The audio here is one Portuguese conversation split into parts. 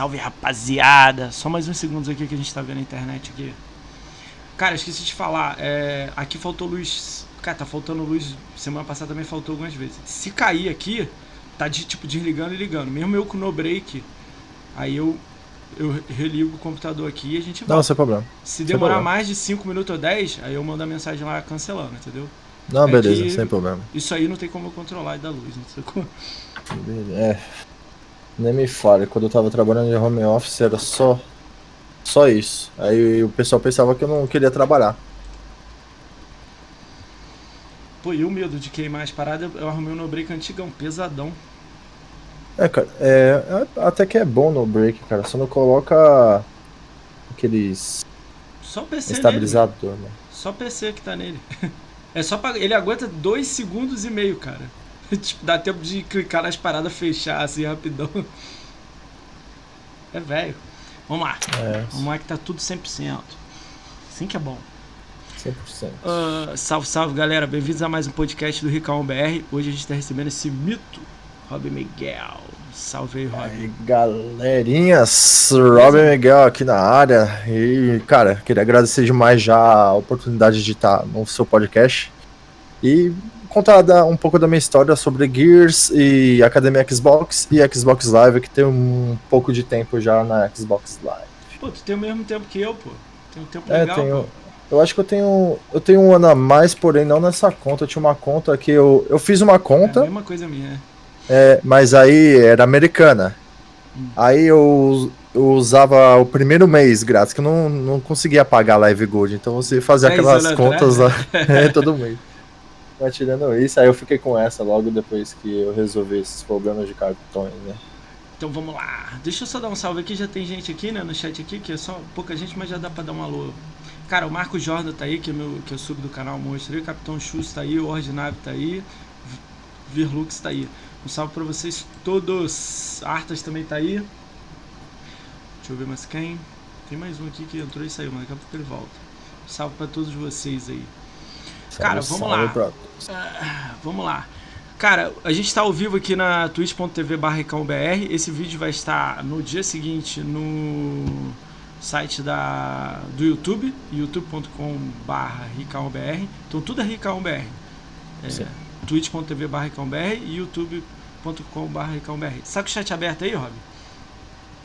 Salve rapaziada! Só mais uns segundos aqui que a gente tá vendo a internet aqui. Cara, esqueci de falar, é, aqui faltou luz. Cara, tá faltando luz. Semana passada também faltou algumas vezes. Se cair aqui, tá de tipo desligando e ligando. Mesmo eu com no break, aí eu eu religo o computador aqui e a gente vai. Não, sem problema. Se demorar problema. mais de 5 minutos ou 10, aí eu mando a mensagem lá cancelando, entendeu? Não, é beleza, sem problema. Isso aí não tem como eu controlar e dar luz, não sei como. É. Nem me fale, quando eu tava trabalhando em home office era só. Só isso. Aí o pessoal pensava que eu não queria trabalhar. Pô, e o medo de queimar as paradas, eu arrumei um no break antigão, pesadão. É, cara, é, até que é bom no break, cara. Só não coloca aqueles. Só PC estabilizador, né? Só PC que tá nele. É só pra... Ele aguenta dois segundos e meio, cara. tipo, dá tempo de clicar nas paradas, fechar assim rapidão. É velho. Vamos lá. É. Vamos lá que tá tudo 100%. Assim que é bom. 100%. Uh, salve, salve, galera. Bem-vindos a mais um podcast do Ricão BR. Hoje a gente tá recebendo esse mito, Rob Miguel. Salve aí, Rob. Aí, galerinhas, Rob Miguel aqui na área. E, cara, queria agradecer demais já a oportunidade de estar no seu podcast. E contar um pouco da minha história sobre Gears e Academia Xbox e Xbox Live, que tem um pouco de tempo já na Xbox Live. Pô, tu tem o mesmo tempo que eu, pô. Tem um tempo é, legal, tenho, Eu acho que eu tenho. Eu tenho um ano a mais, porém não nessa conta. Eu tinha uma conta que eu. Eu fiz uma conta. É a mesma coisa minha, é. é mas aí era americana. Hum. Aí eu, eu, usava o primeiro mês grátis, que eu não, não conseguia pagar Live Gold. Então você fazia aquelas contas lá é, todo mês. Mas tirando isso, aí eu fiquei com essa logo depois que eu resolvi esses problemas de cartões, né? Então vamos lá. Deixa eu só dar um salve aqui, já tem gente aqui, né, no chat aqui, que é só pouca gente, mas já dá pra dar um alô. Cara, o Marco Jordan tá aí, que, é meu, que eu subo do canal Monstro o Capitão Chus tá aí, o Ordinave tá aí, Virlux tá aí. Um salve pra vocês todos. Artas também tá aí. Deixa eu ver mais quem. Tem mais um aqui que entrou e saiu, mas daqui a pouco ele volta. Um salve pra todos vocês aí. Cara, vamos lá. Uh, vamos lá. Cara, a gente está ao vivo aqui na twitch.tv barra Esse vídeo vai estar no dia seguinte no site da, do YouTube, youtube.com barra Então tudo é RicãoBR. É, twitch.tv barra e youtube.com barra Está com o chat aberto aí, Rob?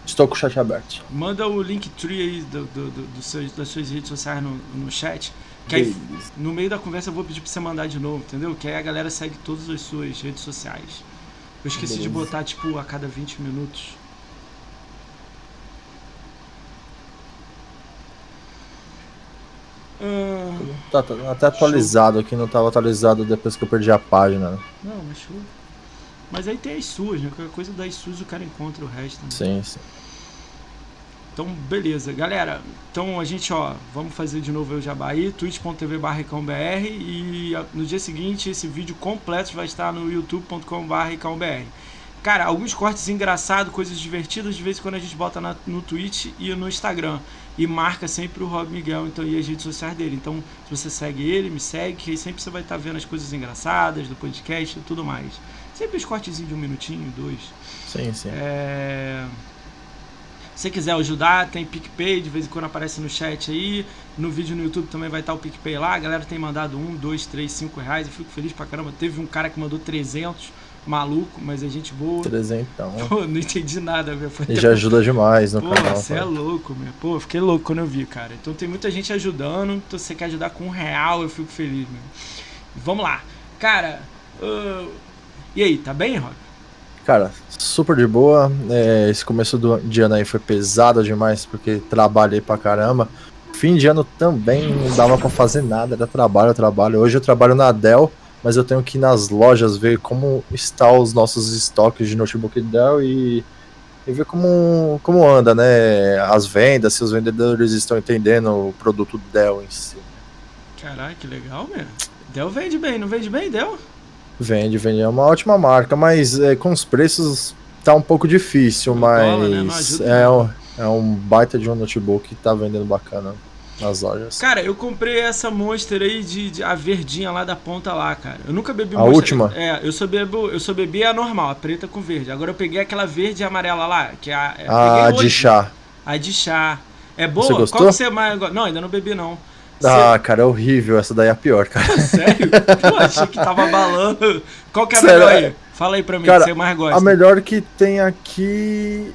Estou com o chat aberto. Manda o link tree aí do, do, do, do seu, das suas redes sociais no, no chat que aí, no meio da conversa eu vou pedir pra você mandar de novo, entendeu? Que aí a galera segue todas as suas redes sociais. Eu esqueci Beleza. de botar, tipo, a cada 20 minutos. Ah, tá, tá, até atualizado show. aqui, não estava atualizado depois que eu perdi a página. Né? Não, mas show. Mas aí tem as suas, né? Qualquer coisa das suas o cara encontra o resto. Né? Sim, sim. Então, beleza. Galera, então a gente, ó, vamos fazer de novo o jabá aí, twitch.tv barra e no dia seguinte esse vídeo completo vai estar no youtube.com barra Cara, alguns cortes engraçados, coisas divertidas, de vez em quando a gente bota na, no Twitch e no Instagram. E marca sempre o Rob Miguel então, e as redes sociais dele. Então, se você segue ele, me segue, que aí sempre você vai estar vendo as coisas engraçadas do podcast e tudo mais. Sempre os cortezinhos de um minutinho, dois. Sim, sim. É... Se quiser ajudar, tem PicPay, de vez em quando aparece no chat aí. No vídeo no YouTube também vai estar o PicPay lá. A galera tem mandado um, dois, três, cinco reais. Eu fico feliz pra caramba. Teve um cara que mandou 300, maluco, mas é gente boa. 300, então. Pô, não entendi nada, meu. Foi e já ajuda demais no Pô, canal. Você é louco, meu. Pô, fiquei louco quando eu vi, cara. Então tem muita gente ajudando. Então você quer ajudar com um real, eu fico feliz, meu. Vamos lá. Cara, uh... e aí, tá bem, Rob? Cara, super de boa. É, esse começo do de ano aí foi pesado demais, porque trabalhei pra caramba. Fim de ano também não dava pra fazer nada, era trabalho, trabalho. Hoje eu trabalho na Dell, mas eu tenho que ir nas lojas ver como estão os nossos estoques de notebook Dell e, e ver como, como anda, né? As vendas, se os vendedores estão entendendo o produto Dell em si. Caralho, que legal, meu. Dell vende bem, não vende bem, Dell? Vende, vende. É uma ótima marca, mas é, com os preços tá um pouco difícil, mas dólar, né? é, um, é um baita de um notebook que tá vendendo bacana. nas lojas. Cara, eu comprei essa Monster aí de, de- a verdinha lá da ponta lá, cara. Eu nunca bebi A Monster. última? É, eu só bebo, eu só bebi a normal, a preta com verde. Agora eu peguei aquela verde e amarela lá, que é a, é, a peguei de hoje. chá. A de chá. É boa? Você gostou? Qual que você mais gosta? Não, ainda não bebi não. Ah, cara, é horrível. Essa daí é a pior, cara. Sério? Pô, achei que tava balando. Qual que é a Sério, melhor é- aí? Fala aí pra mim, Cara, que você mais gosta. A melhor que tem aqui,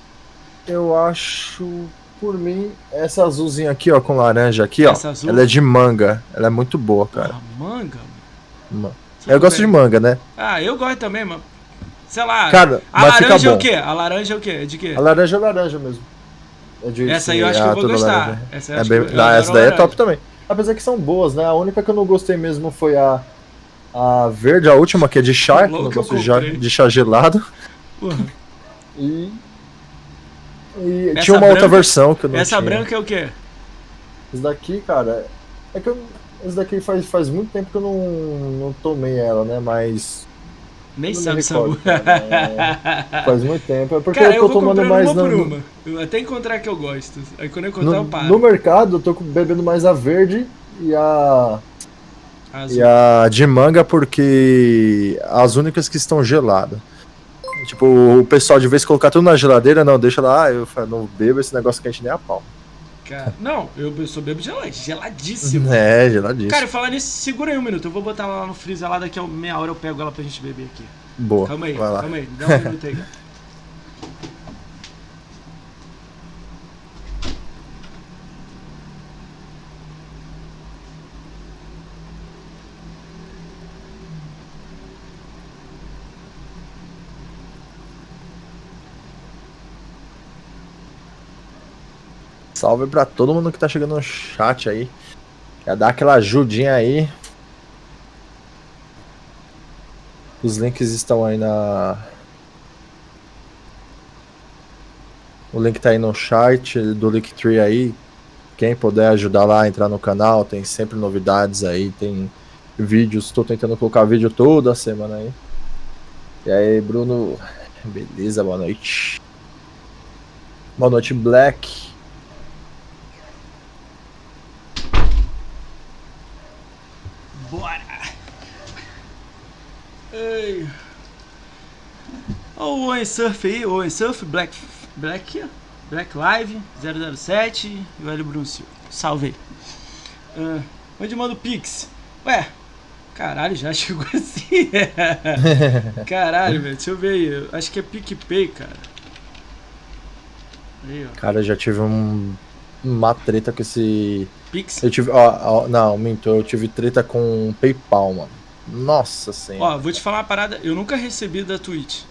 eu acho, por mim, essa azulzinha aqui, ó, com laranja aqui, ó. Essa azul? Ela é de manga. Ela é muito boa, cara. Ah, manga? Ma- Tudo Eu gosto de manga, né? Ah, eu gosto também, mas... Sei lá. Cara, a laranja é o quê? A laranja é o quê? É de quê? A laranja é laranja mesmo. É de- Essa aí eu acho que ah, eu vou gostar. laranja. Essa eu É bem- eu- eu adoro essa daí é top também. Apesar que são boas, né? A única que eu não gostei mesmo foi a, a verde, a última, que é de chá, que gosto de chá, de chá gelado. E. E tinha uma outra branca- versão que eu não Essa tinha. branca é o quê? Esse daqui, cara, é que eu. Esse daqui faz, faz muito tempo que eu não, não tomei ela, né? Mas. Nem não sabe recordo. É, faz muito tempo. É porque Cara, eu eu tô vou tomando mais uma por uma. Eu até encontrar que eu gosto. Aí quando eu encontrar no, eu paro. no mercado, eu tô bebendo mais a verde e a. Azul. E a de manga porque as únicas que estão geladas. Tipo, o pessoal de vez colocar tudo na geladeira, não, deixa lá, eu não bebo esse negócio quente nem a pau. Cara, não, eu, sou bebo gelado, geladíssimo. É, geladíssimo. Cara, falar nisso, segura aí um minuto. Eu vou botar ela lá no freezer lá, daqui a meia hora eu pego ela pra gente beber aqui. Boa. Calma aí, vai lá. calma aí. Dá um minuto aí, cara. Salve pra todo mundo que tá chegando no chat aí. Quer dar aquela ajudinha aí. Os links estão aí na. O link tá aí no chat do Linktree aí. Quem puder ajudar lá, entrar no canal, tem sempre novidades aí, tem vídeos, tô tentando colocar vídeo toda semana aí. E aí, Bruno, beleza, boa noite. Boa noite, Black. Bora! Ei. Ó o Owen Surf aí, o Owen Surf, Black, Black, Black Live 007 e o Hélio Silva. Salve aí. Ah, onde manda o Pix? Ué, caralho, já chegou assim. caralho, velho, deixa eu ver aí. Eu Acho que é PicPay, cara. Aí, ó. Cara, eu já tive um, uma treta com esse. Pix. Eu tive. Ó, ó, não, minto, eu tive treta com PayPal, mano. Nossa senhora. Ó, vou te falar uma parada, eu nunca recebi da Twitch.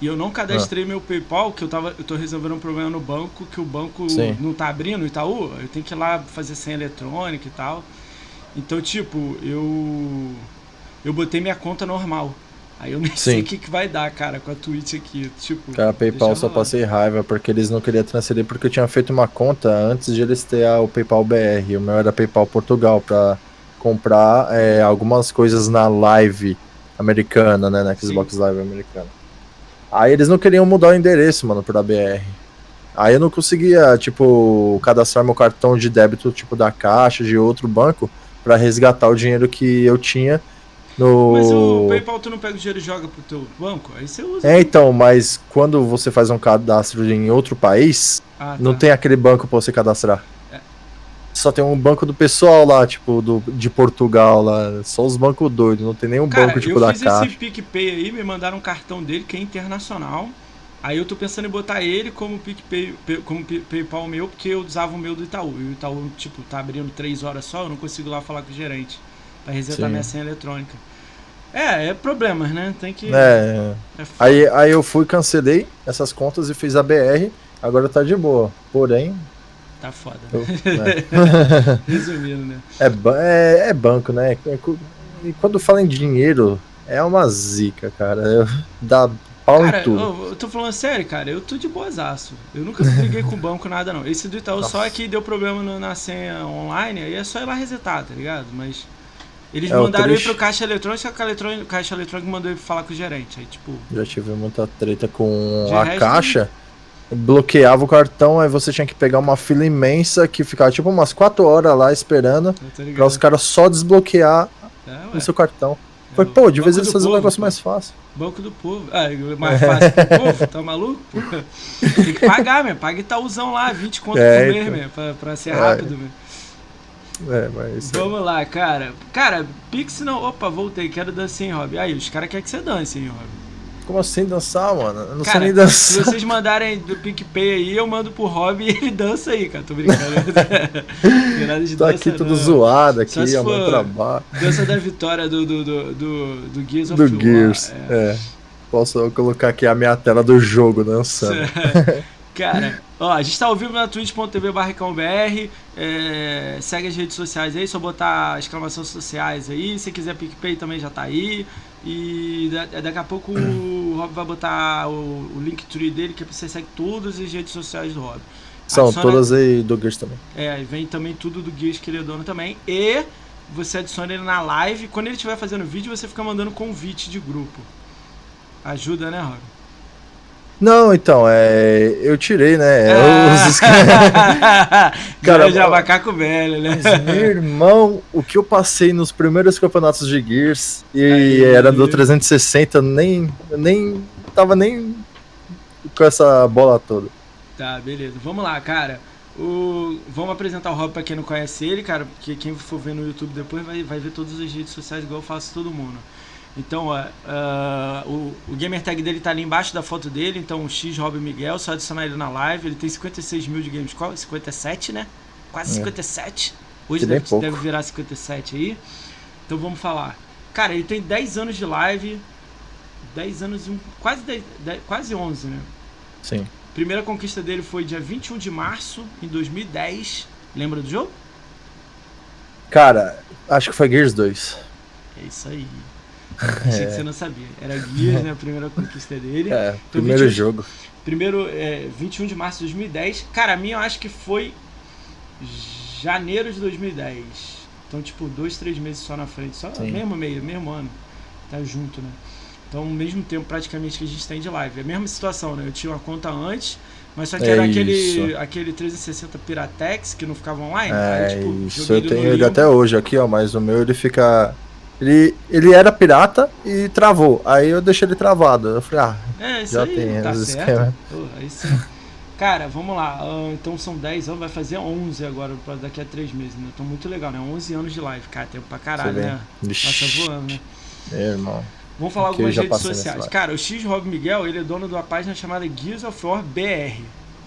E eu não cadastrei meu PayPal, que eu tava, eu tô resolvendo um problema no banco, que o banco Sim. não tá abrindo, o Itaú, eu tenho que ir lá fazer senha eletrônica e tal. Então, tipo, eu eu botei minha conta normal. Aí eu nem sei Sim. o que, que vai dar, cara, com a Twitch aqui, tipo. Cara, PayPal só passei raiva porque eles não queriam transferir porque eu tinha feito uma conta antes de eles ter a- o PayPal BR. O meu era PayPal Portugal pra comprar é, algumas coisas na live americana, né? Na Xbox Live americana. Aí eles não queriam mudar o endereço, mano, pra BR. Aí eu não conseguia, tipo, cadastrar meu cartão de débito, tipo, da caixa, de outro banco, pra resgatar o dinheiro que eu tinha no. Mas o PayPal tu não pega o dinheiro e joga pro teu banco? Aí você usa. É, então, mas quando você faz um cadastro em outro país, Ah, não tá. tem aquele banco pra você cadastrar. É. Só tem um banco do pessoal lá, tipo, do, de Portugal lá. Só os bancos doidos, não tem nenhum Cara, banco, tipo, eu da fiz caixa. esse PicPay aí, me mandaram um cartão dele que é internacional. Aí eu tô pensando em botar ele como PicPay, como PayPal meu, porque eu usava o meu do Itaú. E o Itaú, tipo, tá abrindo três horas só, eu não consigo lá falar com o gerente pra resetar Sim. minha senha eletrônica. É, é problemas, né? Tem que. É, é aí, aí eu fui, cancelei essas contas e fiz a BR, agora tá de boa. Porém, Tá foda. eu- é. Resumindo, né? É, é, é banco, né? É E quando fala em dinheiro, é uma zica, cara. Eu- Dá pau Cara, em tudo. eu, eu tô falando sério, cara, eu tô de boazaço. Eu nunca briguei com o banco, nada não. Esse do Itaú só é que deu problema no- na senha online, aí é só ir lá resetar, tá ligado? Mas eles É, o mandaram ir triste- pro caixa eletrônico, a eletrônica, caixa eletrônica mandou ele falar com o gerente. Aí, tipo, Já tive muita treta com a resto, caixa. bloqueava o cartão, aí você tinha que pegar uma fila imensa que ficava tipo umas 4 horas lá esperando pra os caras só desbloquear É, o seu cartão. É, Foi, o pô, de vez eles faziam um negócio pô. mais fácil. Banco do Povo. Ah, é mais fácil pro povo? Tá maluco? pô? Tem que pagar, meu. Paga Itaúzão lá, 20 conto É, por mês, então. meu. Pra, pra ser É. rápido, meu. É, mas aí. Vamos lá, cara. Cara, Pix não. Opa, voltei. Quero dançar, hein, Rob. Aí, os caras querem que você dance, hein, Rob. Como assim dançar, mano? Eu não sei Cara, nem se dançar. vocês mandarem do PicPay aí, eu mando pro Rob e ele dança aí, cara. Tô brincando. Tem nada de Tô dança, aqui tudo não. zoado aqui, se for- trabalho. Dança da vitória do, do, do, do, do Gears of Do War. Gears. é. É. Posso colocar aqui a minha tela do jogo dançando. Cara, ó, a gente tá ao vivo na twitch.tv barricãobr. É, segue as redes sociais aí, só botar exclamação sociais aí. Se quiser PicPay também já tá aí. E da- daqui a pouco o Rob vai botar o, o link tree dele, que é pra você seguir todas as redes sociais do Rob. São Adiciona- todas aí do Gears também. É, e vem também tudo do Gears que ele é dono também. E você adiciona ele na live. Quando ele estiver fazendo vídeo, você fica mandando convite de grupo. Ajuda, né, Rob? Não, então, é. Eu tirei, né? Os... Cara, já macaco velho, né? Meu irmão, o que eu passei nos primeiros campeonatos de Gears e Aí. era do 360, nem, nem tava nem com essa bola toda. Tá, beleza. Vamos lá, cara. O... Vamos apresentar o Rob pra quem não conhece ele, cara, porque quem for ver no YouTube depois vai, vai ver todas as redes sociais igual eu faço todo mundo. Então, ah, o, o gamer tag dele tá ali embaixo da foto dele, então o X Rob Miguel, só adicionar ele na live. Ele tem 56 mil de Gamescom, 57, né? Quase É. 57. Hoje Que deve, deve virar 57 aí. Então vamos falar. Cara, ele tem 10 anos de live, 10 anos e um. Quase, 10, 10 quase 11, né? Sim. Primeira conquista dele foi dia 21 de março, em 2010. Lembra do jogo? Cara, acho que foi Gears 2. É isso aí. Achei que você não sabia. Era Gears, né? A primeira conquista dele. É, primeiro 21. jogo. Primeiro, é, 21 de março de 2010. Cara, a minha eu acho que foi janeiro de 2010. Então, tipo, dois, três meses só na frente. Só Sim. mesmo meio, mesmo ano. Tá junto, né? Então, o mesmo tempo praticamente que a gente tem de live. É a mesma situação, né? Eu tinha uma conta antes, mas só que É era aquele, isso. aquele 360 Piratex que não ficava online. É, Aí, tipo, isso. Eu tenho ele até hoje aqui, ó, mas o meu ele fica. Ele, ele era pirata e travou. Aí eu deixei ele travado. Eu falei, ah, É, isso Já aí, tem tá certo. esquemas. Pô, aí sim. Cara, vamos lá. ah, então são 10 anos, vai fazer 11 agora, daqui a 3 meses, né? Então muito legal, né? 11 anos de live, cara, tempo pra caralho, né? Passa voando, né? meu irmão. Vamos falar Que eu algumas redes sociais. Cara, o X Rob Miguel, ele é dono de uma página chamada Gears of War BR,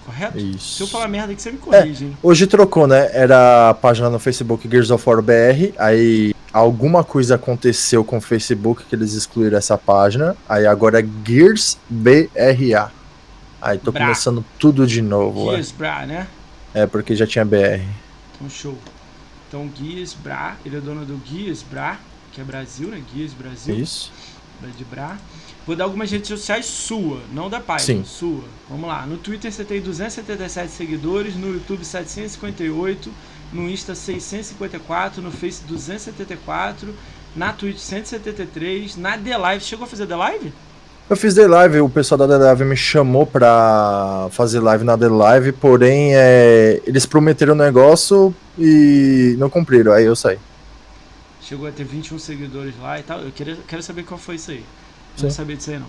correto? Isso. Se eu falar merda aqui, você me corrige, hein? Hoje trocou, né? Era a página no Facebook Gears of War BR. Aí alguma coisa aconteceu com o Facebook que eles excluíram essa página. Aí agora é Gears BRA. Aí tô Bra. começando tudo de novo. É, Gears Bra, né? é porque já tinha BR. Então show. Então Gears Bra, ele é dono do Gears Bra, que é Brasil, né? Gears Brasil. Isso. de Bra. Vou dar algumas redes sociais sua, não da página, Sim. sua. Vamos lá. No Twitter você tem 277 seguidores, no YouTube 758, no Insta 654, no Face 274, na Twitch 173, na The Live. Chegou a fazer The Live? Eu fiz The Live, o pessoal da The Live me chamou pra fazer live na The Live, porém é, eles prometeram um negócio e não cumpriram, aí eu saí. Chegou a ter 21 seguidores lá e tal. Eu queria, quero saber qual foi isso aí. Eu não sabia disso aí não.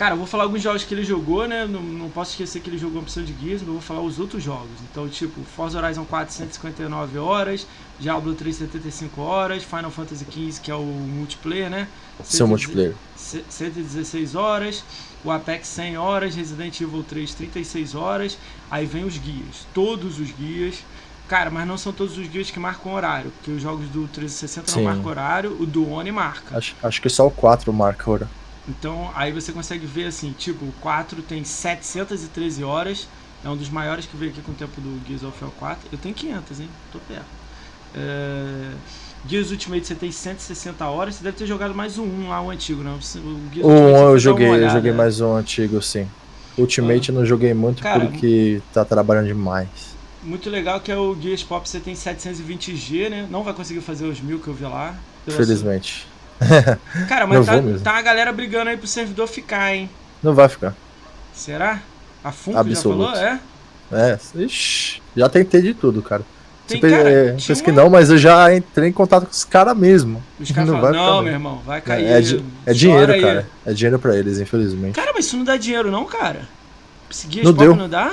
Cara, eu vou falar alguns jogos que ele jogou, né? Não, não posso esquecer que ele jogou uma opção de Gears, mas eu vou falar os outros jogos. Então, tipo, Forza Horizon 4, 159 horas, Diablo 3, 75 horas, Final Fantasy XV, que é o multiplayer, né? Seu 116 multiplayer. C- 116 horas, o Apex 100 horas, Resident Evil 3 36 horas, aí vem os guias, todos os guias. Cara, mas não são todos os guias que marcam horário, porque os jogos do 360 Sim. não marcam horário, o do One marca. Acho, acho que só o 4 marca agora. Então aí você consegue ver assim, tipo, o 4 tem 713 horas, é um dos maiores que veio aqui com o tempo do Gears of War 4. Eu tenho 500, hein? Tô perto. É... Gears Ultimate você tem 160 horas, você deve ter jogado mais um, um lá, o antigo, não? O Gears O Ultimate, 1 você eu joguei, eu olhada, joguei né? mais um antigo, sim. Ultimate eu não joguei muito Cara, porque tá trabalhando demais. Muito legal que é o Gears Pop, você tem 720G, né? Não vai conseguir fazer os mil que eu vi lá. pela Felizmente. sua- Cara, mas Não tá, tá uma galera brigando aí pro servidor ficar, hein? Não vai ficar. Será? A Funko Absoluto. já falou? É? É, ixi, já tentei de tudo, cara. Tem, cara, é, pensa que não, mas eu já entrei em contato com os caras mesmo. Os caras Não falam, não, ficar meu irmão, vai cair. É, é chora dinheiro, aí." cara. É dinheiro pra eles, infelizmente. Cara, mas isso não dá dinheiro não, cara. Seguir Não deu. não dá?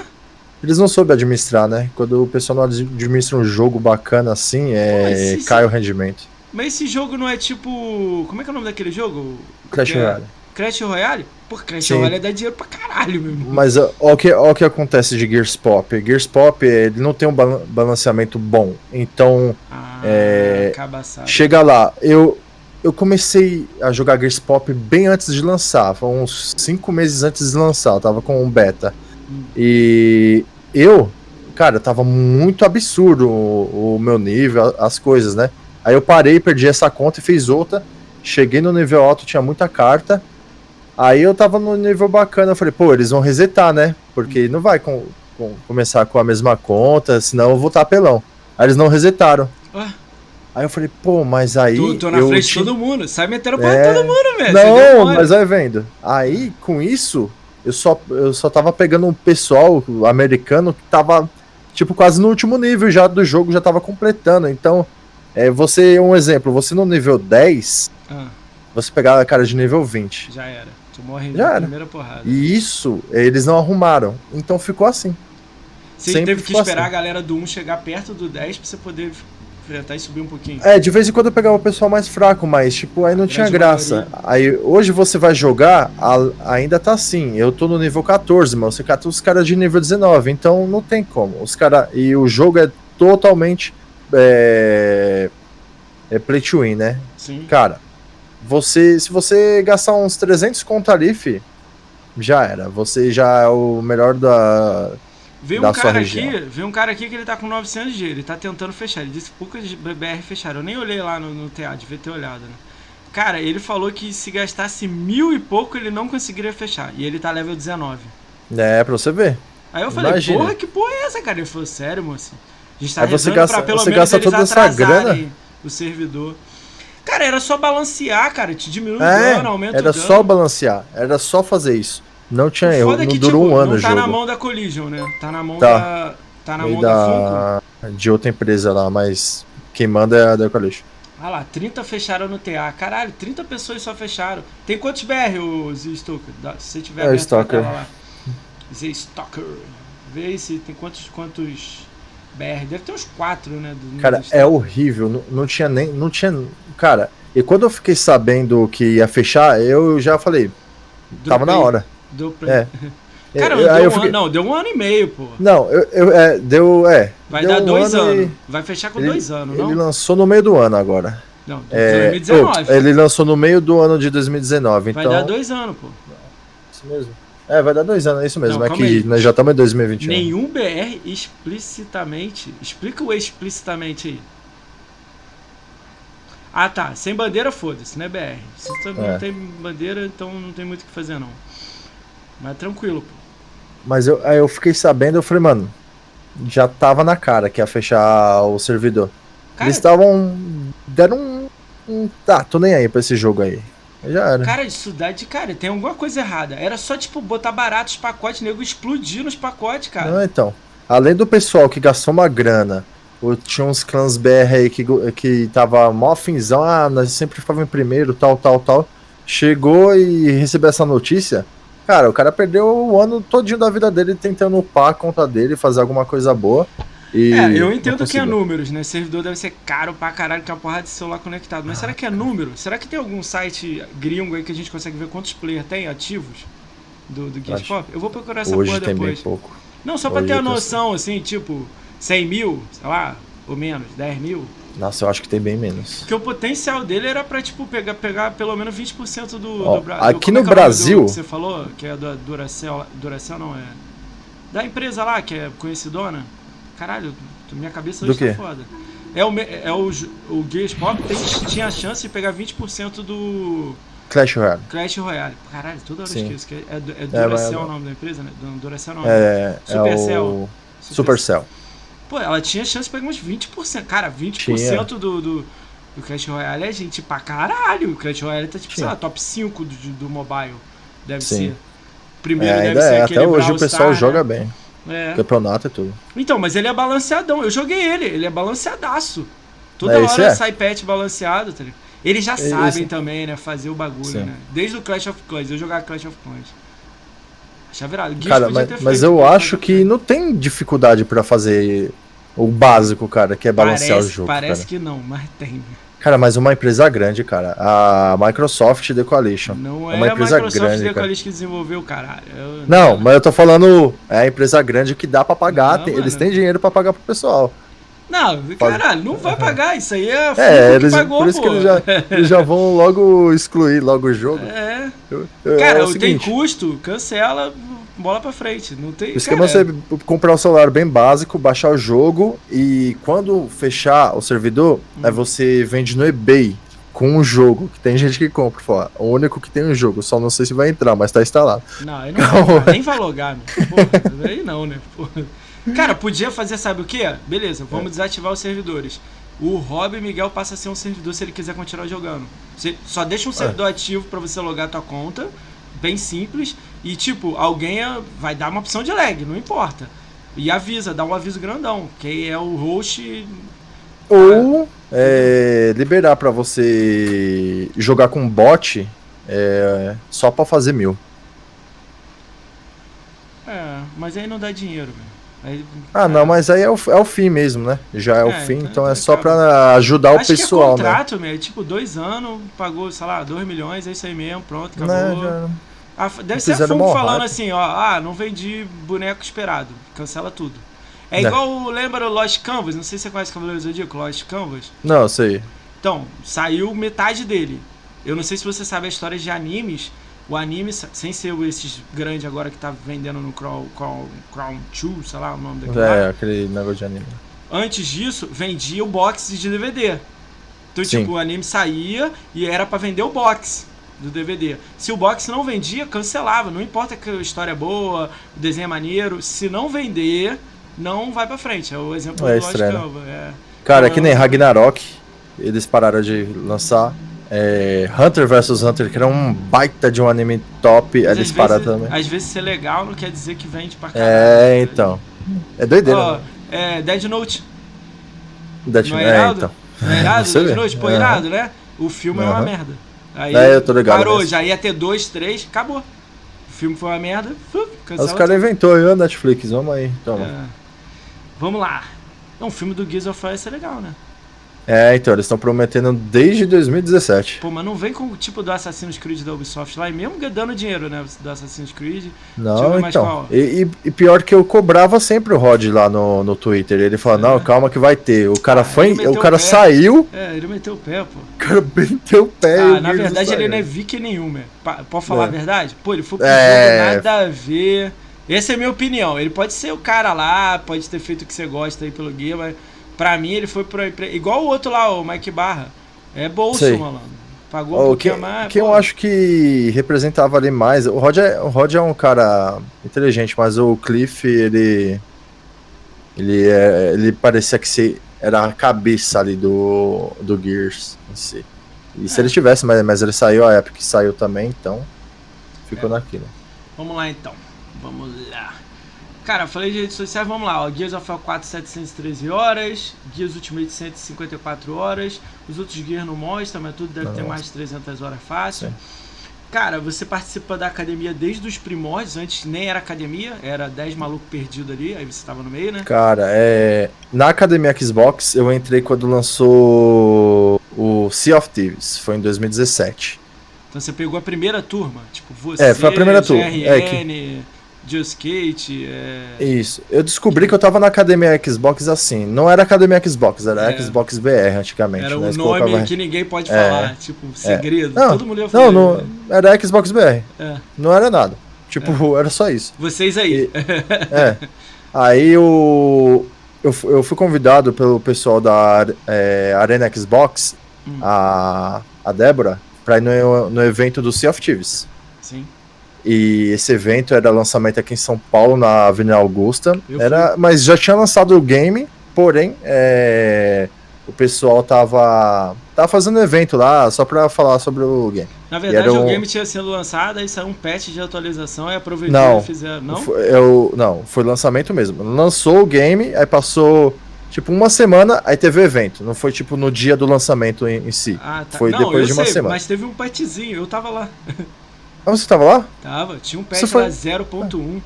Eles não soube administrar, né? Quando o pessoal não administra um jogo bacana assim, é, se- cai o rendimento. Mas esse jogo não é tipo... Como é que é o nome daquele jogo? Crash é- Royale. Crash Royale? Pô, Crash Sim. Royale dá dinheiro pra caralho, meu irmão. Mas ó, ó o que, ó que acontece de Gears Pop. Gears Pop, ele não tem um balan- balanceamento bom. Então, Ah, É, chega lá. Eu, eu comecei a jogar Gears Pop bem antes de lançar. Foi uns 5 meses antes de lançar. Eu tava com um beta. Hum. E eu, cara, tava muito absurdo o, o meu nível, as coisas, né? Aí eu parei, perdi essa conta e fiz outra. Cheguei no nível alto, tinha muita carta. Aí eu tava no nível bacana, eu falei, pô, eles vão resetar, né? Porque não vai com- com- começar com a mesma conta, senão eu vou estar pelão. Aí eles não resetaram. Ué? Aí eu falei, pô, mas aí. Tô, tô na frente de todo mundo. Sai metendo pau É. todo mundo, velho. Não, mas vai vendo. Aí, com isso, eu só, eu só tava pegando um pessoal americano que tava, tipo, quase no último nível já do jogo, já tava completando. Então, é, você, um exemplo, você no nível 10, Ah, você pegava a cara de nível 20. já era. Tu morre Já na era. primeira porrada. E isso, eles não arrumaram. Então ficou assim. Você sempre teve que ficou esperar assim. a galera do 1 chegar perto do 10 pra você poder enfrentar e subir um pouquinho. É, de vez em quando eu pegava o pessoal mais fraco, mas, tipo, aí não tinha grande graça. Aí, hoje você vai jogar, a- ainda tá assim. Eu tô no nível 14, mas você cata os caras de nível 19, então não tem como. Os cara, e o jogo é totalmente é, é play to win, né? Sim. Cara, você, se você gastar uns 300 conto ali, fi, já era. Você já é o melhor da. Veio da um sua cara região. aqui, veio um cara aqui que ele tá com 900 G, ele tá tentando fechar. Ele disse que poucas BR fecharam. Eu nem olhei lá no, no TA, devia ter olhado, né? Cara, ele falou que se gastasse mil e pouco ele não conseguiria fechar. E ele tá level 19. É, pra você ver. Aí eu falei, Imagina. porra, que porra é essa, cara? Ele falou, sério, moço? A gente tá Aí você gasta- pra pelo você menos gasta toda essa grana? o servidor. Cara, era só balancear, cara. Te diminui o É, dano, aumenta era o dano. só balancear. Era só fazer isso. Não tinha erro. Foda Não que, durou tipo, um ano não o tá jogo. na mão da Collision, né? Tá na mão Tá. da. Tá na mão da de outra empresa lá, mas quem manda é a da Coalition. Ah lá, 30 fecharam no TA. Caralho, 30 pessoas só fecharam. Tem quantos BR, o Z Stalker? Dá- Se você tiver É, tela lá. Z Stalker. Vê aí se tem quantos, quantos BR. Deve ter uns 4, né? do- Cara, é horrível. Não, não tinha nem. Não tinha. Cara, e quando eu fiquei sabendo que ia fechar, eu já falei, tava na hora. Do Play. É. Cara, Eu- deu eu um fiquei- ano, não, deu um ano e meio, pô. Não, eu, eu- é, deu. É. Vai deu dar um dois ano e- anos. Vai fechar com Ele- dois anos, Ele não? lançou no meio do ano agora. Não, É, 2019. oh, ele lançou no meio do ano de 2019, Vai então. dar dois anos, pô. Isso mesmo. É, vai dar dois anos, é isso mesmo. Não, é que aí. nós já estamos em 2021. Nenhum BR explicitamente. Explica o explicitamente aí. Ah tá, sem bandeira foda-se, né BR? Se também É. não tem bandeira, então não tem muito o que fazer não. Mas tranquilo, pô. Mas eu, aí eu fiquei sabendo, eu falei, mano, já tava na cara que ia fechar o servidor. Cara, Eles estavam. deram um, um. Tá, tô nem aí pra esse jogo aí. Já era. cara, isso de cara, tem alguma coisa errada. Era só tipo botar barato os pacotes, nego explodir nos pacotes, cara. Não, então. Além do pessoal que gastou uma grana, ou tinha uns clãs BR aí que, que tava mó finzão, ah, nós sempre ficava em primeiro, tal, tal, tal. Chegou e recebeu essa notícia. Cara, o cara perdeu o ano todinho da vida dele tentando upar a conta dele, fazer alguma coisa boa. E É, eu entendo que é números, né? Servidor deve ser caro pra caralho, que é uma porrada de celular conectado. Mas será que Ah. é número? Será que tem algum site gringo aí que a gente consegue ver quantos players tem ativos do, do. Pop? Eu vou procurar essa Hoje porra tem bem depois. pouco. Não, só pra Hoje ter a noção, assim, tipo, 100 mil, sei lá, ou menos, 10 mil. Nossa, eu acho que tem bem menos. Porque o potencial dele era pra, tipo, pegar, pegar pelo menos 20% do, Ó, do Bra- aqui como no é é Brasil- do que você falou, que é da Duracell, Duracell não, é... Da empresa lá, que é conhecidona. Caralho, minha cabeça Do hoje tá quê? foda. É o, é o, o Gears Pop tem, tinha a chance de pegar 20% do Clash Royale. Clash Royale. Caralho, toda hora eu esqueço. Que é, é, é mas- Duracell o nome da empresa, né? Du- Duracell não. É, é Supercell. o Supercell. Pô, ela tinha chance de pegar uns 20%. Cara, 20% Tinha. do, do, do Clash Royale é gente pra caralho. O Clash Royale tá tipo, sei Tinha. lá, top 5 do, do mobile. Deve Sim. ser. primeiro É, deve ainda ser é, aquele até hoje Brawl o pessoal Star, joga né? bem. É. Campeonato e tudo. Então, mas ele é balanceadão. Eu joguei ele, ele é balanceadaço. Toda É, hora é. sai patch balanceado, tá ligado? Eles já É, sabem isso. também, né? Fazer o bagulho, Sim. né? Desde o Clash of Clans, eu jogava Clash of Clans. Achava virado. Gears Cara, mas, mas eu acho ter que não tem dificuldade pra fazer o básico, cara, que é balancear parece, o jogo. Parece cara. que não, mas tem. Cara, mas uma empresa grande, cara. A Microsoft The Coalition. Não É uma a empresa Microsoft grande, The. Coalition que desenvolveu, caralho. Eu- Não, mas eu tô falando. É a empresa grande que dá pra pagar. Não, tem- eles têm dinheiro pra pagar pro pessoal. Não, caralho, não vai pagar. Isso aí é a É, que eles, pagou, por isso pô. que eles já, eles já vão logo excluir logo o jogo. É. Eu- eu- Cara, é o tem seguinte, custo, cancela, bola pra frente. Não tem. o esquema é você comprar um celular bem básico, baixar o jogo e quando fechar o servidor, Hum. aí você vende no eBay com um jogo, que tem gente que compra, fala, o único que tem um jogo, só não sei se vai entrar, mas tá instalado. Não, aí não nem vai logar, meu. Porra, aí não, né? Porra. Cara, podia fazer, sabe o quê? Beleza, É. vamos desativar os servidores. O Rob Miguel passa a ser um servidor se ele quiser continuar jogando. Você só deixa um servidor ativo pra você logar tua conta, bem simples, e tipo, alguém ah, vai dar uma opção de lag, não importa. E avisa, dá um aviso grandão, que é o host. Ou é, liberar pra você jogar com bot é, só pra fazer mil. É, mas aí não dá dinheiro, velho. Aí- Ah, não, mas aí é o, é o fim mesmo, né? Já é, o É, fim, então então é só pra ajudar o Acho pessoal, que é né? contrato, meu. é Tipo, dois anos, pagou, sei lá, dois milhões, é isso aí mesmo, pronto, acabou. Né, já- Ah, deve ser a Funko falando assim, ó, ah, não vendi boneco esperado, cancela tudo. É Né. igual, o- lembra o Lost Canvas? Não sei se você conhece Cavaleiros do Zodíaco, Lost Canvas. Não, sei. Então, saiu metade dele. Eu não sei se você sabe a história de animes. O anime, sem ser o esses grandes agora que tá vendendo no Crown, Crown, Crown 2, sei lá o nome daquele lá. É, aquele negócio de anime. Antes disso, vendia o box de DVD. Então, Sim. tipo, o anime saía e era pra vender o box do DVD. Se o box não vendia, cancelava. Não importa que a história é boa, o desenho é maneiro. Se não vender, não vai pra frente. É o exemplo É do. É. Cara, é Então, que nem Ragnarok, eles pararam de lançar. É, Hunter vs Hunter, que era um baita de um anime top, pararam vezes- também. Às vezes ser legal não quer dizer que vende pra caralho. É, então. É doideira, né? é, Dead Note. Não é é, irado? então. Não é irado? Dead? Note? Pô, irado, né? O filme é uma merda. Aí É, eu tô ligado parou, já ia ter dois, três, acabou. O filme foi uma merda, cancela Os caras inventou ó, Netflix, vamos aí. Toma. É. Vamos lá. Não, o filme do Gears of War ia ser legal, né? É, então, eles estão prometendo desde 2017. Pô, mas não vem com o tipo do Assassin's Creed da Ubisoft lá, e mesmo dando dinheiro, né, do Assassin's Creed. Não, então. E, e- pior que eu cobrava sempre o Rod lá no, no Twitter. Ele falou, não, calma que vai ter. O cara Ah, foi, o cara o saiu, É, ele meteu o pé, pô. o cara meteu o pé. Ah, na verdade ele não é viking nenhum? Pa- Pode falar É. a verdade? Pô, ele foi pro É. jogo, nada a ver. Essa é a minha opinião. Ele pode ser o cara lá, pode ter feito o que você gosta aí pelo game, mas pra mim ele foi empre- Igual o outro lá, o Mike Barra. É bolso, Sei. malandro. Pagou um Ó, pouquinho quem, a mais. quem pô. eu acho que representava ali mais. O Rod, é, o Rod é um cara inteligente, mas o Cliff, ele. Ele, é, ele parecia que se, era a cabeça ali do, do Gears em si. E se É. ele tivesse, mas, mas ele saiu, a Epic saiu também, então ficou É. naquilo. Vamos lá então. Vamos lá. Cara, falei de redes sociais, vamos lá. Ó. Gears of War 4, 713 horas. Gears Ultimate 154 horas. Os outros Gears não mostram, mas tudo deve ter mais de 300 horas fácil. Sim. Cara, você participa da academia desde os primórdios. Antes nem era academia, era 10 malucos perdidos ali. Aí você tava no meio, né? Cara, é, na academia Xbox eu entrei quando lançou o Sea of Thieves, foi em 2017. Então você pegou a primeira turma. Tipo, você, É, foi a primeira turma. GRN, É Just Kate, é... Isso. Eu descobri que eu tava na academia Xbox assim. Não era academia Xbox, era É. Xbox BR antigamente. Era né? um nome que ninguém pode É. falar. Tipo, segredo. Não, Todo mundo ia falar. Não, não, era Xbox BR. É. Não era nada. Tipo, era só isso. Vocês aí. É. Aí eu, eu, eu fui convidado pelo pessoal da é, Arena Xbox, Hum. a, a Débora, pra ir no, no evento do Sea of Thieves. Sim. E esse evento era lançamento aqui em São Paulo, na Avenida Augusta. Era, mas já tinha lançado o game, porém, é, o pessoal tava Tava fazendo evento lá só pra falar sobre o game. Na verdade, um... o game tinha sido lançado, aí saiu um patch de atualização e aproveitou não, e fizeram. Não? Foi, eu, não, foi lançamento mesmo. Lançou o game, aí passou tipo uma semana, aí teve o evento. Não foi tipo no dia do lançamento em, em si. Ah, tá. Foi não, depois de uma sei, semana. Mas teve um patchzinho, eu tava lá. Ah, você tava lá? Tava, tinha um patch foi- lá 0.1.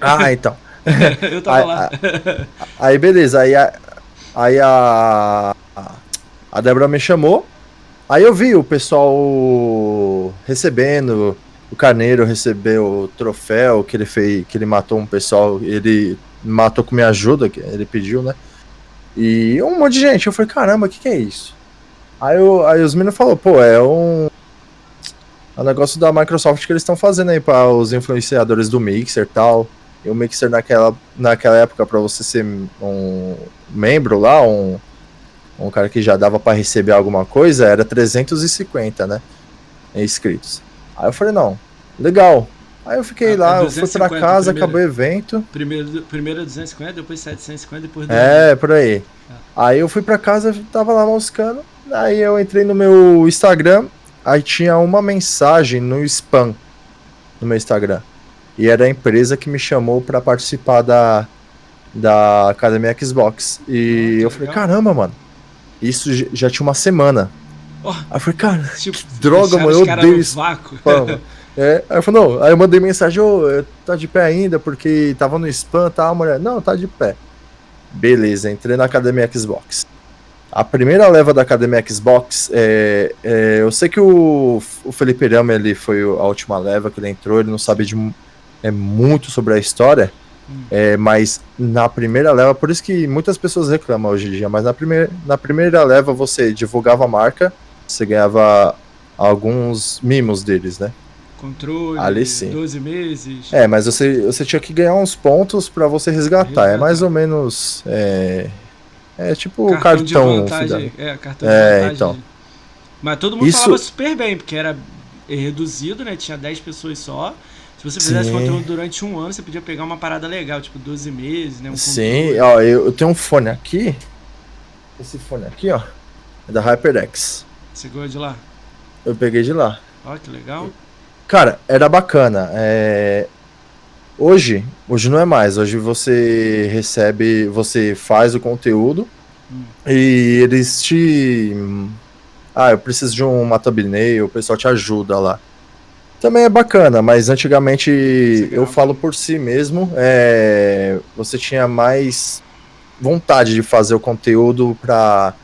Ah, então. eu tava Aí, lá. Aí beleza, aí a, aí a, a Débora me chamou, aí eu vi o pessoal recebendo, o Carneiro recebeu o troféu que ele fez, que ele matou um pessoal, ele matou com minha ajuda, que ele pediu, né? E um monte de gente, eu falei, caramba, o que, que é isso? Aí, eu, aí os meninos falaram, pô, é um, é um negócio da Microsoft que eles estão fazendo aí para os influenciadores do Mixer e tal. E o Mixer naquela, naquela época, para você ser um membro lá, um, um cara que já dava para receber alguma coisa, era 350, né? Inscritos. Aí eu falei, não, legal. Aí eu fiquei Ah, lá, é eu fui pra 250 casa, primeiro. acabou o evento. Primeiro, primeiro 250, depois 750, depois É, por aí. Aí eu fui pra casa, tava lá moscando. Aí eu entrei no meu Instagram, aí tinha uma mensagem no spam no meu Instagram. E era a empresa que me chamou pra participar da, da Academia Xbox. E que eu falei, caramba, mano. Isso já tinha uma semana. Ó. Aí eu falei, cara, Tipo, droga, deixaram mano, eu odeio isso. É, aí eu falei, não. Aí eu mandei mensagem, ô, eu- tá de pé ainda, porque tava no spam, tá, mulher? Não, tá de pé. Beleza, entrei na Academia Xbox. A primeira leva da Academia Xbox, é, é, eu sei que o, o Felipe Rama, ele foi a última leva que ele entrou, ele não sabe de, é, muito sobre a história, Hum. é, mas na primeira leva, por isso que muitas pessoas reclamam hoje em dia, mas na primeira, na primeira leva você divulgava a marca, você ganhava alguns mimos deles, né? Controle, Ali sim. 12 meses. É, mas você, você tinha que ganhar uns pontos pra você resgatar. É Resgatar. mais ou menos. É, é tipo o cartão, de cartão. vantagem. É, cartão É, de vantagem. então. Mas todo mundo Isso- falava super bem, porque era reduzido, né? Tinha 10 pessoas só. Se você fizesse Sim. conteúdo durante um ano, você podia pegar uma parada legal, tipo 12 meses, né? Um Sim, ó, eu, eu tenho um fone aqui. Esse fone aqui, ó. É da HyperX. Você ganhou de lá? Eu peguei de lá. Ó, que legal. Cara, era bacana. É... Hoje, hoje não é mais. Hoje você recebe, você faz o conteúdo Hum. e eles te. Ah, eu preciso de uma thumbnail, o pessoal te ajuda lá. Também é bacana, mas antigamente eu falo por si mesmo, é... você tinha mais vontade de fazer o conteúdo pra.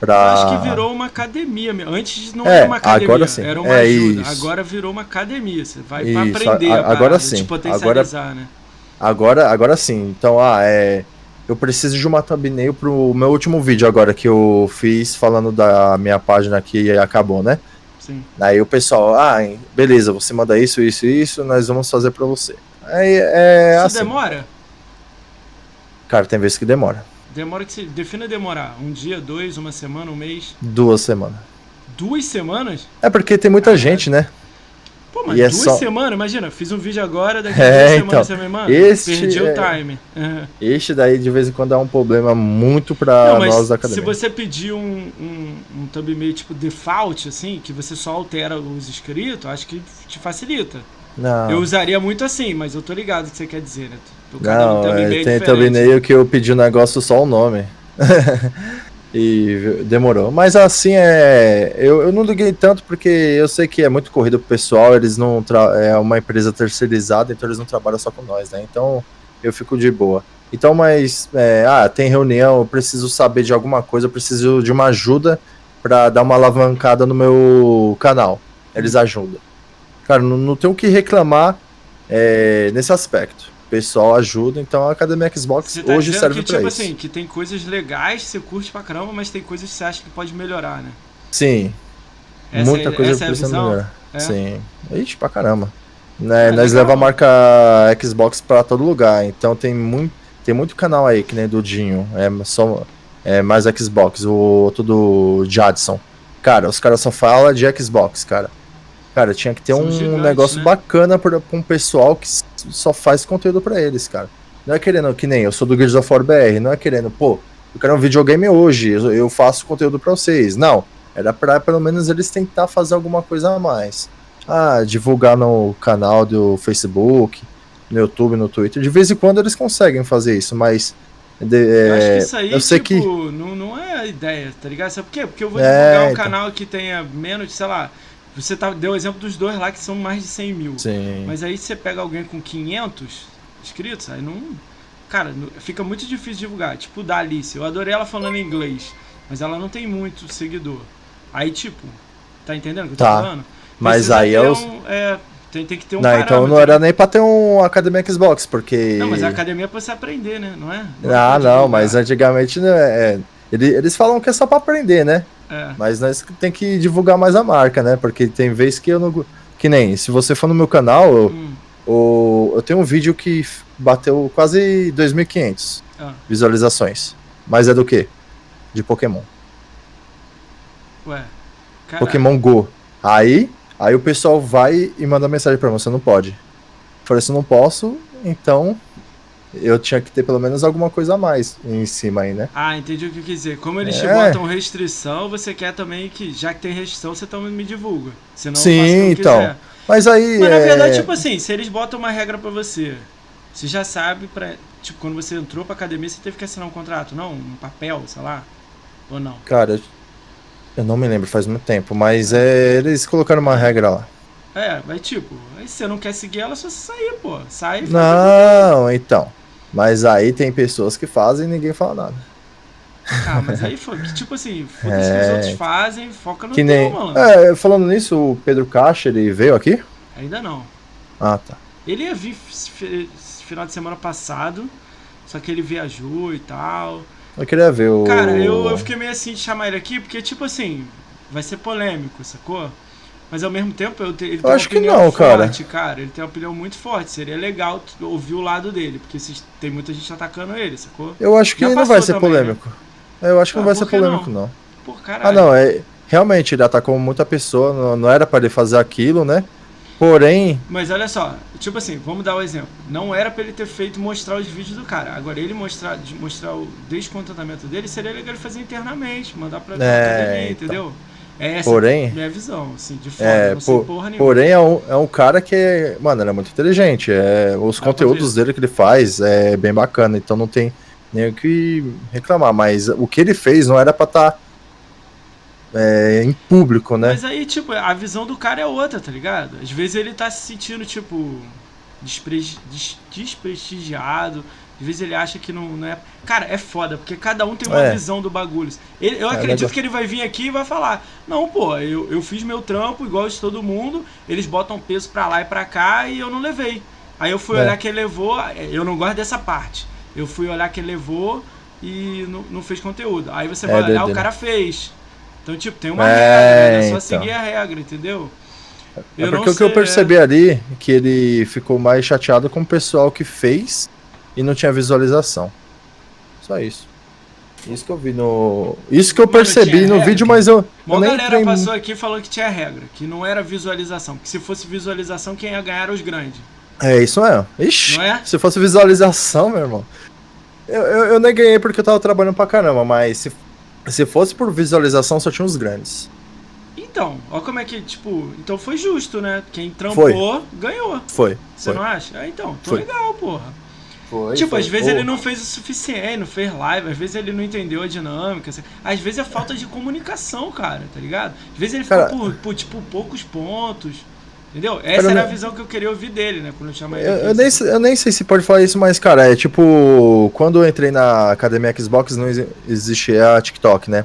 Pra... Eu acho que virou uma academia mesmo. Antes não É, era uma academia, agora sim. era uma É ajuda. isso. Agora virou uma academia. Você vai Isso, pra aprender a- agora sim. te potencializar, né? Agora, agora sim. Então, ah, é. Eu preciso de uma thumbnail pro meu último vídeo agora que eu fiz falando da minha página que acabou, né? Sim. Aí o pessoal, ah, beleza, você manda isso, isso e isso, nós vamos fazer pra você. Aí é Isso assim. demora? Cara, tem vezes que demora. Demora que se. Defina demorar. Um dia, dois, uma semana, um mês. Duas semanas. Duas semanas? É porque tem muita gente, né? Pô, mas E é duas só- semanas, imagina, fiz um vídeo agora, daqui a É, duas então, semanas você me manda. este Perdi é- o time. Este daí de vez em quando é um problema muito pra Não, nós da se academia. você pedir um, um, um thumbnail tipo default, assim, que você só altera os inscritos, acho que te facilita. Não. Eu usaria muito assim, mas eu tô ligado o que você quer dizer, né? Não, thumbnail é, tem thumbnail que eu pedi o negócio só o nome. e demorou. Mas assim é. Eu, eu não liguei tanto porque eu sei que é muito corrido pro pessoal, eles não. Tra... É uma empresa terceirizada, então eles não trabalham só com nós, né? Então eu fico de boa. Então, mas. é, ah, tem reunião, eu preciso saber de alguma coisa, eu preciso de uma ajuda pra dar uma alavancada no meu canal. Eles ajudam. Cara, não, não tem o que reclamar é, nesse aspecto. Pessoal ajuda, então a Academia Xbox tá hoje serve que, pra tipo isso. assim, que tem coisas legais que você curte pra caramba, mas tem coisas que você acha que pode melhorar, né? Sim, Essa muita é- coisa essa é precisa visão? melhorar. É? Sim. Ixi, pra caramba. Né, Ah, nós legal. leva a marca Xbox pra todo lugar, então tem muito, tem muito canal aí, que nem do Dinho, é, só, é mais Xbox, o outro do Jadson. Cara, os caras só falam de Xbox, cara. Cara, tinha que ter São um gigantes, negócio né? bacana pra, pra um pessoal que só faz conteúdo pra eles, cara. Não é querendo, que nem eu sou do Gears of War BR, não é querendo, pô, eu quero um videogame hoje, eu, faço conteúdo pra vocês. Não. Era pra pelo menos eles tentar fazer alguma coisa a mais. Ah, divulgar no canal do Facebook, no YouTube, no Twitter. De vez em quando eles conseguem fazer isso, mas. de- Eu acho que é, isso aí, eu sei tipo, que. não, não é a ideia, tá ligado? Sabe por quê? Porque eu vou É, divulgar um então. canal que tenha menos, sei lá. Você tá, deu o exemplo dos dois lá que são mais de 100 mil. Sim. Mas aí você pega alguém com 500 inscritos, aí não. Cara, não- fica muito difícil divulgar. Tipo, da Alice. Eu adorei ela falando inglês, mas ela não tem muito seguidor. Aí, tipo, tá entendendo o que eu tô Tá. falando? Mas Precisa aí é, um, é, tem, tem que ter um Não, então não era nem pra ter um Academia Xbox, porque. Não, mas a academia é pra você aprender, né? Não é? Ah, pra não, divulgar. mas antigamente né, é, ele- eles falam que é só pra aprender, né? É. Mas nós tem que divulgar mais a marca, né? Porque tem vezes que eu não. Que nem, se você for no meu canal, eu, Hum, o- eu tenho um vídeo que bateu quase 2.500 ah, visualizações. Mas é do quê? De Pokémon. ué. Caralho. Pokémon Go. Aí, aí o pessoal vai e manda mensagem pra mim, você não pode. Eu falei, se eu não posso, então eu tinha que ter pelo menos alguma coisa a mais em cima aí, né? Ah, entendi o que quis dizer. Como eles te É. botam restrição, você quer também que, já que tem restrição, você também me divulga. Senão Sim, então. quiser. Mas aí. Mas na é, verdade, tipo assim, se eles botam uma regra pra você, você já sabe pra. Tipo, quando você entrou pra academia, você teve que assinar um contrato, não? Um papel, sei lá. Ou não? Cara, eu não me lembro, faz muito tempo, mas é, eles colocaram uma regra lá. É, vai tipo, aí se você não quer seguir ela, é só você sair, pô. Sai e Não, então. Mas aí tem pessoas que fazem e ninguém fala nada. Ah, mas aí foi. Tipo assim, foda-se o que É. os outros fazem, foca no que teu, nem. mano. É, falando nisso, o Pedro Caixa, ele veio aqui? Ainda não. Ah, tá. Ele ia vir final de semana passado, só que ele viajou e tal. Eu queria ver o. Cara, eu, eu fiquei meio assim de chamar ele aqui, porque, tipo assim, vai ser polêmico, sacou? Mas ao mesmo tempo, eu te- ele tem acho uma que opinião não, cara. forte, cara. Ele tem uma opinião muito forte. Seria legal ouvir o lado dele, porque tem muita gente atacando ele, sacou? Eu acho que Já não vai ser também, polêmico. Eu acho que Ah, não vai ser que polêmico, não? não. Pô. Ah, não, é. Realmente, ele atacou muita pessoa, não, não era pra ele fazer aquilo, né? Porém, Mas olha só, tipo assim, vamos dar o exemplo. Não era pra ele ter feito mostrar os vídeos do cara. Agora, ele mostrar, mostrar o descontentamento dele, seria legal ele fazer internamente, mandar pra É, academia, então. entendeu? É essa Porém- a minha visão, assim, de fora. é, não por- porra nenhuma. porém é um, é um cara que é. Mano, ele é muito inteligente. É, os conteúdos dele que ele faz é bem bacana, então não tem nem o que reclamar. Mas o que ele fez não era pra estar em público, né? Mas aí, tipo, a visão do cara é outra, tá ligado? Às vezes ele tá se sentindo, tipo, despre- des- desprestigiado. Às vezes ele acha que não, não é. Cara, é foda, porque cada um tem uma É. visão do bagulho. Ele- eu É, acredito que ele vai vir aqui e vai falar: Não, pô, eu, eu fiz meu trampo igual de todo mundo, eles botam peso pra lá e pra cá e eu não levei. Aí eu fui É. olhar que ele levou, eu não gosto dessa parte. Eu fui olhar que ele levou e não, não fez conteúdo. Aí você É, vai olhar, doideira. o cara fez. Então, tipo, tem uma É, regra, né? é só então. seguir a regra, entendeu? É porque o que eu percebi ali é que ele ficou mais chateado com o pessoal que fez e não tinha visualização. Só isso. Isso que eu vi no. Isso que eu percebi no regra. vídeo, mas eu, Uma eu nem galera passou aqui falando que tinha regra, que não era visualização. Que se fosse visualização, quem ia ganhar era os grandes. É isso mesmo. Ixi, Não é? se fosse visualização, meu irmão. Eu, eu, eu nem ganhei porque eu tava trabalhando pra caramba, mas se, se fosse por visualização, só tinha os grandes. Então, ó como é que, tipo, então foi justo, né? Quem trampou, ganhou. Foi. Você foi. não acha? É, então, tô Foi. legal, porra. Foi, tipo, foi. às vezes Pô, ele não fez o suficiente, não fez live, às vezes ele não entendeu a dinâmica. assim. Às vezes é falta de comunicação, cara, tá ligado? Às vezes ele ficou Cara- por, por, tipo, poucos pontos. Entendeu? Essa Cara, era a visão que eu queria ouvir dele, né? Quando eu chamei ele. Eu, eu nem, sei- eu nem sei se pode falar isso, mas, cara, é tipo. Quando eu entrei na academia Xbox, não exi- existia a TikTok, né?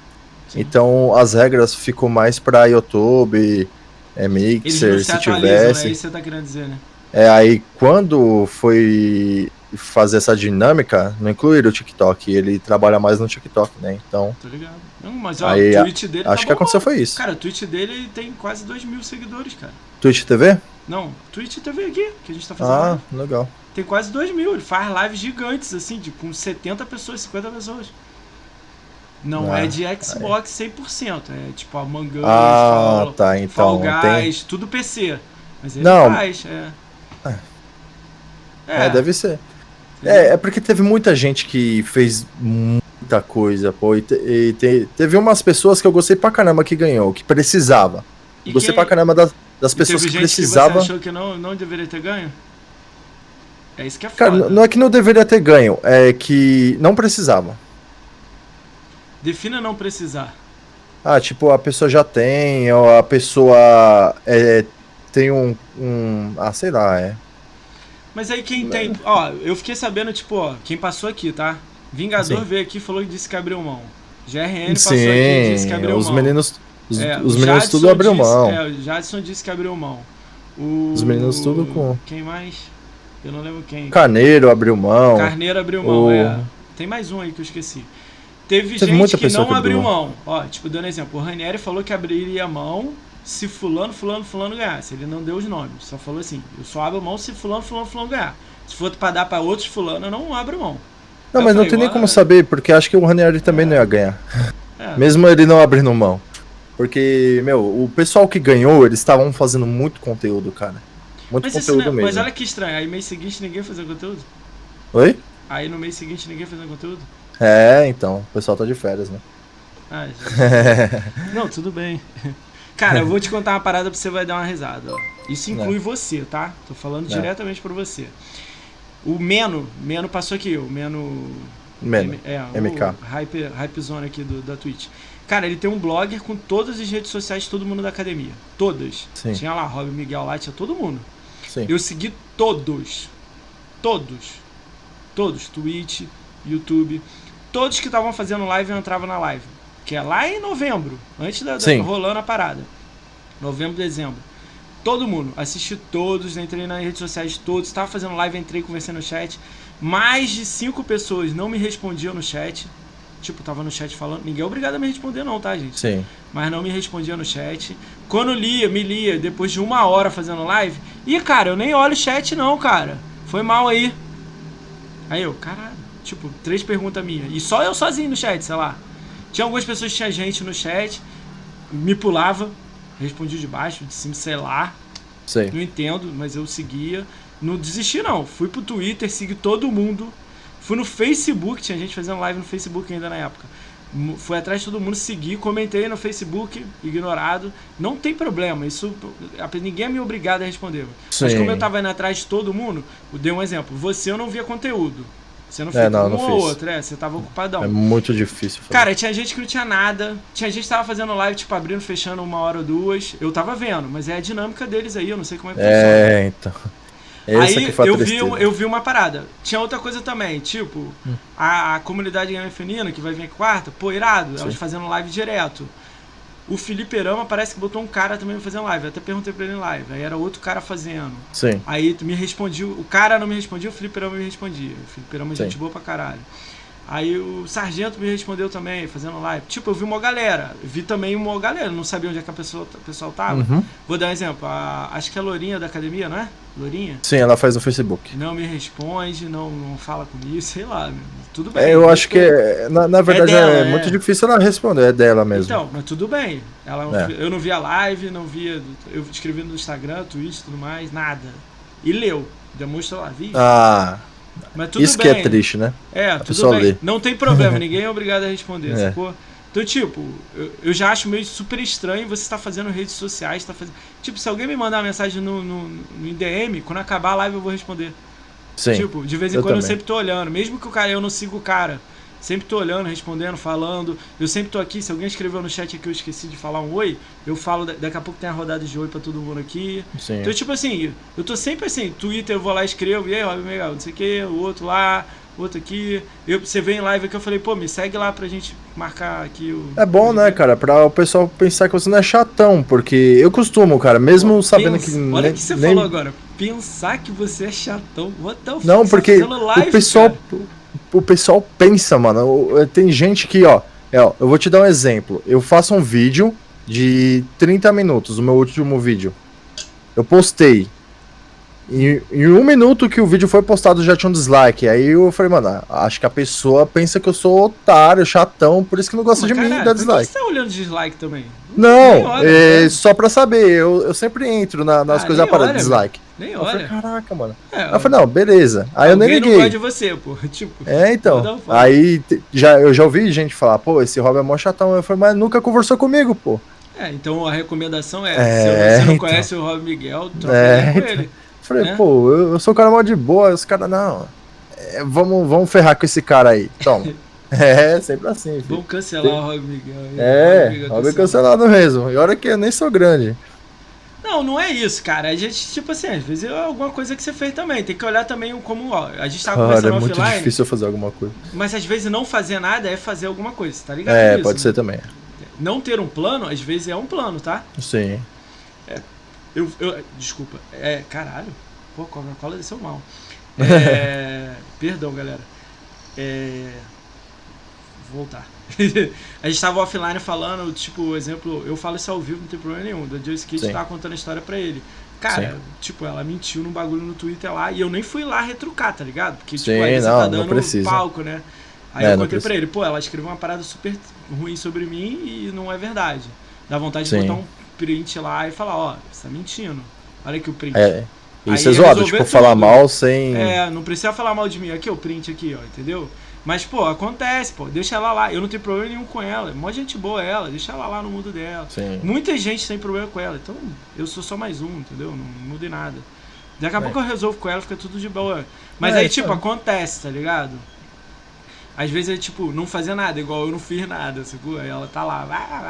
Sim. Então as regras ficam mais pra YouTube, é, Mixer, se se atualizam, tivesse. né? Isso você tá querendo dizer, né? É, aí quando foi fazer essa dinâmica, não incluíram o TikTok. Ele trabalha mais no TikTok, né? Então, Tô ligado. Não, mas ó, Aí, o tweet dele acho tá que aconteceu foi isso. Cara, o tweet dele tem quase 2 mil seguidores, cara. Twitch TV? Não, Twitch TV aqui, que a gente tá fazendo. Ah, live. legal. Tem quase 2 mil. Ele faz lives gigantes, assim, de, com 70 pessoas, 50 pessoas. Não Ah, é de Xbox 100%. É tipo Among Us, Ah, Fall, tá. Então, Fall tem. Guys, tudo PC. Mas ele Não. faz, é. É, deve ser. É, é porque teve muita gente que fez mu- muita coisa, pô. E, te- e te- teve umas pessoas que eu gostei pra caramba que ganhou, que precisava. E gostei quem- pra caramba das, das pessoas que precisavam. você achou que não, não deveria ter ganho? É isso que é Cara, foda. n- não é que não deveria ter ganho, é que não precisava. Defina não precisar. Ah, tipo, a pessoa já tem, ou a pessoa é, tem um, um. Ah, sei lá, é. Mas aí quem tem. Ó, eu fiquei sabendo, tipo, ó, quem passou aqui, tá? Vingador Sim. veio aqui e falou que disse que abriu mão. GRN passou aqui e Sim, disse que abriu os mão. meninos. Os, É, os meninos Jadson tudo abriu disse- mão. É, o Jadson disse que abriu mão. O... Os meninos tudo com- Quem mais? Eu não lembro quem. Carneiro abriu mão. Carneiro abriu mão, o- é. Tem mais um aí que eu esqueci. Teve, Teve gente que não que abriu abriu mão. Ó, tipo, dando exemplo, o Ranieri falou que abriria mão se fulano, fulano, fulano ganhasse. Ele não deu os nomes, só falou assim, eu só abro mão se fulano, fulano, fulano ganhar. Se for pra dar pra outros fulano, eu não abro mão. Não, Eu mas não tem nem como saber, porque acho que o Ranieri também não ia ganhar. É. Mesmo ele não abrindo mão. Porque, meu, o pessoal que ganhou, eles estavam fazendo muito conteúdo, cara. Muito Mas, conteúdo não- mesmo. mas olha que estranho, aí mês seguinte ninguém fazendo conteúdo? Oi? Aí no mês seguinte ninguém fazendo conteúdo? É, então. O pessoal tá de férias, né? Ah, já- Não, tudo bem. Cara, eu vou te contar uma parada pra você vai dar uma risada. Ó. Isso inclui você, tá? Tô falando É. diretamente pra você. O Meno, Meno passou aqui, o Meno. Meno. M- é, MK. o hype, hype zone aqui do, da Twitch. Cara, ele tem um blogger com todas as redes sociais de todo mundo da academia. Todas. Sim. Tinha lá, Rob Miguel lá, tinha todo mundo. Sim. Eu segui todos. Todos. Todos. Twitch, YouTube. Todos que estavam fazendo live eu entrava na live. Que é lá em novembro. Antes da, da rolando a parada. Novembro, dezembro. Todo mundo. Assisti todos, entrei nas redes sociais de todos. Tava fazendo live, entrei, conversei no chat. Mais de cinco pessoas não me respondiam no chat. Tipo, tava no chat falando. Ninguém é obrigado a me responder, não, tá, gente? Sim. mas não me respondia no chat. Quando lia, me lia, depois de uma hora fazendo live. E, cara, eu nem olho o chat, não, cara. Foi mal aí. Aí eu, caralho. Tipo, três perguntas minhas. E só eu sozinho no chat, sei lá. Tinha algumas pessoas que tinha gente no chat. Me pulava. Respondia de baixo, de cima, sei lá. Sei. Não entendo, mas eu seguia. Não desisti, não. Fui pro Twitter, segui todo mundo. Fui no Facebook, tinha gente fazendo live no Facebook ainda na época. Fui atrás de todo mundo, segui, comentei no Facebook, ignorado. Não tem problema, isso. Ninguém é me obrigado a responder. Mas como eu tava indo atrás de todo mundo, eu dei um exemplo. Você eu não via conteúdo. Você não É, fez não, um não ou fiz. outro, é, você tava ocupadão. É muito difícil fazer. Cara, tinha gente que não tinha nada. Tinha gente que tava fazendo live, tipo, abrindo, fechando uma hora ou duas. Eu tava vendo, mas é a dinâmica deles aí, eu não sei como é que funciona. é, então. Essa Aí eu vi, eu vi uma parada. Tinha outra coisa também, tipo, Hum. a, a comunidade gamer feminina que vai vir quarta, pô, irado, elas Sim. fazendo live direto. O Felipe Rama parece que botou um cara também fazendo live. Eu até perguntei pra ele em live. Aí era outro cara fazendo. Sim. Aí tu me respondia, o cara não me respondia, o Felipe Rama me respondia. O Felipe Rama é gente boa pra caralho. Aí o Sargento me respondeu também, fazendo live. Tipo, eu vi uma galera. Vi também uma galera. Não sabia onde é que a pessoa, o pessoal tava. Uhum. Vou dar um exemplo. A- acho que é a Lourinha da academia, não é? Lourinha? Sim, ela faz no Facebook. Não me responde, não, não fala comigo, sei lá. Tudo bem. É, eu acho que, é- na, na verdade, dela, é, é. muito difícil ela responder, é dela mesmo. Então, mas tudo bem. Ela, não- É. Eu não via live, não via. Eu escrevi no Instagram, Twitch tudo mais, nada. E leu. Demonstra lá, vi. Ah, isso bem. que é triste, né? É, tudo pessoa bem. lê. Não tem problema, ninguém é obrigado a responder, É. sacou? Então, tipo, eu, eu já acho meio super estranho você estar fazendo redes sociais, tá fazendo. Tipo, se alguém me mandar uma mensagem no, no, no IDM, quando acabar a live eu vou responder. Sim. Tipo, de vez em eu quando eu também. sempre tô olhando. Mesmo que o cara, eu não siga o cara. Sempre tô olhando, respondendo, falando. Eu sempre tô aqui. Se alguém escreveu no chat aqui eu esqueci de falar um oi, eu falo. da- Daqui a pouco tem a rodada de oi pra todo mundo aqui. Sim. Então, tipo assim, eu tô sempre assim, Twitter eu vou lá e escrevo, e aí, Rob Miguel, não sei o que, o outro lá, o outro aqui. Eu, você vem em live aqui, eu falei, pô, me segue lá pra gente marcar aqui o. É bom, né, cara, pra o pessoal pensar que você não é chatão, porque eu costumo, cara, mesmo sabendo Pensa- que. Olha o que você nem- falou agora. Pensar que você é chatão. What the fuck? Não, porque tá live, o pessoal. cara. O pessoal pensa, mano. Tem gente que, ó, é, ó. Eu vou te dar um exemplo. Eu faço um vídeo de 30 minutos, o meu último vídeo. Eu postei. Em, em, um minuto que o vídeo foi postado já tinha um dislike. Aí eu falei, mano, acho que a pessoa pensa que eu sou otário, chatão, por isso que não gosta de caralho, mim e dá dislike. Por que você tá olhando dislike também? Não, olha, é, né? só pra saber, eu, eu sempre entro na, nas ah, coisas para dislike. Nem olha. Eu falei, caraca, mano. É, eu falei, não, beleza. Aí eu nem liguei. não gosta de você, pô. Tipo, é, então. Aí já, eu já ouvi gente falar, pô, esse Rob é mó chatão. Eu falei, mas nunca conversou comigo, pô. É, então a recomendação é, é se você não então. conhece o Rob Miguel, troca é, com ele. Falei, né? pô, eu, eu, sou um cara mó de boa, os caras, não. É, vamos, vamos ferrar com esse cara aí. Toma. é, sempre assim. Filho. Vamos cancelar Tem... o Rob Miguel. É, Rob, Miguel cancelado mesmo. E olha que eu nem sou grande. Não, não é isso, cara. A gente, tipo assim, às vezes é alguma coisa que você fez também. Tem que olhar também como, ó, a gente tava conversando cara, é muito offline, difícil fazer alguma coisa. Mas às vezes não fazer nada é fazer alguma coisa, tá ligado? É, pode ser também. Não ter um plano, às vezes é um plano, tá? Sim. É, eu, eu, desculpa. É, caralho. Pô, Coca-Cola desceu mal. É, perdão, galera. É, voltar. a gente tava offline falando, tipo, exemplo, eu falo isso ao vivo, não tem problema nenhum. Da Joyce Kid tava contando a história pra ele. Cara, Sim. tipo, ela mentiu num bagulho no Twitter lá e eu nem fui lá retrucar, tá ligado? Porque, tipo, Sim, aí você não, tá dando palco, né? Aí é, eu contei pra ele, pô, ela escreveu uma parada super ruim sobre mim e não é verdade. Dá vontade Sim. de botar um print lá e falar, ó, você tá mentindo. Olha aqui o print. É. Isso Aí é zoado, tipo, tudo. falar mal sem. É, não precisa falar mal de mim. Aqui, o print aqui, ó, entendeu? Mas, pô, acontece, pô. Deixa ela lá. Eu não tenho problema nenhum com ela. Mó gente boa ela. Deixa ela lá no mundo dela. Sim. Muita gente tem problema com ela. Então, eu sou só mais um, entendeu? Não, não mudei nada. Daqui a é. pouco eu resolvo com ela, fica tudo de boa. Mas é, aí, tipo, acontece, tá ligado? Às vezes é tipo, não fazer nada, igual eu não fiz nada, sacou? Aí ela tá lá,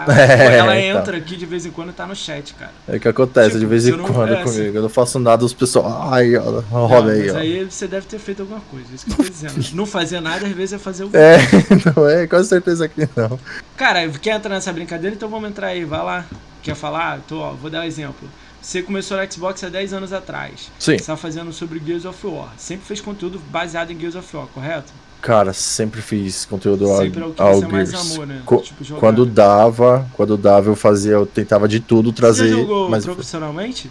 É, ela então. entra aqui de vez em quando e tá no chat, cara. É o que acontece tipo, de vez em quando é, comigo. Eu não faço nada, os pessoal. Ai, ó, roda aí, ó. aí você deve ter feito alguma coisa, isso que eu tô dizendo. não fazer nada, às vezes é fazer alguma É, não é, com certeza que não. Cara, quer entrar nessa brincadeira? Então vamos entrar aí, vai lá. Quer falar? Tô, ó, vou dar um exemplo. Você começou no Xbox há 10 anos atrás. Sim. Você tá fazendo sobre Gears of War. Sempre fez conteúdo baseado em Gears of War, correto? Cara, sempre fiz conteúdo sempre ao, ao Gears. Amor, né? Co tipo, quando dava, quando dava eu fazia, eu tentava de tudo trazer. Você jogou mas... profissionalmente?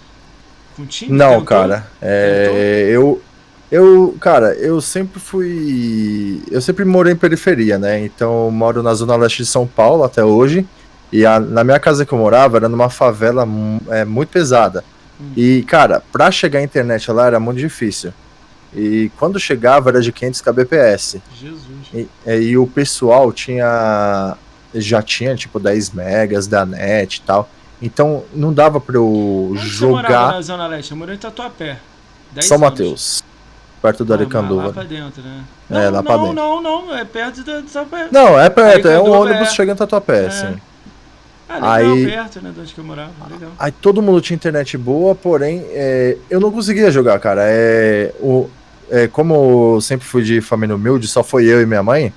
Com time? Não, Tentou? cara. É, eu eu, cara, eu sempre fui, eu sempre morei em periferia, né? Então eu moro na zona leste de São Paulo até hoje. E a, na minha casa que eu morava era numa favela é, muito pesada. Hum. E, cara, pra chegar à internet lá era muito difícil. E quando chegava era de 500 kbps. Jesus. E, e, o pessoal tinha. Já tinha tipo 10 megas da net e tal. Então não dava pra eu Onde jogar. Você na Zona Leste? Eu morei em Tatuapé. São Mateus. Perto do ah, Aricanduva. Lá pra dentro, né? Não, é, lá não, pra dentro. Não, não, não. É perto do Tatuapé. Não, é perto. é um ônibus é... chegando em Tatuapé, é. sim. Ah, legal, aí, perto, né, de onde que eu morava. Legal. Aí todo mundo tinha internet boa, porém, é, eu não conseguia jogar, cara. É, o, é, como eu sempre fui de família humilde, só foi eu e minha mãe.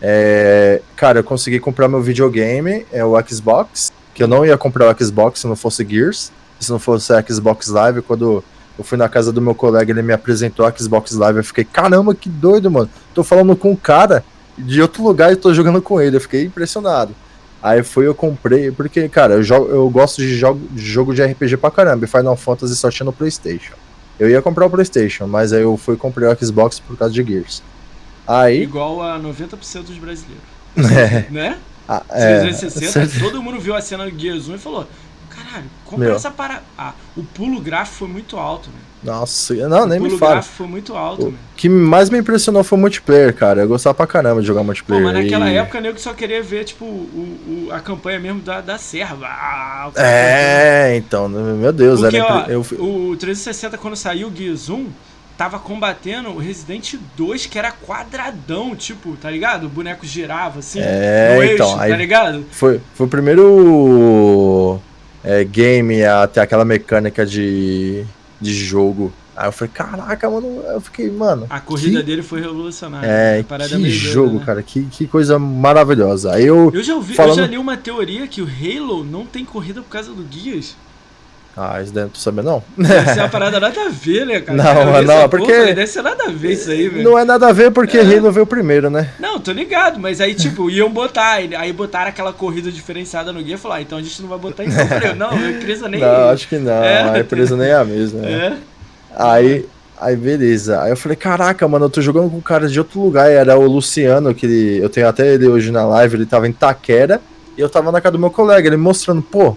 É, cara, eu consegui comprar meu videogame, é o Xbox, que eu não ia comprar o Xbox se não fosse Gears, se não fosse a Xbox Live. Quando eu fui na casa do meu colega, ele me apresentou a Xbox Live, eu fiquei, caramba, que doido, mano. Tô falando com um cara de outro lugar e tô jogando com ele, eu fiquei impressionado. Aí foi eu comprei, porque, cara, eu, jogo, eu gosto de jogo, de jogo de RPG pra caramba, e Final Fantasy só tinha no Playstation. Eu ia comprar o PlayStation, mas aí eu fui comprar o Xbox por causa de Gears. Aí. Igual a 90% dos brasileiros. É. Né? Ah, é, 360, todo mundo viu a cena do Gears 1 e falou: Caralho, compra Meu. essa para. Ah, o pulo gráfico foi muito alto, né? Nossa, não, o nem me fala. O pulo gráfico foi muito alto, O que mais me impressionou foi o multiplayer, cara. Eu gostava pra caramba de jogar multiplayer. Pô, mas naquela e... época, nego só queria ver, tipo, o, o, a campanha mesmo da, da serva. Ah, é, então, meu Deus. Porque, era ó, eu... o 360, quando saiu o Gears 1, tava combatendo o Resident 2, que era quadradão, tipo, tá ligado? O boneco girava assim, é, no então, eixo, tá ligado? Foi, foi o primeiro é, game a ter aquela mecânica de, de jogo. Aí eu falei, caraca, mano, eu fiquei, mano. A corrida que... dele foi revolucionária. É, que jogo, né? cara, que, que coisa maravilhosa. Aí eu. Eu já, ouvi, falando... eu já li uma teoria que o Halo não tem corrida por causa do Guias. Ah, isso daí não tô sabendo, não. Deve ser uma parada nada a ver, né, cara? Não, não, porque. Porra, deve ser nada a ver isso aí, velho. Não é nada a ver porque é. Halo veio primeiro, né? Não, tô ligado, mas aí, tipo, iam botar. Aí botaram aquela corrida diferenciada no guia e falaram, ah, então a gente não vai botar então. Eu falei, não, a empresa nem. Não, acho que não. É. A empresa nem é a mesma. Né? É. Aí, aí beleza. Aí eu falei, caraca, mano, eu tô jogando com um cara de outro lugar. E era o Luciano, que ele- eu tenho até ele hoje na live, ele tava em Taquera. E eu tava na casa do meu colega, ele mostrando, pô,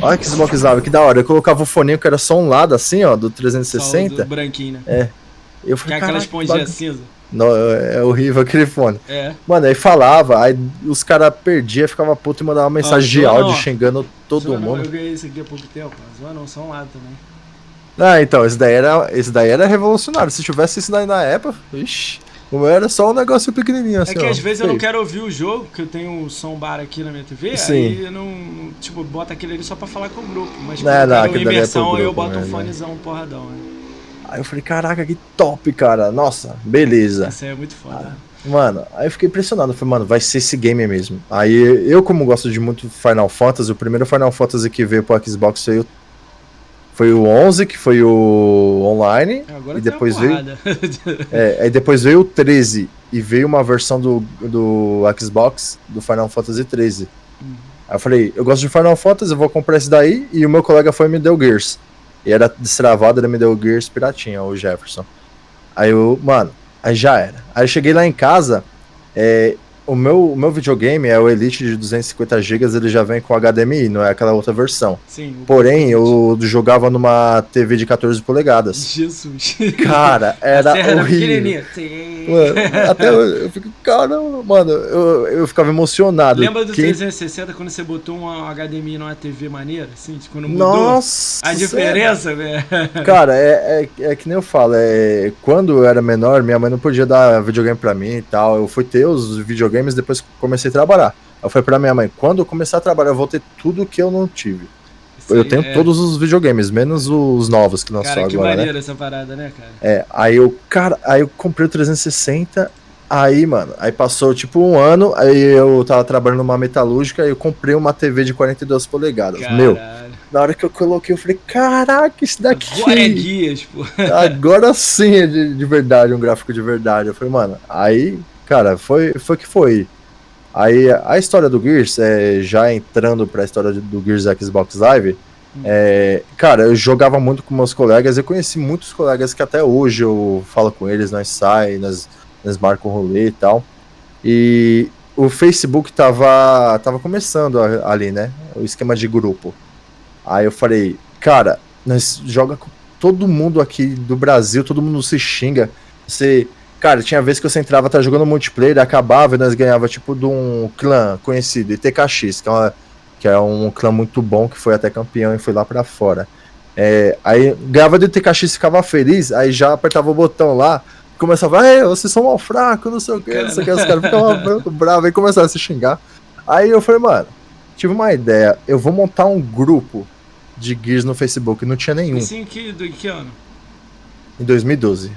olha que Xbox Live, que da hora. Eu colocava o foninho que era só um lado, assim, ó, do Só o 360. do branquinho, né? E eu Que é falei, aquela esponjinha cinza. Não, é horrível aquele fone. É. Mano, aí falava, aí os caras perdiam, ficava puto e mandava mensagem de áudio xingando todo mundo. Eu ganhei isso aqui há pouco tempo. Mas não, são lá também. Ah, então, esse daí era, esse daí era revolucionário. Se tivesse isso daí na época, ixi, o meu era só um negócio pequenininho assim. É que ó, às vezes eu não quero ouvir o jogo, porque eu tenho um som bar aqui na minha TV, Sim. aí eu não, tipo, bota aquele ali só pra falar com o grupo. Mas Não, quando eu não, quero aquele dali é imersão, eu grupo, boto né, um né. fonezão porradão, né? Aí eu falei, caraca, que top, cara. Nossa, beleza. Essa aí é muito foda. Mano, aí eu fiquei impressionado. Eu falei, mano, vai ser esse game mesmo. Aí eu, como gosto de muito Final Fantasy, o primeiro Final Fantasy que veio pro Xbox foi o, foi o 11, que foi o online. Agora e depois veio, é, aí depois veio o 13 e veio uma versão do, do Xbox do Final Fantasy 13. Hum. Aí eu falei, eu gosto de Final Fantasy, eu vou comprar esse daí. E o meu colega foi e me deu Gears. E era destravado, ele me deu Gears piratinha, o Jefferson. Aí eu, mano, aí já era. Aí eu cheguei lá em casa, é, o, meu, o meu videogame é o Elite de 250 GB, ele já vem com HDMI, não é aquela outra versão. Sim. Porém, eu jogava numa TV de 14 polegadas. Jesus. Cara, era horrível. Mano, até eu, eu fico, caramba, mano, eu, eu ficava emocionado. Lembra do Quem- 360 quando você botou um HDMI numa TV maneira? Assim, quando mudou? Nossa! A diferença, velho. Cara, é, é, é que nem eu falo, é, quando eu era menor, minha mãe não podia dar videogame pra mim e tal. Eu fui ter os videogames depois que comecei a trabalhar. Eu falei pra minha mãe, quando eu começar a trabalhar, eu vou ter tudo que eu não tive. Eu tenho é. todos os videogames, menos os novos que lançou Cara, que agora, né? maneiro essa parada, né, cara? É, aí eu, cara, aí eu comprei o 360, aí, mano, aí passou tipo um ano, aí eu tava trabalhando numa metalúrgica e eu comprei uma TV de 42 polegadas. Meu, Caralho. na hora que eu coloquei, eu falei, caraca, isso daqui. Agora é guias, pô. Agora sim é de, de verdade, um gráfico de verdade. Eu falei, mano, aí, cara, foi, foi que foi. Aí a história do Gears, é, já entrando pra história do- Gears Xbox Live, é, cara, eu jogava muito com meus colegas, eu conheci muitos colegas que até hoje eu falo com eles, nós saímos, nós, nós marcamos rolê e tal. E o Facebook tava, tava começando ali, né? O esquema de grupo. Aí eu falei, cara, nós joga com todo mundo aqui do Brasil, todo mundo se xinga. Você. Cara, tinha vez que você entrava, tá jogando multiplayer, acabava e nós ganhava tipo de um clã conhecido, ITKX, que é, uma- que é um clã muito bom, que foi até campeão e foi lá pra fora. É, aí ganhava do ITKX ficava feliz, aí já apertava o botão lá, começava, é, vocês são mal fraco, não sei o que, não sei o que, os caras ficavam bravos e começavam a se xingar. Aí eu falei, mano, tive uma ideia, eu vou montar um grupo de Gears no Facebook, não tinha nenhum, Isso em que, em que ano? em 2012.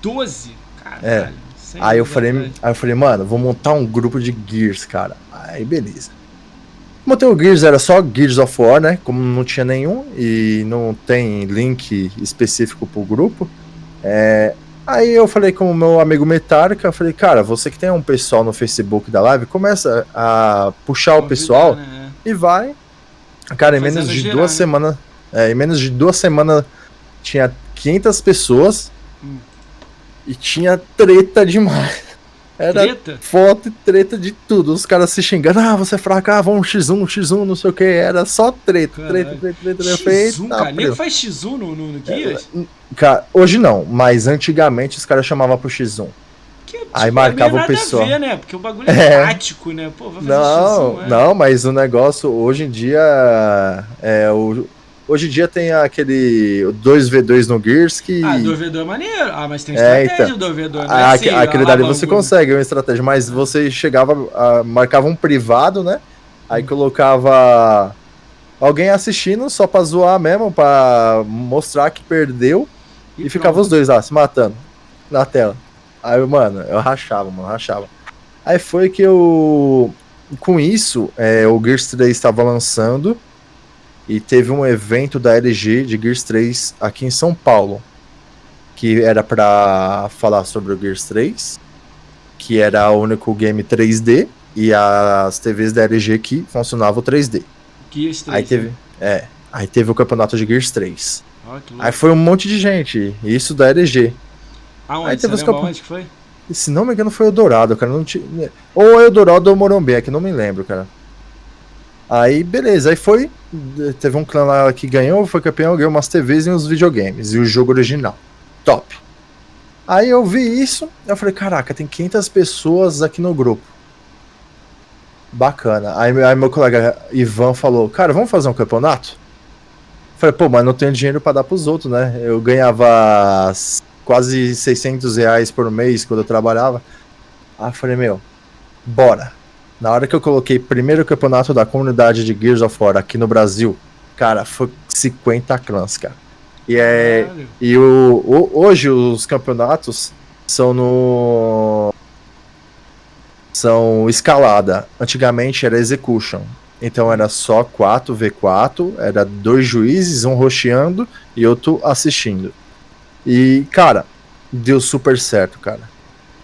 12? Caralho. É. Aí eu falei, atrás. aí eu falei, mano, vou montar um grupo de Gears, cara. Aí beleza. Montei o Gears, era só Gears of War, né? Como não tinha nenhum e não tem link específico pro grupo. É, aí eu falei com o meu amigo Metallica, eu falei, cara, você que tem um pessoal no Facebook da live, começa a puxar o pessoal né? e vai. Cara, em Fazendo menos de girar, duas né? semanas, é, em menos de duas semanas tinha 500 pessoas Hum. E tinha treta demais. Era Treta? foto e treta de tudo. Os caras se xingando, ah, você é fraco, ah, vamos X1, X1, não sei o que. Era só treta, treta, Caralho. treta, treta. Falei, X1, "Eita, cara. Preu." faz X1 no, no, no Guias? Cara, hoje não, mas antigamente os caras chamavam pro X1. Que, tipo, Aí é marcava o pessoal. Ver, né? Porque o bagulho é, É. tático, né? Pô, Não, X1, é. não, mas o negócio hoje em dia é o hoje em dia tem aquele 2v2 no Gears que Ah, 2v2 é maneiro. Ah, mas tem É, estratégia do 2v2. Não é Ah, assim, aque- aquele dali você consegue uma estratégia, mas você chegava, ah, marcava um privado, né? Aí colocava alguém assistindo só pra zoar mesmo, pra mostrar que perdeu, e, ficava os dois lá se matando na tela. Aí, mano, eu rachava, mano, rachava. Aí foi que eu. Com isso, é, o Gears 3 estava lançando e teve um evento da LG de Gears 3 aqui em São Paulo. Que era pra falar sobre o Gears 3, que era o único game 3D, e as TVs da LG que funcionavam 3D. Guias 3. Aí teve. É. Aí teve o campeonato de Gears 3. Ó, que louco. Aí foi um monte de gente, isso da LG. Aonde? aí teve os onde que foi? Se não me engano foi o Dourado, cara. Não tinha... Ou Eldorado ou Morumbi, é que não me lembro, cara. Aí, beleza, aí foi. Teve um clã lá que ganhou, foi campeão, ganhou umas TVs e uns videogames. E o jogo original. Top. Aí eu vi isso, eu falei, caraca, tem 500 pessoas aqui no grupo. Bacana. Aí, aí meu colega Ivan falou, cara, vamos fazer um campeonato? Falei, pô, mas não tenho dinheiro pra dar pros outros, né? Eu ganhava quase 600 reais por mês quando eu trabalhava. Aí eu falei, meu, bora. Na hora que eu coloquei primeiro campeonato da comunidade de Gears of War aqui no Brasil, cara, foi 50 clãs, cara. E é. Caralho. E o, o- hoje os campeonatos são no. São escalada. Antigamente era execution. Então era só 4v4, era dois juízes, um rocheando e outro assistindo. E, cara, deu super certo, cara.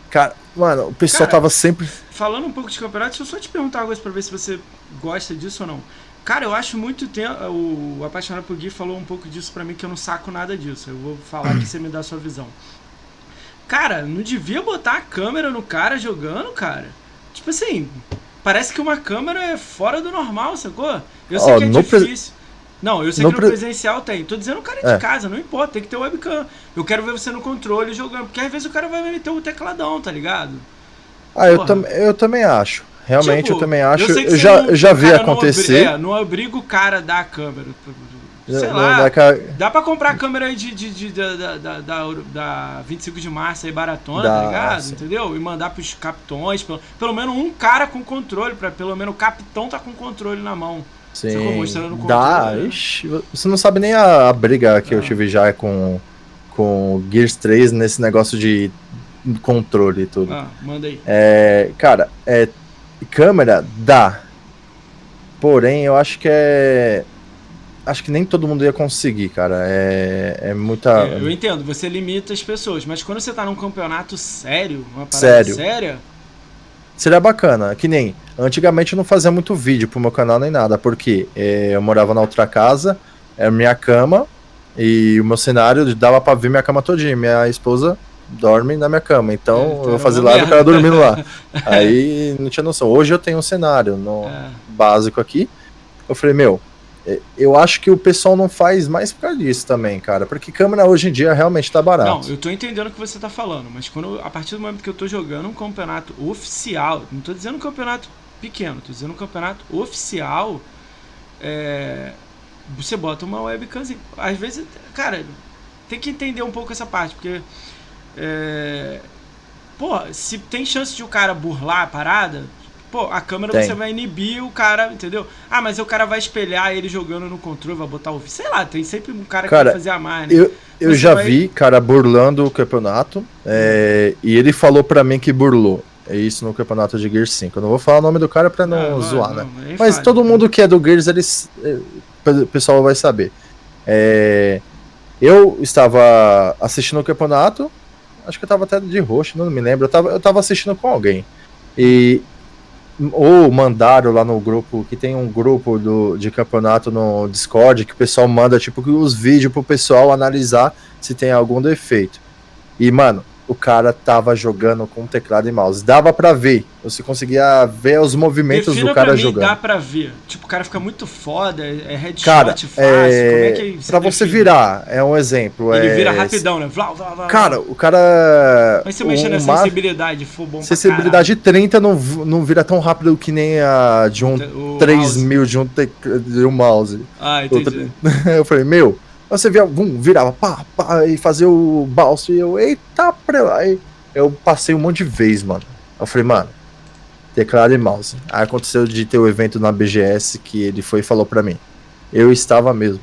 Cara, mano, o pessoal Cara, tava sempre. Falando um pouco de campeonato, deixa eu só te perguntar uma coisa pra ver se você gosta disso ou não. Cara, eu acho muito tempo. O Apaixonado por Gui falou um pouco disso pra mim, que eu não saco nada disso. Eu vou falar que você me dá a sua visão. Cara, não devia botar a câmera no cara jogando, cara. Tipo assim, parece que uma câmera é fora do normal, sacou? Eu sei Ó, que é pre- difícil. Não, eu sei no que no pre- presencial tem. Tô dizendo o cara É. de casa, não importa, tem que ter webcam. Eu quero ver você no controle jogando, porque às vezes o cara vai meter o tecladão, tá ligado? Ah, eu, tam, eu também acho. Realmente, Tipo, eu também acho. Eu, você já, não- eu já vi não acontecer. é, não obriga o cara da câmera. Sei Não- lá. dá ca- Dá pra comprar câmera aí de, de, de- da, da, da, da, da 25 de março aí baratona, Dá, tá ligado? Entendeu? E mandar pros capitões, pelo, pelo menos um cara com controle, pra pelo menos o capitão tá com controle na mão. Sim, Mostrando o dá. controle, né? Ixi, você não sabe nem a, a briga que eu Ah. tive já com, com o Gears 3 nesse negócio de controle e tudo. Ah, manda aí. É, cara, é, câmera dá. Porém, eu acho que é. Acho que nem todo mundo ia conseguir, cara. É, é muita. É, eu entendo, você limita as pessoas, mas quando você tá num campeonato sério, uma parada Sério. séria, Seria bacana, que nem. Antigamente eu não fazia muito vídeo pro meu canal nem nada, porque é, eu morava na outra casa, era minha cama, e o meu cenário dava pra ver minha cama todinha. Minha esposa dorme na minha cama, É, então então eu era fazia uma live com ela merda. dormindo lá. Aí não tinha noção. Hoje eu tenho um cenário no é, básico aqui. Eu falei, meu, é, eu acho que o pessoal não faz mais por causa disso também, cara. Porque câmera hoje em dia realmente tá barato. Não, eu tô entendendo o que você tá falando, mas quando a partir do momento que eu tô jogando um campeonato oficial, não tô dizendo um campeonato pequeno, tô dizendo um campeonato oficial, é, você bota uma webcamzinha. Às vezes, cara, tem que entender um pouco essa parte, porque é, pô, se tem chance de o cara burlar a parada, pô, a câmera Tem. você vai inibir o cara, entendeu? Ah, mas o cara vai espelhar ele jogando no controle, vai botar o. Sei lá, tem sempre um cara que Cara, vai fazer a mais, né? Eu, eu Você já vai- vi cara burlando o campeonato é, e ele falou pra mim que burlou. É isso no campeonato de Gears 5. Eu não vou falar o nome do cara pra não Ah, zoar, não, né? aí Mas todo mundo que é do Gears, eles, é, o pessoal vai saber. É, eu estava assistindo o campeonato, acho que eu estava até de roxo, não me lembro. Eu estava eu tava assistindo com alguém. E ou mandaram lá no grupo, que tem um grupo do, de campeonato no Discord, que o pessoal manda tipo os vídeos pro pessoal analisar se tem algum defeito. E, mano, o cara tava jogando com teclado e mouse. Dava pra ver. Você conseguia ver os movimentos Defina do cara pra mim, jogando. dá pra ver. Tipo, o cara fica muito foda, é headshot Cara, fácil, como é é, que pra você virar, é um exemplo. Ele é, vira rapidão, né? Vlá, vlá, vlá, Cara, o cara. Mas se mexer na ma- sensibilidade, for bom Sensibilidade 30 não, não vira tão rápido que nem a de um. O 3 mouse. mil de um, tec- de um mouse. Ah, entendi. Eu falei, meu, você via, vum, virava, pá, pá, e fazia o balso, e eu, eita, pra... aí eu passei um monte de vez, mano. Eu falei, mano, teclado e mouse. Aí aconteceu de ter o evento na BGS que ele foi e falou pra mim. Eu estava mesmo.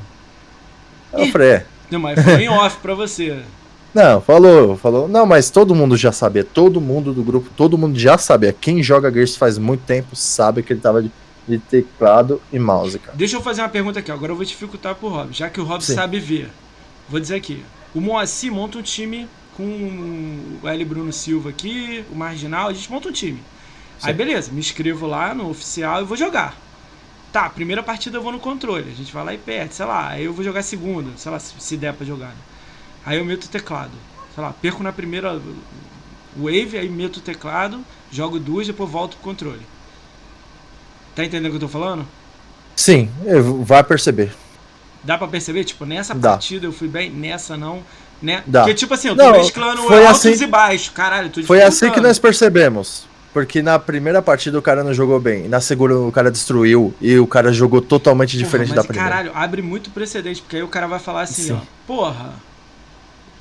Aí eu falei, é. Não, mas foi em off pra você. Não, falou, falou. Não, mas todo mundo já sabia, todo mundo do grupo, todo mundo já sabia. Quem joga Gears faz muito tempo sabe que ele tava de, de teclado e mouse, cara. Deixa eu fazer uma pergunta aqui. Agora eu vou dificultar pro Rob, já que o Rob Sim. sabe ver. Vou dizer aqui. O Moacir monta um time com o L. Bruno Silva aqui, o Marginal, a gente monta um time. Aí Sim. beleza, me inscrevo lá no oficial e vou jogar. Tá, primeira partida eu vou no controle, a gente vai lá e perde, sei lá, aí eu vou jogar segunda, sei lá, se, se der pra jogar. Né? Aí eu meto o teclado. Sei lá, perco na primeira wave, aí meto o teclado, jogo duas, depois volto pro controle. Tá entendendo o que eu tô falando? Sim, vai perceber. Dá pra perceber? Tipo, nessa Dá. partida eu fui bem, nessa não. Né? Dá. Porque, tipo assim, eu tô Não, mesclando foi altos assim- e baixos. Caralho, tô Foi assim que nós percebemos. Porque na primeira partida o cara não jogou bem. Na segunda o cara destruiu. E o cara jogou totalmente Porra, diferente da primeira. Caralho, abre muito precedente, porque aí o cara vai falar assim, Sim. ó. Porra.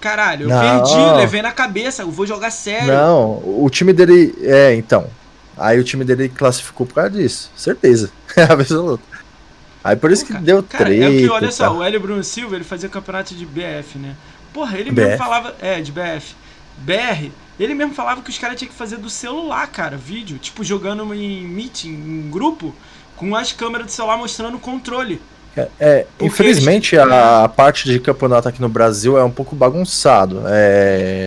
Caralho, eu Não. perdi, levei na cabeça, eu vou jogar sério. Não, o time dele. É, então. Aí o time dele classificou por causa disso. Certeza. É absoluto. Aí por isso Pô, que cara, deu cara, treta. é que, olha só, o Hélio Bruno Silva, ele fazia campeonato de BF, né? Porra, ele BF? mesmo falava. É, de BF. BR, ele mesmo falava que os caras tinham que fazer do celular, cara, vídeo. Tipo, jogando em meeting, em grupo, com as câmeras do celular mostrando o controle. É, é, infelizmente eles- a, a parte de campeonato aqui no Brasil é um pouco bagunçado. É,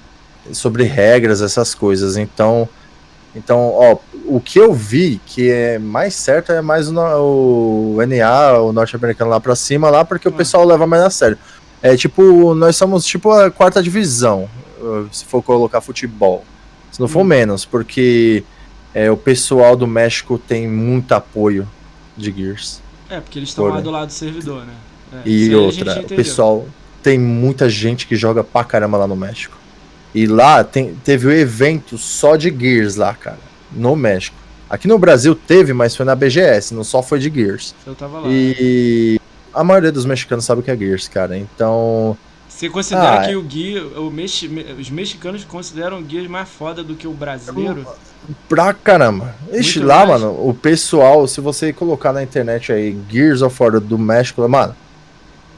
sobre regras, essas coisas. Então, então, ó, o que eu vi que é mais certo é mais o, o NA, o norte-americano lá pra cima, lá, porque o Ah. pessoal leva mais a sério. É tipo, nós somos tipo a quarta divisão, uh, se for colocar futebol. Se não for Hum. menos, porque é, o pessoal do México tem muito apoio de Gears. É, porque eles estão lá do lado do servidor, né? É, E outra, o pessoal tem muita gente que joga pra caramba lá no México. E lá tem, teve o evento só de Gears lá, cara, no México. Aqui no Brasil teve, mas foi na BGS, não só foi de Gears. Eu tava lá. E a maioria dos mexicanos sabe o que é Gears, cara. Então, Você considera Ah, que o guia, o mexi, me- os mexicanos consideram o guia mais foda do que o brasileiro? pra caramba. Ixi, lá, mais. mano, o pessoal, se você colocar na internet aí Gears of War do México, mano,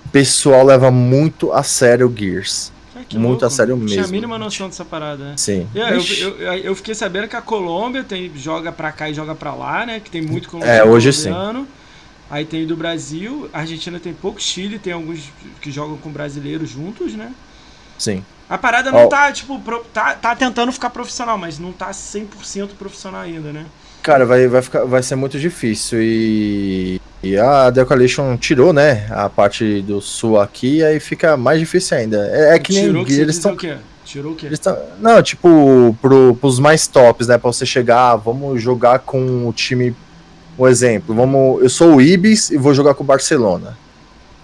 o pessoal leva muito a sério o Gears. Que muito louco, a sério não Tinha a mesmo. mínima noção dessa parada, né? Sim. É, eu, eu, eu- eu fiquei sabendo que a Colômbia tem, joga pra cá e joga pra lá, né? Que tem muito É, colombiano. hoje sim. colombiano. Aí tem do Brasil, a Argentina tem pouco, Chile tem alguns que jogam com brasileiros juntos, né? Sim. A parada não Ó. tá, tipo, pro- tá, tá tentando ficar profissional, mas não tá 100% profissional ainda, né? Cara, vai, vai, ficar, vai ser muito difícil. E, e a Decalation tirou, né? A parte do sul aqui, aí fica mais difícil ainda. É, é que nem Tirou que você eles é estão. quê? Tirou o quê? Tão, não, tipo, pro, pros mais tops, né? Pra você chegar, ah, vamos jogar com o time. Um exemplo, vamos. Eu sou o Ibis e vou jogar com o Barcelona.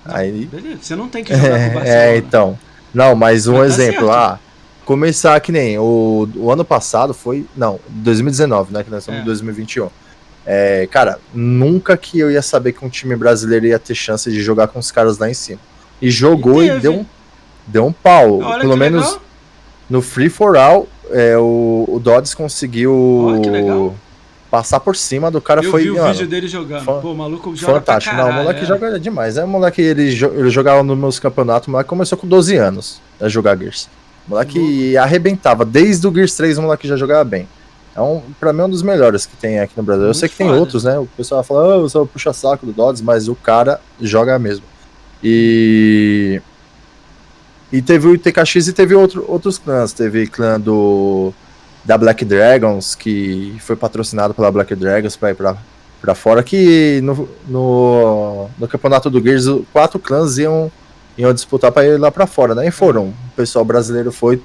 Aí. Beleza, você não tem que jogar com o Barcelona. É, então. Não, mas um Mas tá exemplo, certo. ah, começar que nem o, o ano passado foi, não, 2019, né, que nós estamos É. em 2021. É, cara, nunca que eu ia saber que um time brasileiro ia ter chance de jogar com os caras lá em cima. E jogou E e, deu um, deu um pau. Olha Pelo menos legal. no Free for All, é, o, o Dodds conseguiu passar por cima do cara. eu foi vi o mano, vídeo dele jogando. fan- Pô, o maluco joga fantástico. pra não, caralho. o moleque é. joga demais. É o moleque, ele, jo- ele jogava nos meus campeonatos, o moleque começou com 12 anos a jogar Gears. O moleque arrebentava. Desde o Gears 3 o moleque já jogava bem. É um, pra mim, é um dos melhores que tem aqui no Brasil. Eu Muito sei que tem foda. outros, né? O pessoal fala, ah, eu sou o puxa-saco do Dodds, mas o cara joga mesmo. E. E teve o ITKX e teve outro, outros clãs. Teve clã do. Da Black Dragons, que foi patrocinado pela Black Dragons pra ir pra, pra fora. Que no, no, no campeonato do Gears, quatro clãs iam, iam disputar pra ir lá pra fora, né? E foram. O pessoal brasileiro foi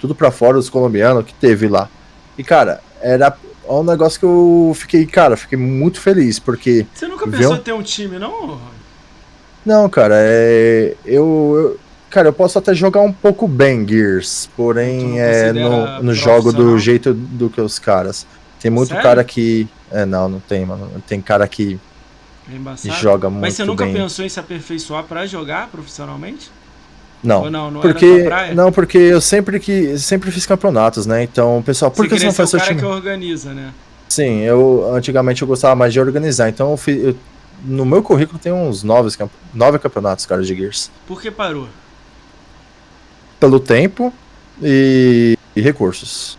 tudo pra fora, os colombianos que teve lá. E, cara, era um negócio que eu fiquei, cara, fiquei muito feliz, porque. Você nunca Viu? pensou em ter um time, não? Não, cara, é. Eu, eu- Cara, eu posso até jogar um pouco bem Gears, porém não é no, no jogo do jeito do que os caras. Tem muito Sério? cara que. É, não, não tem, mano. Tem cara que É joga muito Mas você nunca bem. pensou em se aperfeiçoar pra jogar profissionalmente? Não. Não? Não Porque, não, porque eu sempre que sempre fiz campeonatos, né? Então, pessoal, por você que você não faz seu time? que organiza, né? Sim, eu antigamente eu gostava mais de organizar, então eu fiz, eu- no meu currículo tem uns nove, nove campeonatos, cara, de Gears. Por que parou? Pelo tempo e, e recursos.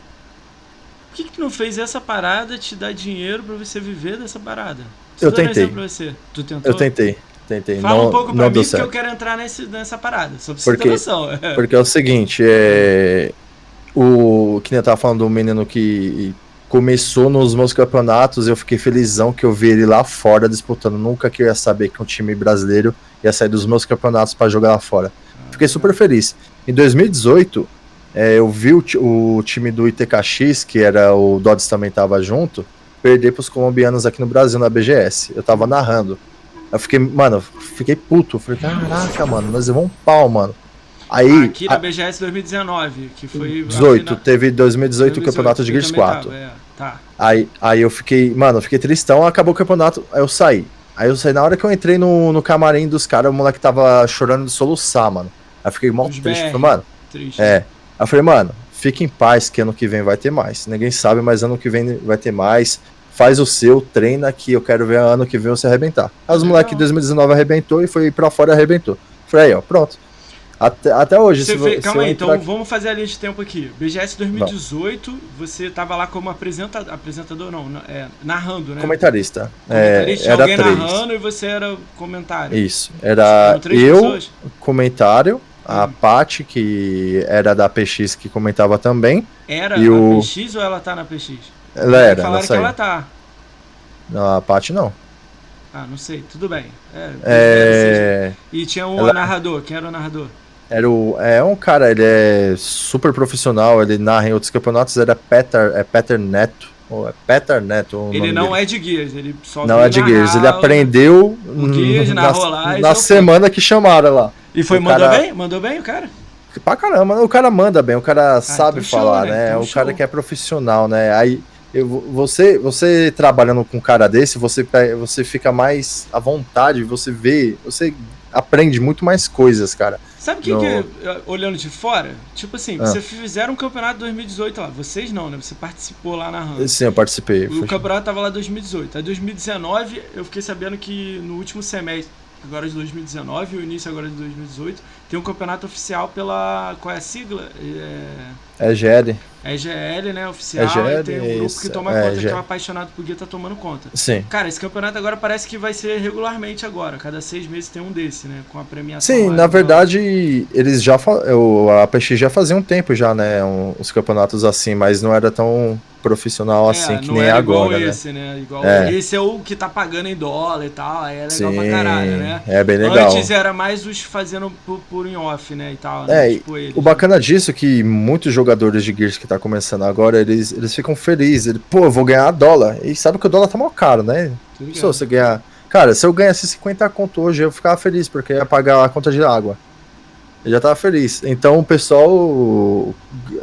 Por que, que tu não fez essa parada te dar dinheiro pra você viver dessa parada? Eu tentei. pra você. Tu tentou? Eu tentei, tentei, Fala não, um pouco pra mim, porque eu quero entrar nesse, nessa parada. Você Porque-. Porque é o seguinte, é. O que nem eu tava falando do menino que começou nos meus campeonatos, eu fiquei felizão que eu vi ele lá fora disputando. Nunca que eu ia saber que um time brasileiro ia sair dos meus campeonatos para jogar lá fora. Fiquei super feliz. Em 2018, é, eu vi o, o, time do ITKX, que era o Dodds também tava junto, perder pros colombianos aqui no Brasil, na BGS. Eu tava narrando. Eu fiquei, mano, fiquei puto. Falei, caraca, mano, nós levamos um pau, mano. Aí, Aqui na BGS 2019, que foi. 18, na... teve 2018, 2018 o campeonato de Gears 4. Tava, é, tá. aí, aí eu fiquei, mano, eu fiquei tristão, acabou o campeonato, aí eu saí. Aí eu saí, na hora que eu entrei no, no camarim dos caras, o moleque tava chorando de soluçar, mano. Aí eu fiquei mó triste, falei, mano. Triste. É. Aí eu falei, mano, fique em paz que ano que vem vai ter mais. Ninguém sabe, mas ano que vem vai ter mais. Faz o seu, treina que eu quero ver ano que vem você arrebentar. Aí os moleques em 2019 arrebentou e foi pra fora e arrebentou. Falei, aí, ó, pronto. Até, até hoje. Você se fez, calma aí, então aqui... vamos fazer a linha de tempo aqui. BGS 2018, não. você estava lá como apresenta, apresentador, não, é, narrando, né? Comentarista. Comentarista, é, era alguém três. narrando e você era comentário. Isso, era eu, pessoas? comentário, a hum. Paty, que era da PX, que comentava também. Era e o... PX ou ela tá na PX? Ela era, Falaram que ela tá. A Paty não. Ah, não sei, tudo bem. É, é... E tinha um ela... narrador, quem era o narrador? Era o, é um cara, ele é super profissional, ele narra em outros campeonatos, era Peter, é Peter Neto. Ou é Peter Neto. ele não dele. é de Gears, ele só Não é de Gears, ele aprendeu Gears, na, lá, na semana que chamaram lá. E foi, o mandou cara... bem? Mandou bem o cara? Pra caramba, o cara manda bem, o cara ah, sabe então falar, show, né? né? Então o show. cara que é profissional, né? Aí eu, você, você trabalhando com um cara desse, você, você fica mais à vontade, você vê, você aprende muito mais coisas, cara. Sabe o que, no... que, olhando de fora? Tipo assim, ah. você fizeram um campeonato 2018 lá. Vocês não, né? Você participou lá na RAM. Sim, eu participei. O campeonato tava lá 2018. Aí 2019, eu fiquei sabendo que no último semestre, agora de 2019, o início agora de 2018, tem um campeonato oficial pela. Qual é a sigla? É. É GL. É GL, né? Oficial. É GL, e tem um grupo isso. que toma é, conta, que é um apaixonado por guia, tá tomando conta. Sim. Cara, esse campeonato agora parece que vai ser regularmente agora. Cada seis meses tem um desse, né? Com a premiação. Sim, na verdade, eles já. Eu, a PX já fazia um tempo já, né? Um, os campeonatos assim, mas não era tão profissional é, assim que nem agora. Igual né? esse, né? Igual é. Esse é o que tá pagando em dólar e tal. É legal Sim, pra caralho, né? É bem legal. Antes era mais os fazendo por, em off, né? E tal. Né? É, tipo o bacana disso é que muitos jogadores de Gears que tá começando agora, eles, eles ficam felizes. Ele, Pô, eu vou ganhar dólar. E sabe que o dólar tá mal caro, né? Se você ganhar. Cara, se eu ganhasse 50 conto hoje, eu ficava feliz, porque ia pagar a conta de água. Eu já tava feliz. Então o pessoal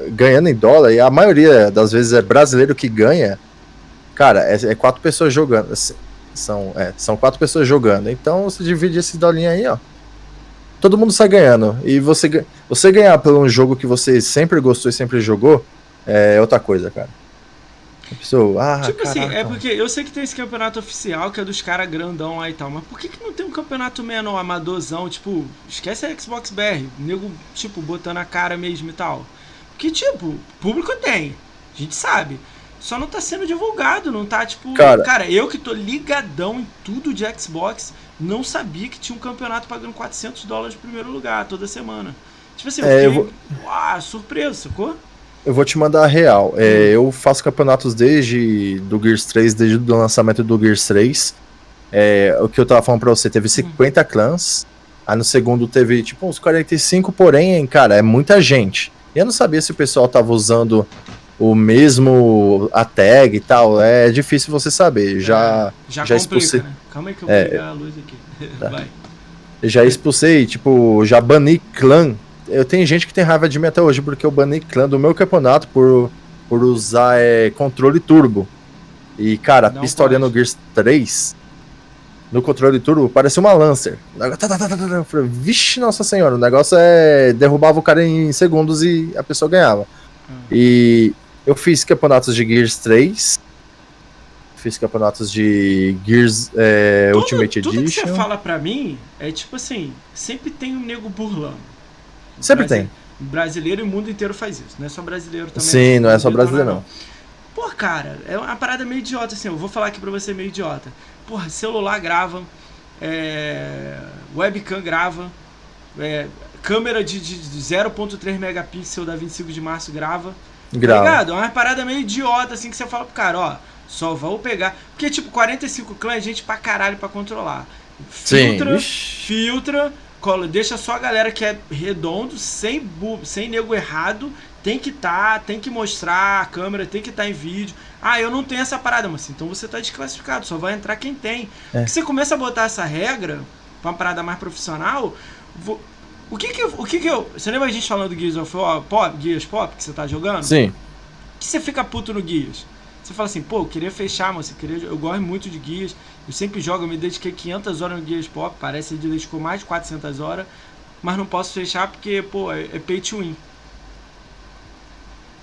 ganhando em dólar, e a maioria das vezes é brasileiro que ganha, cara, é, é quatro pessoas jogando. São, é, são quatro pessoas jogando. Então você divide esse dolinho aí, ó. Todo mundo sai ganhando. E você, você ganhar por um jogo que você sempre gostou e sempre jogou, é outra coisa, cara. Pessoa, ah, tipo caraca. assim, é porque eu sei que tem esse campeonato oficial que é dos caras grandão lá e tal, mas por que, que não tem um campeonato menor, amadorzão? Tipo, esquece a Xbox BR, nego, tipo, botando a cara mesmo e tal. Que, tipo, público tem, a gente sabe. Só não tá sendo divulgado, não tá, tipo. Cara, cara eu que tô ligadão em tudo de Xbox, não sabia que tinha um campeonato pagando 400 dólares no primeiro lugar toda semana. Tipo assim, eu é, fiquei, eu vou... uau, surpreso, sacou? Eu vou te mandar a real. É, eu faço campeonatos desde do Gears 3, desde o lançamento do Gears 3. É, o que eu tava falando pra você, teve 50 uhum. clãs. Aí no segundo teve tipo uns 45, porém, cara, é muita gente. E eu não sabia se o pessoal tava usando o mesmo a tag e tal. É difícil você saber. Já, é, já, já complica, expulsei. Né? Calma aí que eu vou é, pegar a luz aqui. Tá. Vai. Já expulsei, tipo, já bani clã eu tenho gente que tem raiva de mim até hoje porque eu banei clã do meu campeonato por, por usar é, controle turbo. E, cara, a pistolinha no Gears 3, no controle turbo, parecia uma Lancer. Eu falei, Vixe, nossa senhora, o negócio é. derrubava o cara em segundos e a pessoa ganhava. Hum. E eu fiz campeonatos de Gears 3. Fiz campeonatos de Gears é, tudo, Ultimate tudo Edition. Tudo que você fala pra mim é tipo assim: sempre tem um nego burlando. Sempre tem. Brasileiro e o mundo inteiro faz isso. Não é só brasileiro também. Sim, não é só brasileiro, não. Pô, cara, é uma parada meio idiota, assim. Eu vou falar aqui pra você meio idiota. Porra, celular grava, é... webcam grava, é... câmera de, de 0.3 megapixel da 25 de março grava. Grava. Tá ligado? É uma parada meio idiota, assim, que você fala pro cara, ó, só vou pegar. Porque, tipo, 45 clãs é gente pra caralho pra controlar. Filtra, Sim. Filtra, cola, deixa só a galera que é redondo, sem bu sem nego errado, tem que tá, tem que mostrar a câmera, tem que estar em vídeo. Ah, eu não tenho essa parada, mas então você tá desclassificado, só vai entrar quem tem. É. Porque você começa a botar essa regra pra uma parada mais profissional, o que que, o que que eu... Você lembra a gente falando do Gears of War, Pop, Gears Pop, que você tá jogando? Sim. que você fica puto no Guias? Você fala assim, pô, eu queria fechar, mas eu, queria, eu gosto muito de Guias, eu sempre jogo, eu me dediquei 500 horas no Guias Pop, parece que ele dedicou mais de 400 horas, mas não posso fechar porque, pô, é, é pay to win.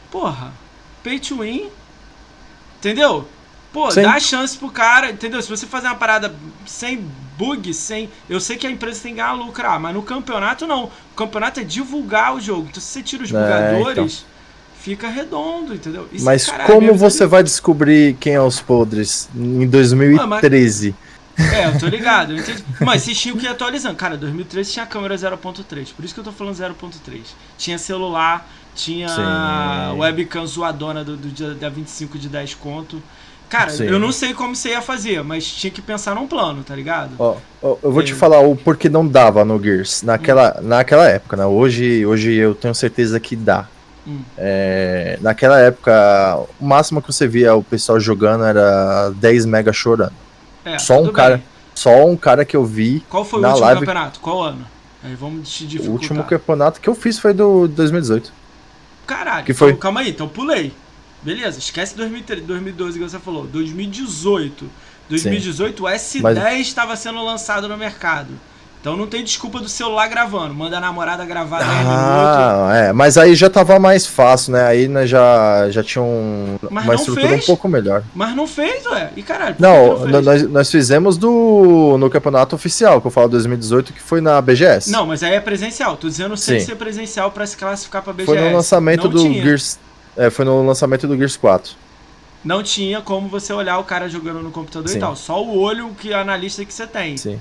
Porra, pay to win, entendeu? Pô, Sim. dá chance pro cara, entendeu? Se você fazer uma parada sem bug, sem. Eu sei que a empresa tem que ganhar lucrar, mas no campeonato não. O campeonato é divulgar o jogo. Então se você tira os É, bugadores, fica redondo, entendeu? Isso, Mas caralho, como você vai descobrir quem é os podres em 2013? É, eu tô ligado, eu. Mas vocês tinham que ir atualizando. Cara, 2013 tinha câmera 0.3, por isso que eu tô falando 0.3. Tinha celular, tinha Sim. webcam zoadona do, do dia da 25 de 10 conto. Cara, Sim. eu não sei como você ia fazer, mas tinha que pensar num plano, tá ligado? Ó, ó, eu vou te É. falar o porquê não dava no Gears naquela, naquela época, né? Hoje, hoje eu tenho certeza que dá. Hum. É, naquela época, o máximo que você via o pessoal jogando era 10 mega chorando. É, só um cara- bem. Só um cara que eu vi. Qual foi o na último live- campeonato? Qual ano? Aí vamos te O último campeonato que eu fiz foi do 2018. Caralho, Que foi? então, calma aí, então pulei. Beleza, esquece 2013, 2012 que você falou. 2018. 2018 o S10 estava sendo lançado no mercado. Então não tem desculpa do celular gravando. Manda a namorada gravar 10 minutos. Ah, é, mas aí já tava mais fácil, né? Aí né, já, já tinha um- Mas uma não estrutura fez. um pouco melhor. Mas não fez, ué. E caralho, que Não, fez? nós, nós fizemos do no campeonato oficial, que eu falo 2018, que foi na BGS. Não, mas aí é presencial. Tô dizendo sem Sim. ser presencial pra se classificar pra BGS. foi no lançamento Não do tinha. Gears. É, foi no lançamento do Gears 4. Não tinha como você olhar o cara jogando no computador Sim. e tal. Só o olho que analista que você tem. Sim.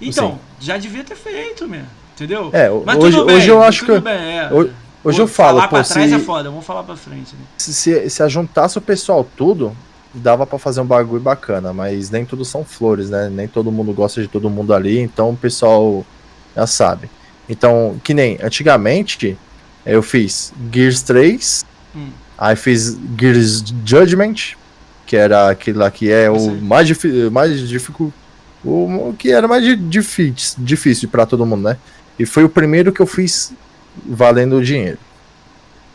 Então, já devia ter feito, meu. Entendeu? É, Mas hoje, tudo bem, hoje eu acho que. bem, é. Hoje, hoje eu falo, Falar pô, pra trás se, é foda, vamos falar pra frente. Né? se, se, se ajuntasse o pessoal tudo, dava pra fazer um bagulho bacana, mas nem tudo são flores, né? Nem todo mundo gosta de todo mundo ali, então o pessoal já sabe. Então, que nem antigamente, eu fiz Gears 3, Hum. aí fiz Gears Judgment, que era aquele lá que é o mais, difi- mais difícil. O o que era mais di- difícil, difícil para todo mundo, né? E foi o primeiro que eu fiz valendo dinheiro.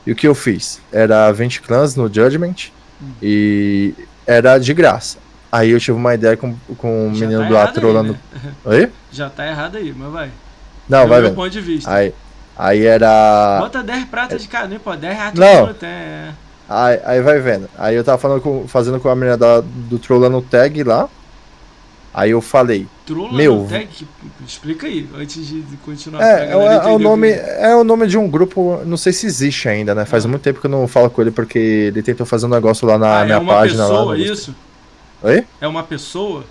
E o que eu fiz? Era 20 clãs no Judgment Hum. e era de graça. Aí eu tive uma ideia com, com o menino tá do Atrola aí, no. né? Oi? Já tá errado aí, mas vai. Não, Do vai meu vendo. ponto de vista. Aí, aí era. Bota 10 pratas de cada, nem pô, 10 reais Não. todo mundo tem. é. Aí, aí vai vendo. Aí eu tava falando com, fazendo com a menina da, do Trollando Tag lá. Aí eu falei. Trula Meu. no tag, explica aí, antes de continuar. É, é, é o nome, que- é o nome de um grupo, não sei se existe ainda, né? Faz Ah. muito tempo que eu não falo com ele porque ele tentou fazer um negócio lá na Ah, minha é uma página. lá, pessoa, no- isso? Oi? É uma pessoa?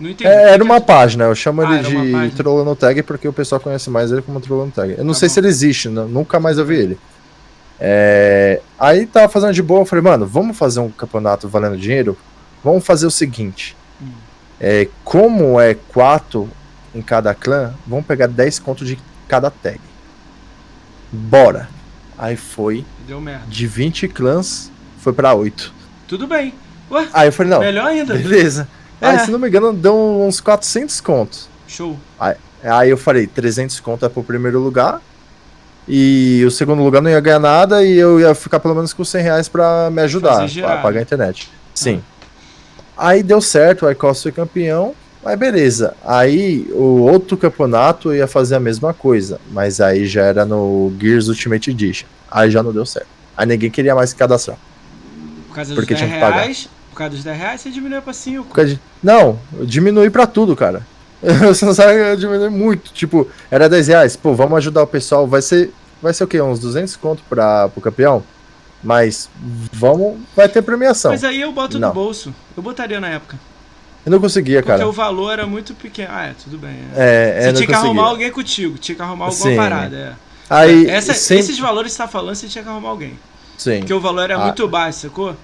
Não entendi. É, era uma página, eu chamo Ah, ele de página. Trollando Tag porque o pessoal conhece mais ele como Trollando Tag. Eu não Tá sei bom. se ele existe, nu- nunca mais eu vi ele. É, aí tava fazendo de boa, eu falei, mano, vamos fazer um campeonato valendo dinheiro? Vamos fazer o seguinte. Hum. É, como é 4 em cada clã, vamos pegar 10 contos de cada tag. Bora. Aí foi, Deu merda. de 20 clãs, foi pra 8. Tudo bem. Ué, Aí eu falei, não, melhor ainda. beleza. É. Aí, se não me engano, deu uns 400 contos. Show. Aí eu falei, 300 conto é pro primeiro lugar. E o segundo lugar não ia ganhar nada e eu ia ficar pelo menos com 100 reais pra me ajudar, pra pagar a internet. Sim. Aí deu certo, o Icos foi campeão, mas beleza. Aí o outro campeonato ia fazer a mesma coisa, mas aí já era no Gears Ultimate Edition. Aí já não deu certo. Aí ninguém queria mais se cadastrar. Por Porque 10 tinha que pagar. reais. Por causa dos 10 reais, você diminuiu pra 5. Por causa de- Não, eu diminui pra tudo, cara. Você não sabe eu diminui muito. Tipo, era 10 reais. Pô, vamos ajudar o pessoal. Vai ser, vai ser o quê? Uns 200 conto pra, pro campeão? Mas vamos. Vai ter premiação. Mas aí eu boto Não. no bolso. Eu botaria na época. Eu não conseguia, Porque cara. o valor era muito pequeno. Ah, é, tudo bem. É. É, é, Você tinha que conseguia. arrumar alguém contigo, tinha que arrumar alguma Sim. parada. É. Aí, Essa- sempre- Esses valores que você tá falando, você tinha que arrumar alguém. Sim. Porque o valor era Ah. muito baixo, sacou?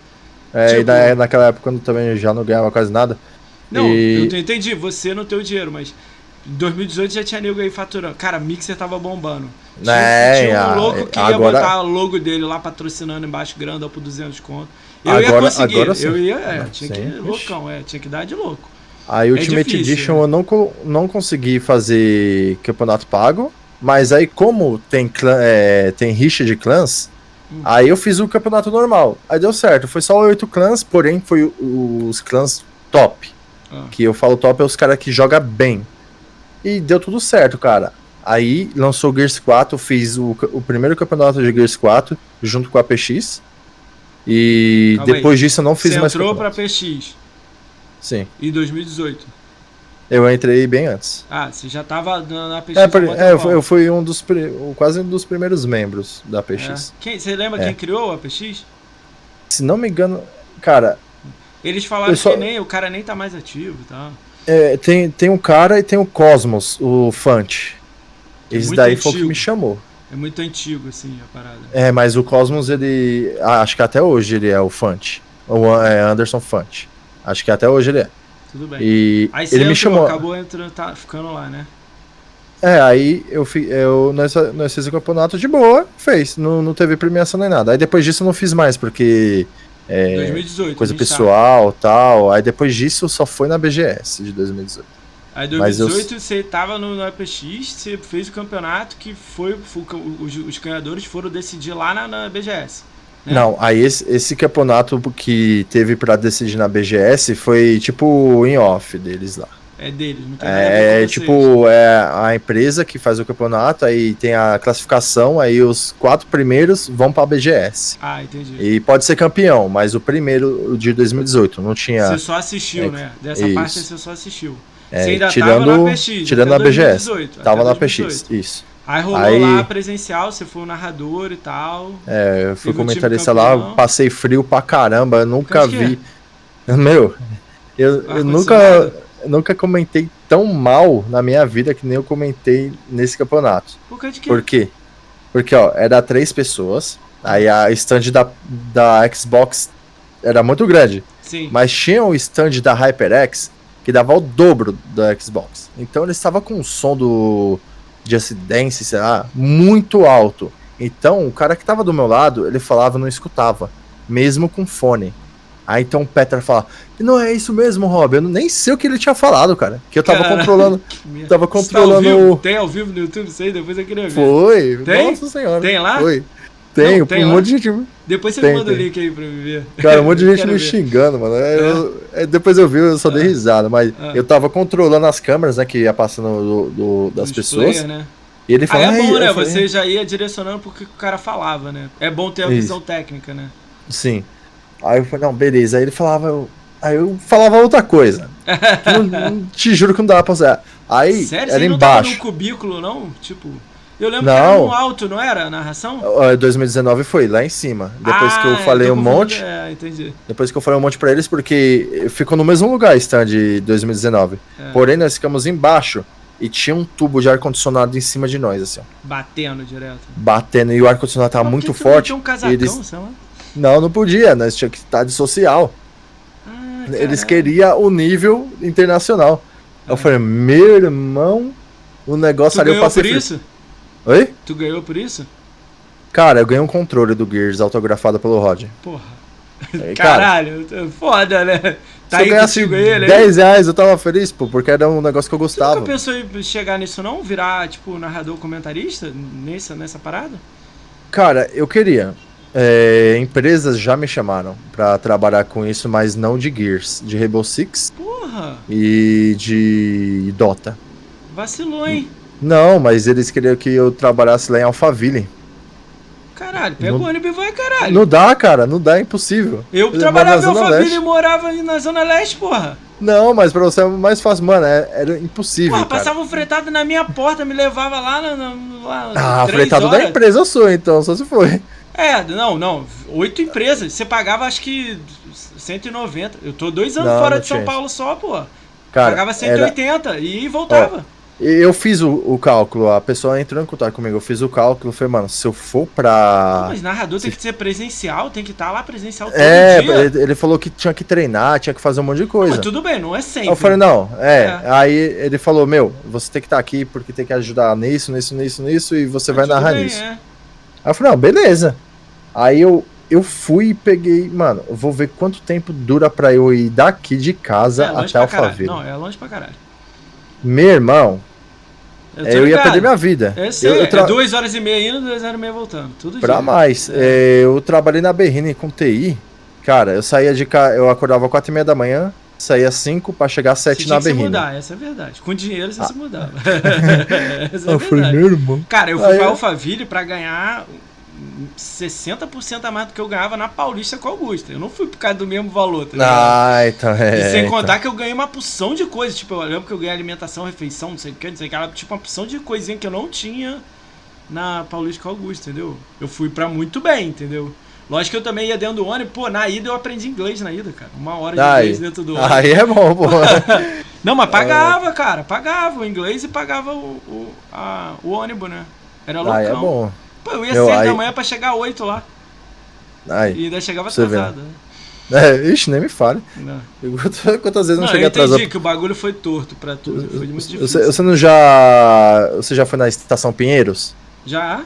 É, tipo- e na, naquela época quando também já não ganhava quase nada. Não, E- eu te- entendi, você não tem o dinheiro, mas em 2018 já tinha nego aí faturando. Cara, Mixer tava bombando. Tinha, É, tinha um louco que ia agora- botar o logo dele lá patrocinando embaixo, grandão por 200 conto. Eu ia Agora- conseguir, agora sim. eu ia, é, tinha Sim, que, ixi. loucão, é, tinha que dar de louco. Aí É Ultimate difícil, Edition né? eu não, não consegui fazer campeonato pago, mas aí como tem, clã, é, tem rixa de clãs, Hum. aí eu fiz o campeonato normal. Aí deu certo, foi só oito clãs, porém foi os clãs top. Ah. Que eu falo top é os caras que jogam bem. E deu tudo certo, cara. Aí lançou o Gears 4, eu fiz o, o primeiro campeonato de Gears 4 junto com a PX. E Calma aí. depois disso eu não fiz Você mais entrou pra. PX Sim, em 2018. Eu entrei bem antes. Ah, você já tava na, PX É, por- é, eu, fui, eu fui um dos quase um dos primeiros membros da PX. É. Quem, você lembra É. quem criou a PX? Se não me engano, cara, Eles falaram só- que nem, o cara nem tá mais ativo tal. é, tem, tem um cara e tem o Cosmos, o Fant. Esse Muito daí foi o que antigo. me chamou. É muito antigo, assim, a parada. É, mas o Cosmos, ele. ah, acho que até hoje ele é o Fant. O é, Anderson Fant. Acho que até hoje ele é. Tudo bem. E Aí você ele me entrou, chamou. acabou entrando, tá ficando lá, né? É, aí eu, eu nós, nós fizemos o campeonato de boa, fez. Não, não teve premiação nem nada. Aí depois disso eu não fiz mais, porque. É, 2018. coisa pessoal tal. Aí depois disso só foi na BGS de 2018. Aí Mas eu- 2018 você tava no, no APX, você fez o campeonato que foi, foi os, os ganhadores foram decidir lá na, na BGS. É. Não, aí esse, esse campeonato que teve pra decidir na BGS foi tipo em off deles lá. É deles, não tem nada a ver É, com vocês. tipo, é a empresa que faz o campeonato, aí tem a classificação, aí os quatro primeiros vão pra BGS. Ah, entendi. E pode ser campeão, mas o primeiro, de 2018, não tinha. Você só assistiu, É, né? Dessa isso. parte você só assistiu. é, você ainda tirando, PX. tirando na BGS. 2018, Tava na 2018. PX, isso. Aí rolou Aí- lá presencial, você foi o narrador e tal. É, eu fui comentarista lá, passei frio pra caramba, eu nunca de vi. Meu, eu, eu nunca, eu nunca comentei tão mal na minha vida que nem eu comentei nesse campeonato. Por quê? Por quê? Porque, ó, era três pessoas, aí a stand da, da Xbox era muito grande, Sim. mas tinha o stand da HyperX que dava o dobro da Xbox. Então ele estava com um som do Just Dance, sei lá, muito alto. Então o cara que tava do meu lado, ele falava não escutava, mesmo com fone. Aí então o Petra fala, não é isso mesmo, Rob, eu nem sei o que ele tinha falado, cara. Que eu tava Caralho. controlando, merda. tava Você tá ao controlando vivo? Tem ao vivo no YouTube isso aí? Depois eu queria ver. Foi, Tem? nossa senhora. Tem lá? Foi. Tem, Não, tem um monte de gente. Depois você Tem, manda o link aí pra me ver. Cara, um monte de gente me ver. xingando, mano. É, eu- é, depois eu vi, eu só dei Ah. risada, mas Ah. eu tava controlando as câmeras, né, que ia passando do, do- das Os pessoas. player, né? E ele falou, é bom, né? falei, Você já ia direcionando porque o cara falava, né? É bom ter a Isso. visão técnica, né? Sim. Aí eu falei, não, beleza. Aí ele falava, eu- aí eu falava outra coisa. Não- te juro que não dava pra usar. Aí Sério? era Você não tava num embaixo. cubículo, não? Tipo. Eu lembro que era Não. no alto, não era? A narração? Ó, 2019 foi lá em cima. Depois que eu Ah, falei tô um monte, É, entendi. depois que eu falei um monte pra eles, porque ficou no mesmo lugar stand de 2019. É, Porém, nós ficamos embaixo e tinha um tubo de ar-condicionado em cima de nós, assim, batendo direto. batendo. E o ar-condicionado tava Mas muito não forte. tinha um casacão, eles... sei lá? Não, não podia, nós tinha que estar de social. Ah, Eles queriam o nível internacional. Eu É. falei, meu irmão, o negócio Tu ali eu passei. por isso? Oi? Tu ganhou por isso? Cara, eu ganhei um controle do Gears autografado pelo Rod. Porra. Aí, cara, Caralho, foda, né? Tá se eu ganhasse ele, aí? 10 reais, eu tava feliz, pô, porque era um negócio que eu Você gostava. nunca pensou em chegar nisso não? Virar, tipo, narrador comentarista nessa, nessa parada? Cara, eu queria. É, empresas já me chamaram pra trabalhar com isso, mas não de Gears, de Rainbow Six Porra, e de Dota. vacilou, hein? Não, mas eles queriam que eu trabalhasse lá em Alphaville. Caralho, pega Não- o ônibus e vai, caralho. Não dá, cara, não dá, é impossível. Eu trabalhava em Alphaville e morava na Zona Leste, porra. Não, mas pra você é mais fácil, mano, é- era impossível. Porra, cara. passava um fretado na minha porta, me levava lá na. na- lá Ah, fretado da horas. empresa sua, então, só se foi. É, não, não. Oito empresas. Você pagava acho que 190. Eu tô dois anos Não, fora não de São. Paulo só, pô. Cara, pagava era, 180 e voltava. Eu fiz o, o cálculo, a pessoa entrou em contato comigo, eu fiz o cálculo, falei, mano, se eu for pra. Mas narrador tem que ser presencial, tem que estar lá presencial todo É, dia. ele, ele falou que tinha que treinar, tinha que fazer um monte de coisa. Mas tudo bem, não é sempre. Eu falei, não, é. É. Aí ele falou, meu, você tem que estar aqui porque tem que ajudar nisso, nisso, nisso, nisso, e você vai Mas tudo narrar bem, nisso. é. Aí eu falei, não, beleza. Aí eu, eu fui e peguei, mano, eu vou ver quanto tempo dura pra eu ir daqui de casa É até. Alphaville. Não, é longe pra caralho. Meu irmão, Eu, é, eu, ia perder minha vida. Eu sei, eu, eu tra- é duas horas e meia indo, duas horas e meia voltando. Tudo Pra dia. mais. É, eu trabalhei na Berrine com TI. Cara, eu saía de casa, eu acordava às 4 e meia da manhã, saía às 5 pra chegar às Você 7 tinha na que se Berrine. mudar, essa é verdade. Com dinheiro você se mudava. essa é Ah. Eu verdade. meu irmão. Cara, eu fui Aí pra Alphaville pra ganhar 60% a mais do que eu ganhava na Paulista com a Augusta. Eu não fui por causa do mesmo valor, tá ligado? Ah, então é. E sem então. contar que eu ganhei uma porção de coisas. Tipo, eu lembro que eu ganhei alimentação, refeição, não sei o que, não sei o que. Era, tipo, uma porção de coisinha que eu não tinha na Paulista com a Augusta, entendeu? Eu fui pra muito bem, entendeu? Lógico que eu também ia dentro do ônibus. Pô, na ida eu aprendi inglês na ida, cara. Uma hora de Aí, inglês dentro do ônibus. aí é bom, pô. Não, mas pagava, cara. Pagava o inglês e pagava o, o, a- o ônibus, né? Era loucão. aí é bom. Pô, eu ia Meu, 6 da aí- manhã pra chegar 8 lá. E ainda chegava vê. atrasado. né? É, ixi, nem me fale. Quantas- Quantas vezes não, Não, cheguei eu entendi atrasado? que o bagulho foi torto pra tudo. Foi muito difícil. Você, você não já. Você já foi na estação Pinheiros? Já?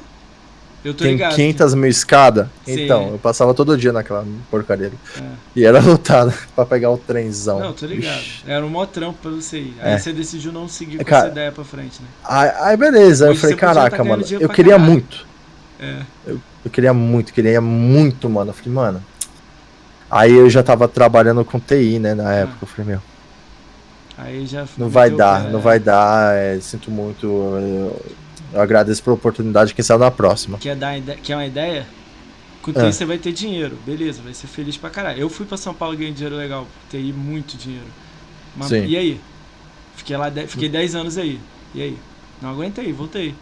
Eu tô Tem ligado. 500 mil escadas? Sim. Então, eu passava todo dia naquela porcaria ali. É. E era lotado pra pegar o trenzão. Não, tô ligado. Ixi. Era um mó trampo pra você ir. Aí É. você decidiu não seguir com Cara, essa ideia pra frente, né? Aí, aí beleza, aí eu falei, tá caraca, mano, eu queria caralho. muito. É. Eu queria muito, queria muito, mano. Eu falei, mano. Aí eu já tava trabalhando com TI, né, na época. Eu falei, meu, Aí já. não vai dar, não vai dar. é, sinto muito. Eu, eu agradeço pela oportunidade, quem sabe na próxima. Quer, dar quer uma ideia? Com Ah. TI você vai ter dinheiro, beleza, vai ser feliz pra caralho. Eu fui pra São Paulo ganhei dinheiro legal, TI muito dinheiro. Mas, Sim. E aí? Fiquei lá, de- fiquei 10 anos aí. E aí? Não aguentei, voltei.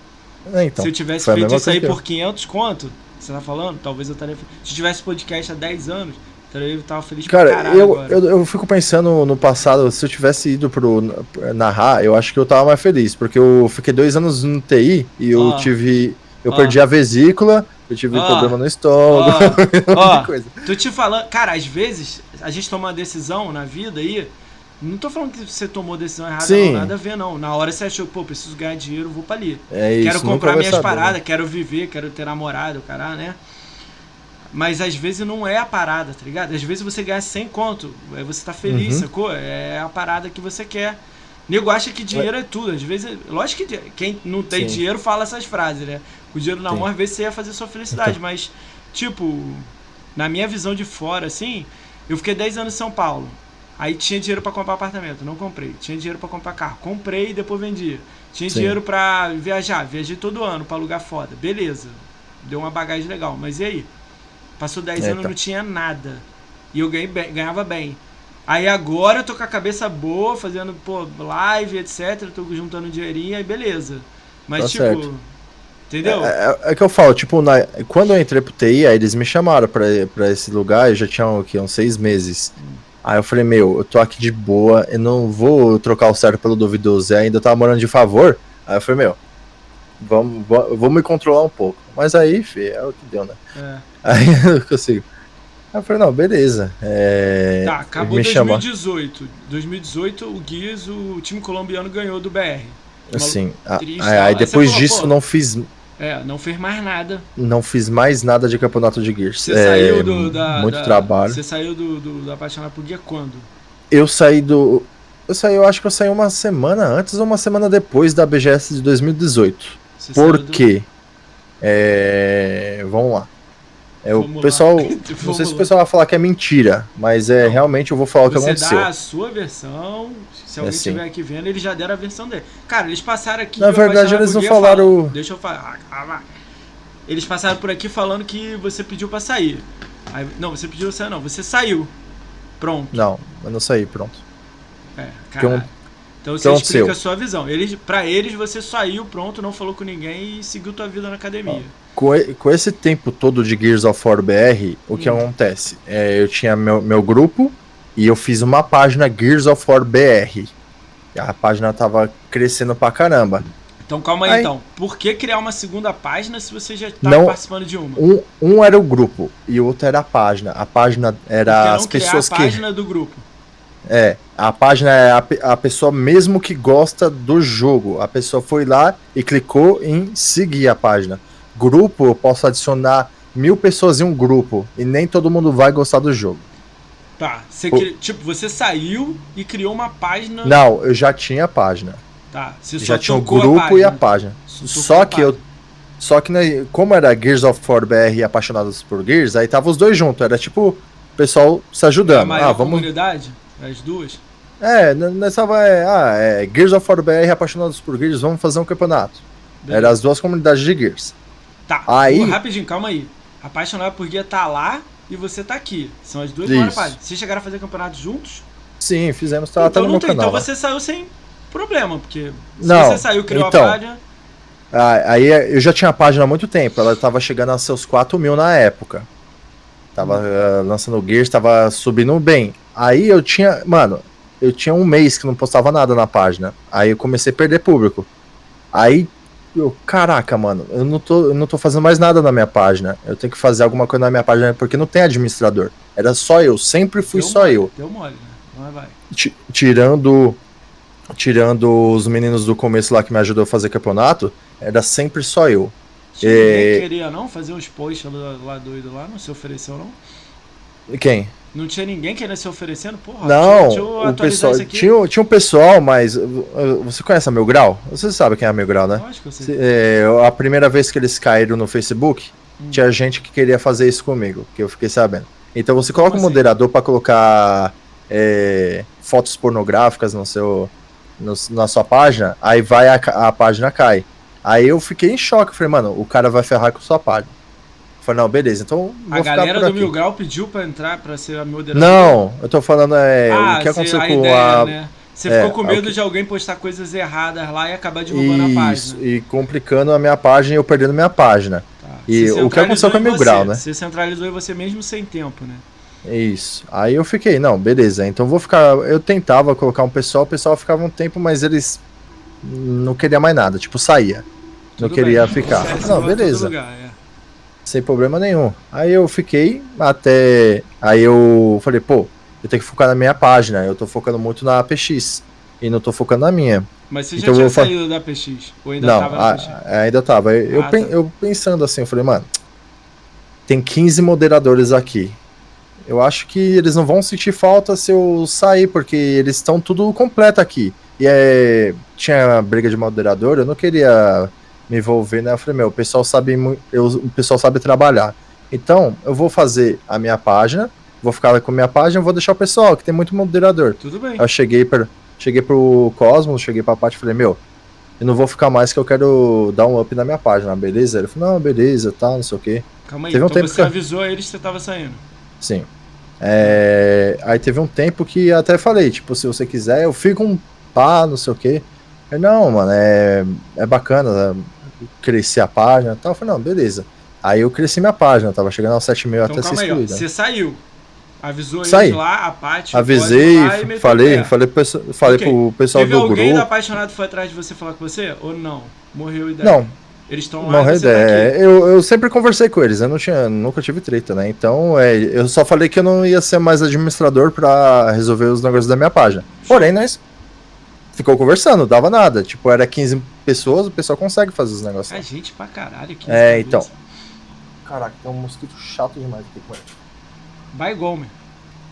É, então, Se eu tivesse feito isso aí por 500 conto, você tá falando? Talvez eu estaria. Se eu tivesse podcast há 10 anos, talvez eu tava feliz pra Cara, caralho eu, agora. eu, eu fico pensando no passado, se eu tivesse ido pro narrar, eu acho que eu tava mais feliz, porque eu fiquei dois anos no TI e eu Ó. tive. Eu Ó. perdi a vesícula, eu tive Ó. problema no estômago, de coisa. Tô te falando, cara, às vezes a gente toma uma decisão na vida aí. Não tô falando que você tomou decisão errada, Sim. não, nada a ver, não. Na hora você achou, pô, preciso ganhar dinheiro, vou pra ali. É isso, quero comprar minhas saber, né? paradas, quero viver, quero ter namorado, caralho, né? Mas às vezes não é a parada, tá ligado? Às vezes você ganha 100 conto, aí você tá feliz, Uhum. sacou? É a parada que você quer. Nego acha que dinheiro é tudo. Às vezes, lógico que quem não tem Sim. dinheiro fala essas frases, né? O dinheiro na Sim. mão, às vezes você ia fazer sua felicidade, Então. mas, tipo, na minha visão de fora, assim, eu fiquei 10 anos em São Paulo. Aí tinha dinheiro pra comprar apartamento, não comprei. Tinha dinheiro pra comprar carro, comprei e depois vendia. Tinha Sim. dinheiro pra viajar, viajei todo ano pra lugar foda. Beleza. Deu uma bagagem legal, mas e aí? Passou 10 É, anos não tinha nada. E eu bem- ganhava bem. Aí agora eu tô com a cabeça boa, fazendo, pô, live, etc. Tô juntando um dinheirinho, aí beleza. Mas Tá tipo. certo. Entendeu? É, é- é que eu falo, tipo, na- quando eu entrei pro TI, aí eles me chamaram pra, pra esse lugar, e já tinham aqui, uns seis meses. Aí eu falei, meu, eu tô aqui de boa, eu não vou trocar o certo pelo duvidoso, e ainda eu tava morando de favor. Aí eu falei, meu, vamos, vou me controlar um pouco. Mas aí, fi, é o que deu, né? É. Aí eu consigo. Aí eu falei, não, beleza. É, Tá, acabou me chama. 2018. 2018, o Guias, o time colombiano ganhou do BR. Assim, a- triste, aí, aí depois falou, disso não fiz, É, não fez mais nada. não fiz mais nada de campeonato de Gears. Você É, saiu do, da. muito da- trabalho. Você saiu do, do, do Apaixonado por Guia quando? Eu saí do. Eu saí, eu acho que eu saí uma semana antes ou uma semana depois da BGS de 2018. Você Por do- quê? É, Vamos lá. É, o lá. pessoal. Não sei se o pessoal vai falar que é mentira, mas é Não. realmente eu vou falar o que Você aconteceu. dá a sua versão. Se alguém assim. estiver aqui vendo, eles já deram a versão dele. Cara, eles passaram aqui. Na verdade, eles não falaram- falando- Deixa eu falar. Ah. Eles passaram por aqui falando que você pediu pra sair. Aí- não, você pediu sair, não. Você saiu. Pronto. Não, eu não saí, pronto. É, cara. Então você explica a sua visão. Eles, pra eles, você saiu, pronto, não falou com ninguém e seguiu tua vida na academia. Com, com esse tempo todo de Gears of War BR, o que Hum. acontece? É, eu tinha meu, meu grupo e eu fiz uma página Gears of War BR. A página tava crescendo pra caramba. Então calma aí, Aí- então. Por que criar uma segunda página se você já tá Não- participando de uma? Um, um era o grupo e o outro era a página. A página que era as pessoas a que. página do grupo? É, a página é a, a pessoa mesmo que gosta do jogo. A pessoa foi lá e clicou em seguir a página. Grupo, eu posso adicionar mil pessoas em um grupo e nem todo mundo vai gostar do jogo. Tá. Você O- cri- Tipo, você saiu e criou uma página. Não, eu já tinha a página. Tá. Você só já tinha o grupo e a página. página. Só Só a que eu. Só que, né, como era Gears of War BR e Apaixonados por Gears, aí tava os dois juntos. Era tipo, o pessoal se É a ajudando. maior Ah, vamos. comunidade? As duas? É, nessa vai. Ah, é Gears of War BR e Apaixonados por Gears, vamos fazer um campeonato. Beleza. Era as duas comunidades de Gears. Tá. Aí- Pô, rapidinho, calma aí. Apaixonado por guia tá lá e você tá aqui. São as duas maiores páginas. Vocês chegaram a fazer campeonato juntos? Sim, fizemos, tá, tá então não tem. canal. Então você saiu sem problema, porque se Não, você saiu, criou então. a página. Ah, aí eu já tinha a página há muito tempo, ela tava chegando a seus 4 mil na época. Tava ah, lançando o Gears, tava subindo bem. Aí eu tinha, mano, eu tinha um mês que não postava nada na página. Aí eu comecei a perder público. Aí eu, caraca, mano, eu não tô, eu não tô fazendo mais nada na minha página. Eu tenho que fazer alguma coisa na minha página porque não tem administrador. Era só eu, sempre fui Deu só mole, eu. Deu mole, né? Vai. Ti- tirando tirando os meninos do começo lá que me ajudou a fazer campeonato, era sempre só eu. Tinha É. Ninguém queria não fazer uns posts lá, lá doido lá, não se ofereceu não? E Quem? Não tinha ninguém querendo se oferecendo? Porra, Não, deixa eu o pessoal. isso aqui. Tinha, tinha um pessoal, mas. uh, Você conhece a Mil Grau? Você sabe quem é a Mil Grau, né? Que eu sei. Se- é, a primeira vez que eles caíram no Facebook, Hum. tinha gente que queria fazer isso comigo, que eu fiquei sabendo. Então você coloca Como um assim? moderador pra colocar é, fotos pornográficas no seu, no- na sua página, aí vai a, a página cai. Aí eu fiquei em choque, falei, mano, o cara vai ferrar com sua página. Eu Falei, não, beleza, então A galera do aqui. Mil Grau pediu pra entrar, pra ser a moderadora? Não, eu tô falando é, ah, o que aconteceu a com ideia, a, né? Você é, ficou com é medo que- de alguém postar coisas erradas lá e acabar derrubando a página. e complicando a minha página e eu perdendo minha página. Tá. e o que aconteceu com a Mil você, Grau, né? Você centralizou em você mesmo sem tempo, né? Isso. Aí eu fiquei, não, beleza, então vou ficar. Eu tentava colocar um pessoal, o pessoal ficava um tempo, mas eles não queria mais nada, tipo, saía. Não Tudo queria bem. ficar. Não, beleza. lugar, é. Sem problema nenhum. Aí eu fiquei até. Aí eu falei, pô, eu tenho que focar na minha página. Eu tô focando muito na PX. E não tô focando na minha. Mas você já Então eu tinha saído da PX? Ou ainda não, tava na a- PX? ainda tava. Eu, eu Ah, pen- tá. eu pensando assim, eu falei, mano, tem 15 moderadores aqui. Eu acho que eles não vão sentir falta se eu sair, porque eles estão tudo completo aqui. E é, tinha briga de moderador, eu não queria me envolver, né? Eu falei, meu, o pessoal sabe, eu, o pessoal sabe trabalhar. Então, eu vou fazer a minha página, vou ficar com a minha página, vou deixar o pessoal, que tem muito moderador. Tudo bem. Eu cheguei, pra, cheguei pro Cosmos, cheguei pra Paty e falei, meu, eu não vou ficar mais que eu quero dar um up na minha página, beleza? Ele falou, não, beleza, tal, não sei o quê. Calma aí, Teve um então tempo você que eu- avisou eles que você tava saindo. Sim. É, aí teve um tempo que até falei, tipo, se você quiser, eu fico um pá, não sei o quê. Ele, não, mano, é, é bacana é, crescer a página e tal. Eu falei, não, beleza. Aí eu cresci minha página, tava chegando aos 7 mil Então até ser excluída. Você saiu. Avisou Saí. lá, a Paty, o Avisei, falei, falei, pro pessoal- falei Ok. pro pessoal Teve do alguém grupo. da apaixonado que foi atrás de você falar com você? Ou não? Morreu a ideia? Não, Eles estão lá tá ideia. aqui. É, eu, eu sempre conversei com eles, eu não tinha, nunca tive treta, né? Então, é, eu só falei que eu não ia ser mais administrador pra resolver os negócios da minha página. Porém, nós ficou conversando, dava nada. Tipo, era 15 pessoas, o pessoal consegue fazer os negócios. É gente pra caralho. É, então. Caraca, tem um mosquito chato demais aqui com ele. Vai Gomer.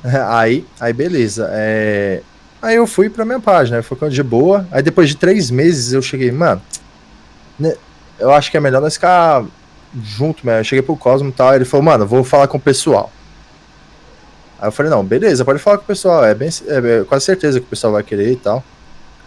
Aí, aí beleza. é, Aí eu fui pra minha página, focando de boa. Aí depois de três meses eu cheguei, mano, né, eu acho que é melhor nós ficar junto, mesmo. Eu cheguei pro Cosmo e tal, ele falou, mano, vou falar com o pessoal. Aí eu falei, não, beleza, pode falar com o pessoal, é bem, é, é quase certeza que o pessoal vai querer e tal.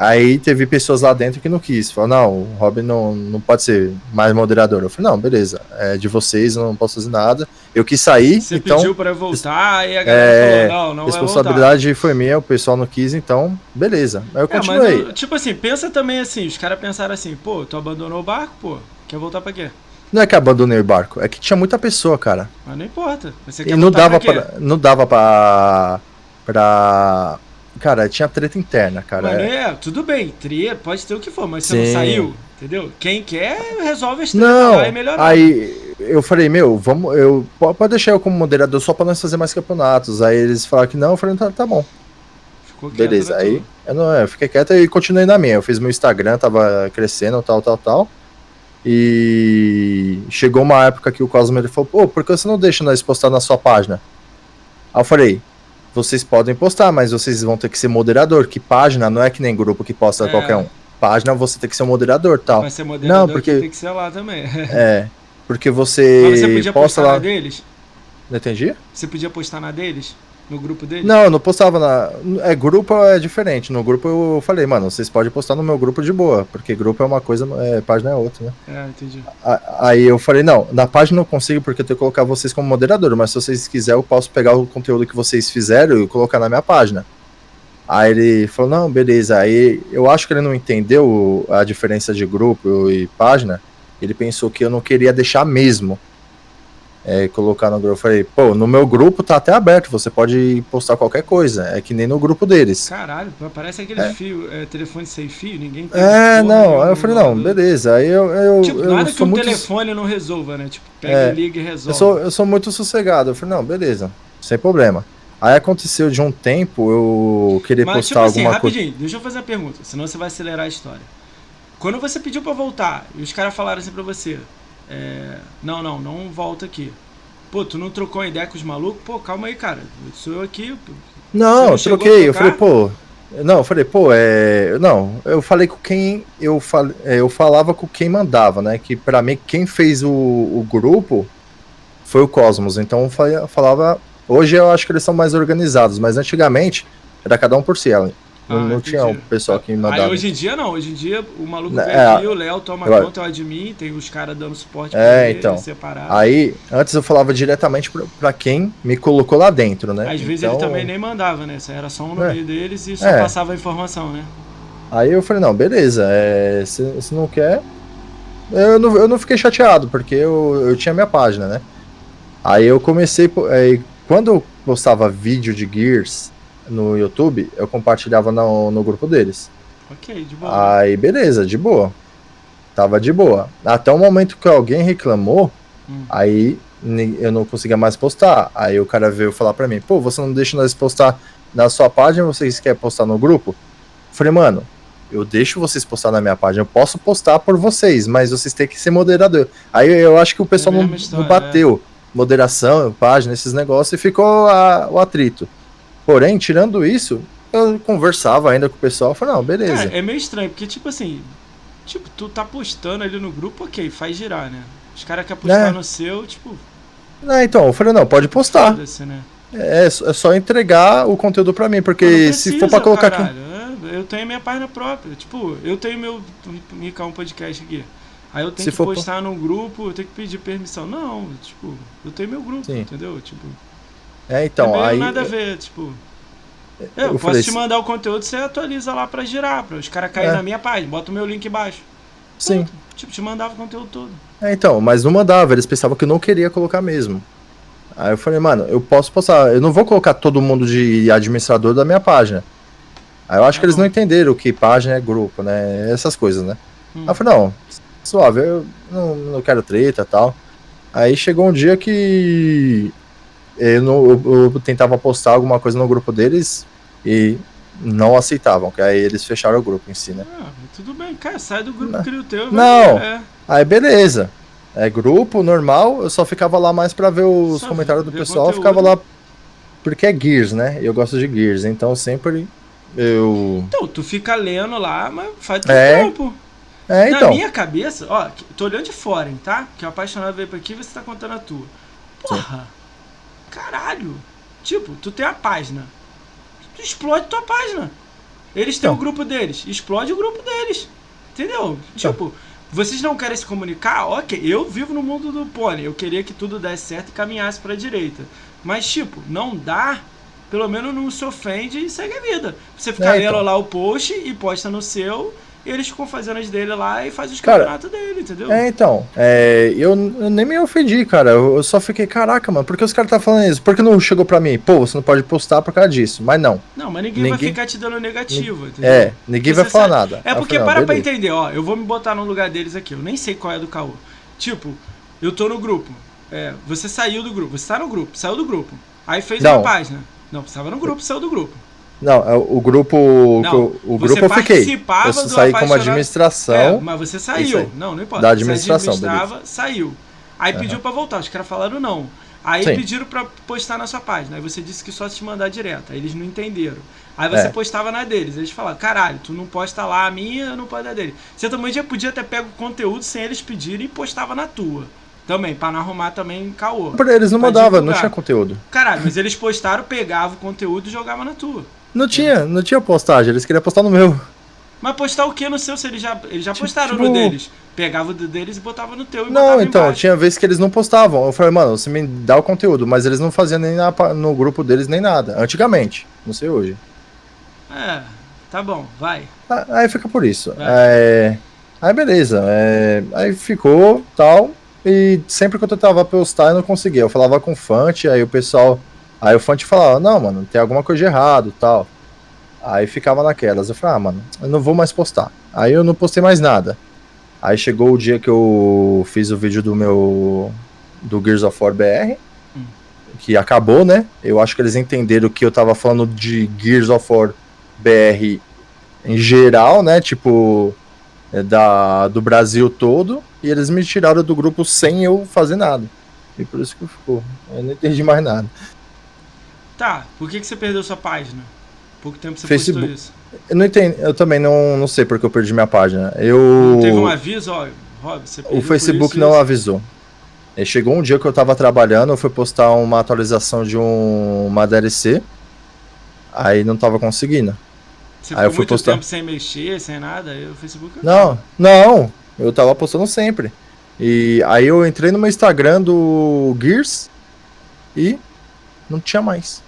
Aí teve pessoas lá dentro que não quis, falou, não, o Robin não, não pode ser mais moderador. Eu falei, não, beleza, é de vocês, eu não posso fazer nada. Eu quis sair, Você então pediu pra eu voltar e a galera é, falou, não, não voltar. responsabilidade foi minha, o pessoal não quis, então, beleza. Aí eu É, mas, continuei. eu- tipo assim, pensa também assim, os caras pensaram assim, pô, tu abandonou o barco, pô, quer voltar pra quê? Não é que abandonei o barco, é que tinha muita pessoa, cara. Mas não importa. Você E quer não voltar dava pra pra, não dava pra, pra Cara, tinha treta interna, cara. Mano, É- é, tudo bem, tria, pode ter o que for, mas você Sim. não saiu, entendeu? Quem quer, resolve as tretas Não, lá e melhora. aí eu falei, meu, vamos, eu po- pode deixar eu como moderador só pra nós fazer mais campeonatos. Aí eles falaram que não, eu falei, tá, tá bom, Ficou quieto, beleza. né, Aí eu, não, eu fiquei quieto e continuei na minha. Eu fiz meu Instagram, tava crescendo, tal, tal, tal. E chegou uma época que o Cosmo ele falou, pô, por que você não deixa nós postar na sua página? Aí eu falei, vocês podem postar, mas vocês vão ter que ser moderador, que página não é que nem grupo que posta É. qualquer um. Página você tem que ser um moderador tal. Vai ser moderador Não, porque- que tem que ser lá também. É, porque você, Mas você podia posta postar lá. na deles? Não entendi? Você podia postar na deles? No grupo deles? Não, eu não postava na. É, grupo é diferente. No grupo eu falei, mano, vocês podem postar no meu grupo de boa, porque grupo é uma coisa, é, página é outra, né? É, entendi. Aí eu falei, não, na página eu consigo porque eu tenho que colocar vocês como moderador, mas se vocês quiserem, eu posso pegar o conteúdo que vocês fizeram e colocar na minha página. Aí ele falou, não, beleza. Aí eu acho que ele não entendeu a diferença de grupo e página. Ele pensou que eu não queria deixar mesmo. É, colocar no grupo. Eu falei, pô, no meu grupo tá até aberto, você pode postar qualquer coisa. É que nem no grupo deles. Caralho, parece aquele É. fio, é, telefone sem fio, ninguém tem. É, não, aí eu falei, não, beleza. Aí eu, eu, Tipo, eu nada que sou um muito. telefone não resolva, né? Tipo, pega É. e liga e resolve. Eu sou, eu sou muito sossegado. Eu falei, não, beleza, sem problema. Aí aconteceu de um tempo eu querer Mas, tipo postar assim, alguma coisa. rapidinho, deixa eu fazer uma pergunta, senão você vai acelerar a história. Quando você pediu pra voltar e os caras falaram assim pra você: é, Não, não, não volta aqui. Pô, tu não trocou uma ideia com os malucos? Pô, calma aí, cara. Sou eu aqui. Não, não eu troquei. Eu falei, pô. Não, eu falei, pô, é. Não, eu falei com quem. Eu, fal... é, eu falava com quem mandava, né? Que pra mim, quem fez o, o grupo foi o Cosmos. Então eu fa- falava. Hoje eu acho que eles são mais organizados, mas antigamente era cada um por si. Ela. Ah, não não tinha o pessoal que Aí mandava. hoje em dia não, hoje em dia o maluco Né, vem é, aqui, o Léo toma eu- conta, o admin, tem os caras dando suporte É, ele, então. separado. Aí, antes eu falava diretamente pra, pra quem me colocou lá dentro, né? Às vezes Então, ele também nem mandava, né? Era só um no É. meio deles e só É. passava a informação, né? Aí eu falei, não, beleza, é, se, se não quer. Eu não, eu não fiquei chateado, porque eu, eu tinha minha página, né? Aí eu comecei. Aí, quando eu postava vídeo de Gears no YouTube, eu compartilhava no, no grupo deles. Ok, de boa. Aí, beleza, de boa. Tava de boa. Até o momento que alguém reclamou, Hum. aí eu não conseguia mais postar. Aí o cara veio falar pra mim, pô, você não deixa nós postar na sua página, vocês querem postar no grupo? Eu falei, mano, eu deixo vocês postar na minha página, eu posso postar por vocês, mas vocês têm que ser moderador. Aí eu acho que o pessoal É não, história, não bateu moderação, página, esses negócios, e ficou a- o atrito. Porém, tirando isso, eu conversava ainda com o pessoal, falei, não, beleza. É, é meio estranho, porque, tipo assim, tipo, tu tá postando ali no grupo, ok, faz girar, né? Os caras querem postar É. no seu, tipo, Ah, então, eu falei, não, pode postar. né? É, só- é só entregar o conteúdo pra mim, porque não se for precisa, pra colocar aqui. caralho, é, eu tenho minha página própria. Tipo, eu tenho meu Ricar um podcast aqui. Aí eu tenho Se que pra- postar num grupo, eu tenho que pedir permissão. Não, tipo, eu tenho meu grupo, Sim. entendeu? Tipo, É, então, é aí. nada a ver, tipo. eu Eu, posso falei, te mandar o conteúdo, você atualiza lá pra girar, pra os caras caírem É. na minha página, bota o meu link embaixo. Sim. Tipo, te mandava o conteúdo todo. É, então, mas não mandava, eles pensavam que eu não queria colocar mesmo. Aí eu falei, mano, eu posso postar, eu não vou colocar todo mundo de administrador da minha página. Aí eu acho Tá que eles bom. não entenderam que página é grupo, né? Essas coisas, né? Hum. Aí eu falei, não, suave, eu não, não quero treta e tal. Aí chegou um dia que eu, não- eu- eu tentava postar alguma coisa no grupo deles e não aceitavam, que aí eles fecharam o grupo em si, né? Ah, tudo bem, cara, sai do grupo, Não. cria o teu. Não. É, Aí beleza. É grupo normal, eu só ficava lá mais pra ver os Só comentários do pessoal, conteúdo. ficava lá porque é Gears, né? Eu gosto de Gears, então sempre eu. Então, tu fica lendo lá, mas faz teu É, trampo. É, Na então. minha cabeça, ó, tô olhando de fora, hein, tá? Que o apaixonado veio pra aqui e você tá contando a tua. Porra! Caralho! Tipo, tu tem a página. Tu explode tua página. Eles têm Então. o grupo deles. Explode o grupo deles. Entendeu? Então. Tipo, vocês não querem se comunicar? Ok, eu vivo no mundo do pônei. Eu queria que tudo desse certo e caminhasse pra direita. Mas, tipo, não dá. Pelo menos não se ofende e segue a vida. Você fica É, lendo então. lá o post e posta no seu E eles ficam fazendo as dele lá e faz os campeonatos dele, entendeu? É, então, é, eu, eu nem me ofendi, cara. Eu, eu só fiquei, caraca, mano, por que os caras tá falando isso? Por que não chegou pra mim? Pô, você não pode postar por causa disso. Mas não. Não, mas ninguém, vai Ninguém- ficar te dando negativo, entendeu? É, ninguém Você vai falar sabe- nada. É porque, falei, para pra beleza. entender, ó, eu vou me botar no lugar deles aqui, eu nem sei qual é do caô. Tipo, eu tô no grupo, é, você saiu do grupo, você tá no grupo, saiu do grupo, aí fez Não. uma página. Não, você tava no grupo, saiu do grupo. Não, é o grupo. Não, o você grupo eu fiquei. participava Eu saí como apaixonado- É, administração. mas você saiu. Não, não importa. Da Você administração, administrava, saiu. Aí pediu pra voltar, os caras falaram não. Aí Sim. pediram pra postar na sua página. Aí você disse que só te mandar direto. Aí eles não entenderam. Aí você É. postava na deles. Eles falaram, caralho, tu não posta lá a minha, eu não posto a dele. Você também já podia ter pego o conteúdo sem eles pedirem e postava na tua. Também, pra não arrumar também caô. Eles não mandavam, não tinha conteúdo. Caralho, mas eles postaram, pegavam o conteúdo e jogavam na tua. Não tinha, não tinha postagem, eles queriam postar no meu. Mas postar o que no seu se eles já, eles já Tipo- postaram no deles? Pegava o do deles e botava no teu e Não, então, embaixo. tinha vezes que eles não postavam. Eu falei, mano, você me dá o conteúdo, mas eles não faziam nem na no grupo deles nem nada. Antigamente, não sei hoje. É, tá bom, vai. Aí fica por isso. É. É, Aí beleza. é, Aí ficou tal. E sempre que eu tentava postar, eu não conseguia. Eu falava com o Fante, aí o pessoal. Aí o Fante falava, não, mano, tem alguma coisa de errado tal. Aí ficava naquelas. Eu falei, ah, mano, eu não vou mais postar. Aí eu não postei mais nada. Aí chegou o dia que eu fiz o vídeo do meu. do Gears of War BR. Hum. Que acabou, né? Eu acho que eles entenderam que eu tava falando de Gears of War BR em geral, né? Tipo, é, da, do Brasil todo. E eles me tiraram do grupo sem eu fazer nada. E por isso que ficou. Eu não entendi mais nada. Tá, por que, que você perdeu sua página? Pouco tempo você Facebook. postou isso. Eu não entendi. Eu também não, não sei porque eu perdi minha página. Eu. Teve um aviso, ó, Rob, você O Facebook isso, não isso. avisou. E chegou um dia que eu tava trabalhando, eu fui postar uma atualização de um, uma DLC. Aí não tava conseguindo. Você aí eu fui muito postar. tempo sem mexer, sem nada, aí o Facebook... Não, não. Eu tava postando sempre. E aí eu entrei no meu Instagram do Gears e não tinha mais.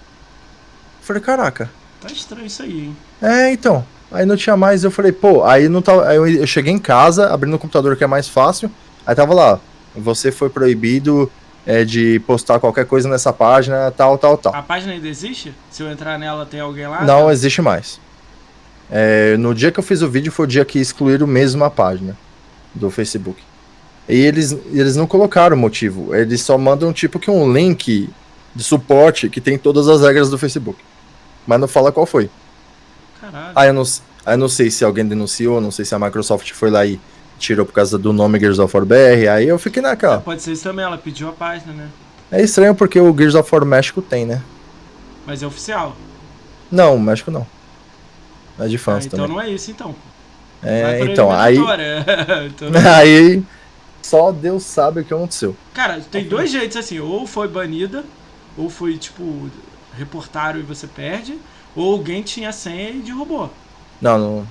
Falei, caraca. Tá estranho isso aí, hein? É, então. Aí não tinha mais, eu falei, pô, aí não tava. Aí eu, cheguei em casa, abri no computador que é mais fácil. Aí tava lá, você foi proibido é, de postar qualquer coisa nessa página, tal, tal, tal. A página ainda existe? Se eu entrar nela, tem alguém lá? Não existe mais. É, no dia que eu fiz o vídeo foi o dia que excluíram mesmo a página do Facebook. E eles, eles não colocaram o motivo. Eles só mandam tipo que um link de suporte que tem todas as regras do Facebook. Mas não fala qual foi. Caralho. Aí eu não, aí eu não sei se alguém denunciou, não sei se a Microsoft foi lá e tirou por causa do nome Gears of War BR. Aí eu fiquei naquela. Pode ser isso também, ela pediu a página, né? É estranho porque o Gears of War México tem, né? Mas é oficial. Não, México não. É de Ah, fãs então também. não é isso, então. É, então, aí. Então não- Aí só Deus sabe o que aconteceu. Cara, tem dois jeitos assim, ou foi banida, ou foi tipo, reportaram e você perde, ou alguém tinha senha e derrubou. Não, não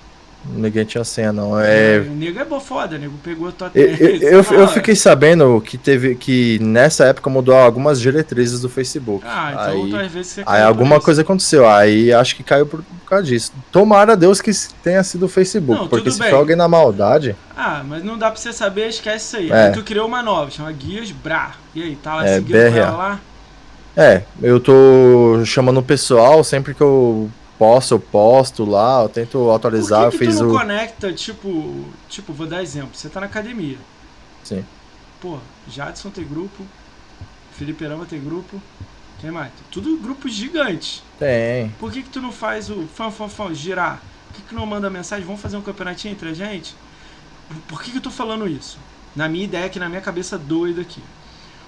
ninguém tinha senha, não. É. O nego é bo- foda, o nego pegou a tua Eu, eu, eu- fiquei sabendo que teve que nessa época mudou algumas diretrizes do Facebook. Ah, então aí, vezes você aí alguma coisa aconteceu. Aí acho que caiu por, causa disso. Tomara a Deus que tenha sido o Facebook, Não, porque se bem. for alguém na maldade, Ah, mas não dá pra você saber, esquece isso aí. É. Aí tu criou uma nova, chama Guias Bra. E aí, tá lá É, seguindo BRA. ela lá? É, eu tô chamando o pessoal sempre que eu posso, eu posto lá, eu tento atualizar, Por que, eu que fiz tu não o conecta, tipo, tipo, vou dar exemplo, você tá na academia. Sim. Pô, Jadson tem grupo, Felipe Arama tem grupo, quem mais? Tudo grupos gigantes. Tem. Por que que tu não faz o fã, fã, fã, girar? Por que que não manda mensagem, vamos fazer um campeonatinho entre a gente? Por que que eu tô falando isso? Na minha ideia, aqui na minha cabeça doida aqui.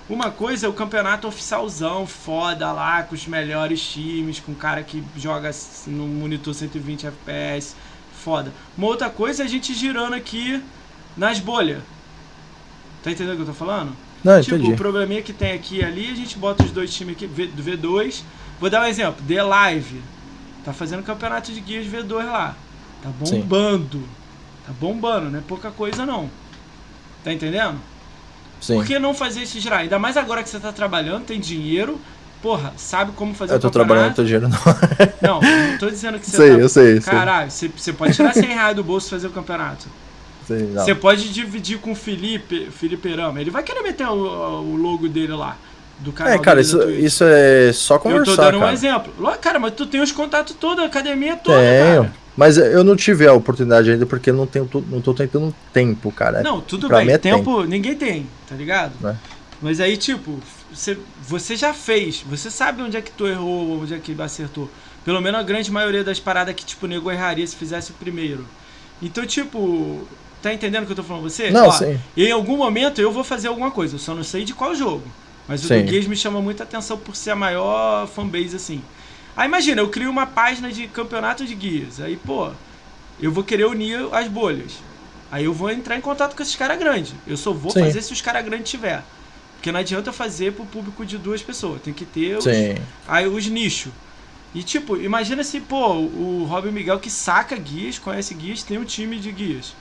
Uma coisa é o campeonato oficialzão, foda lá, com os melhores times, com o cara que joga no monitor 120 FPS, foda. Uma outra coisa é a gente girando aqui nas bolhas. Tá entendendo o que eu tô falando? Não, Tipo, entendi. o probleminha que tem aqui e ali, a gente bota os dois times aqui, V- do V2. Vou dar um exemplo, The Live. Tá fazendo campeonato de guias V2 lá. Tá Sim. bombando. Tá bombando, não é pouca coisa não. Tá entendendo? Sim. Por que não fazer isso girar? Ainda mais agora que você tá trabalhando, tem dinheiro. porra, sabe como fazer Eu o tô campeonato. trabalhando teu dinheiro não. Não, não tô dizendo que você Sei, tá... eu sei, eu sei. Caralho, você, você pode tirar 100 reais do bolso e fazer o campeonato. Sei. Você pode dividir com o Felipe, Felipe Rama. Ele vai querer meter o, o logo dele lá. Do canal É, cara, isso, isso é só Eu conversar, tô dando um cara. exemplo. Lógico, Cara, mas tu tem os contatos todos, a academia toda, Tenho. cara. Mas eu não tive a oportunidade ainda porque eu não, tenho, não tô tentando tempo, cara. Não, tudo pra bem. é tempo, ninguém tem, tá ligado? É. Mas aí, tipo, você, você já fez, você sabe onde é que tu errou, onde é que acertou. Pelo menos a grande maioria das paradas que, tipo, o nego erraria se fizesse o primeiro. Então, tipo, tá entendendo o que eu tô falando com você? Não, Ó, sim. Em algum momento eu vou fazer alguma coisa, eu só não sei de qual jogo. Mas o Sim. do Gears me chama muita atenção por ser a maior fanbase assim. Aí imagina, eu crio uma página de campeonato de Gears. Aí, pô, eu vou querer unir as bolhas. Aí eu vou entrar em contato com esses caras grandes. Eu só vou Sim. fazer se os caras grandes tiver. Porque não adianta eu fazer pro público de duas pessoas. Tem que ter os, Sim. aí os nichos. E tipo, imagina se, pô, o Robin Miguel que saca guias, conhece guias, tem um time de guias.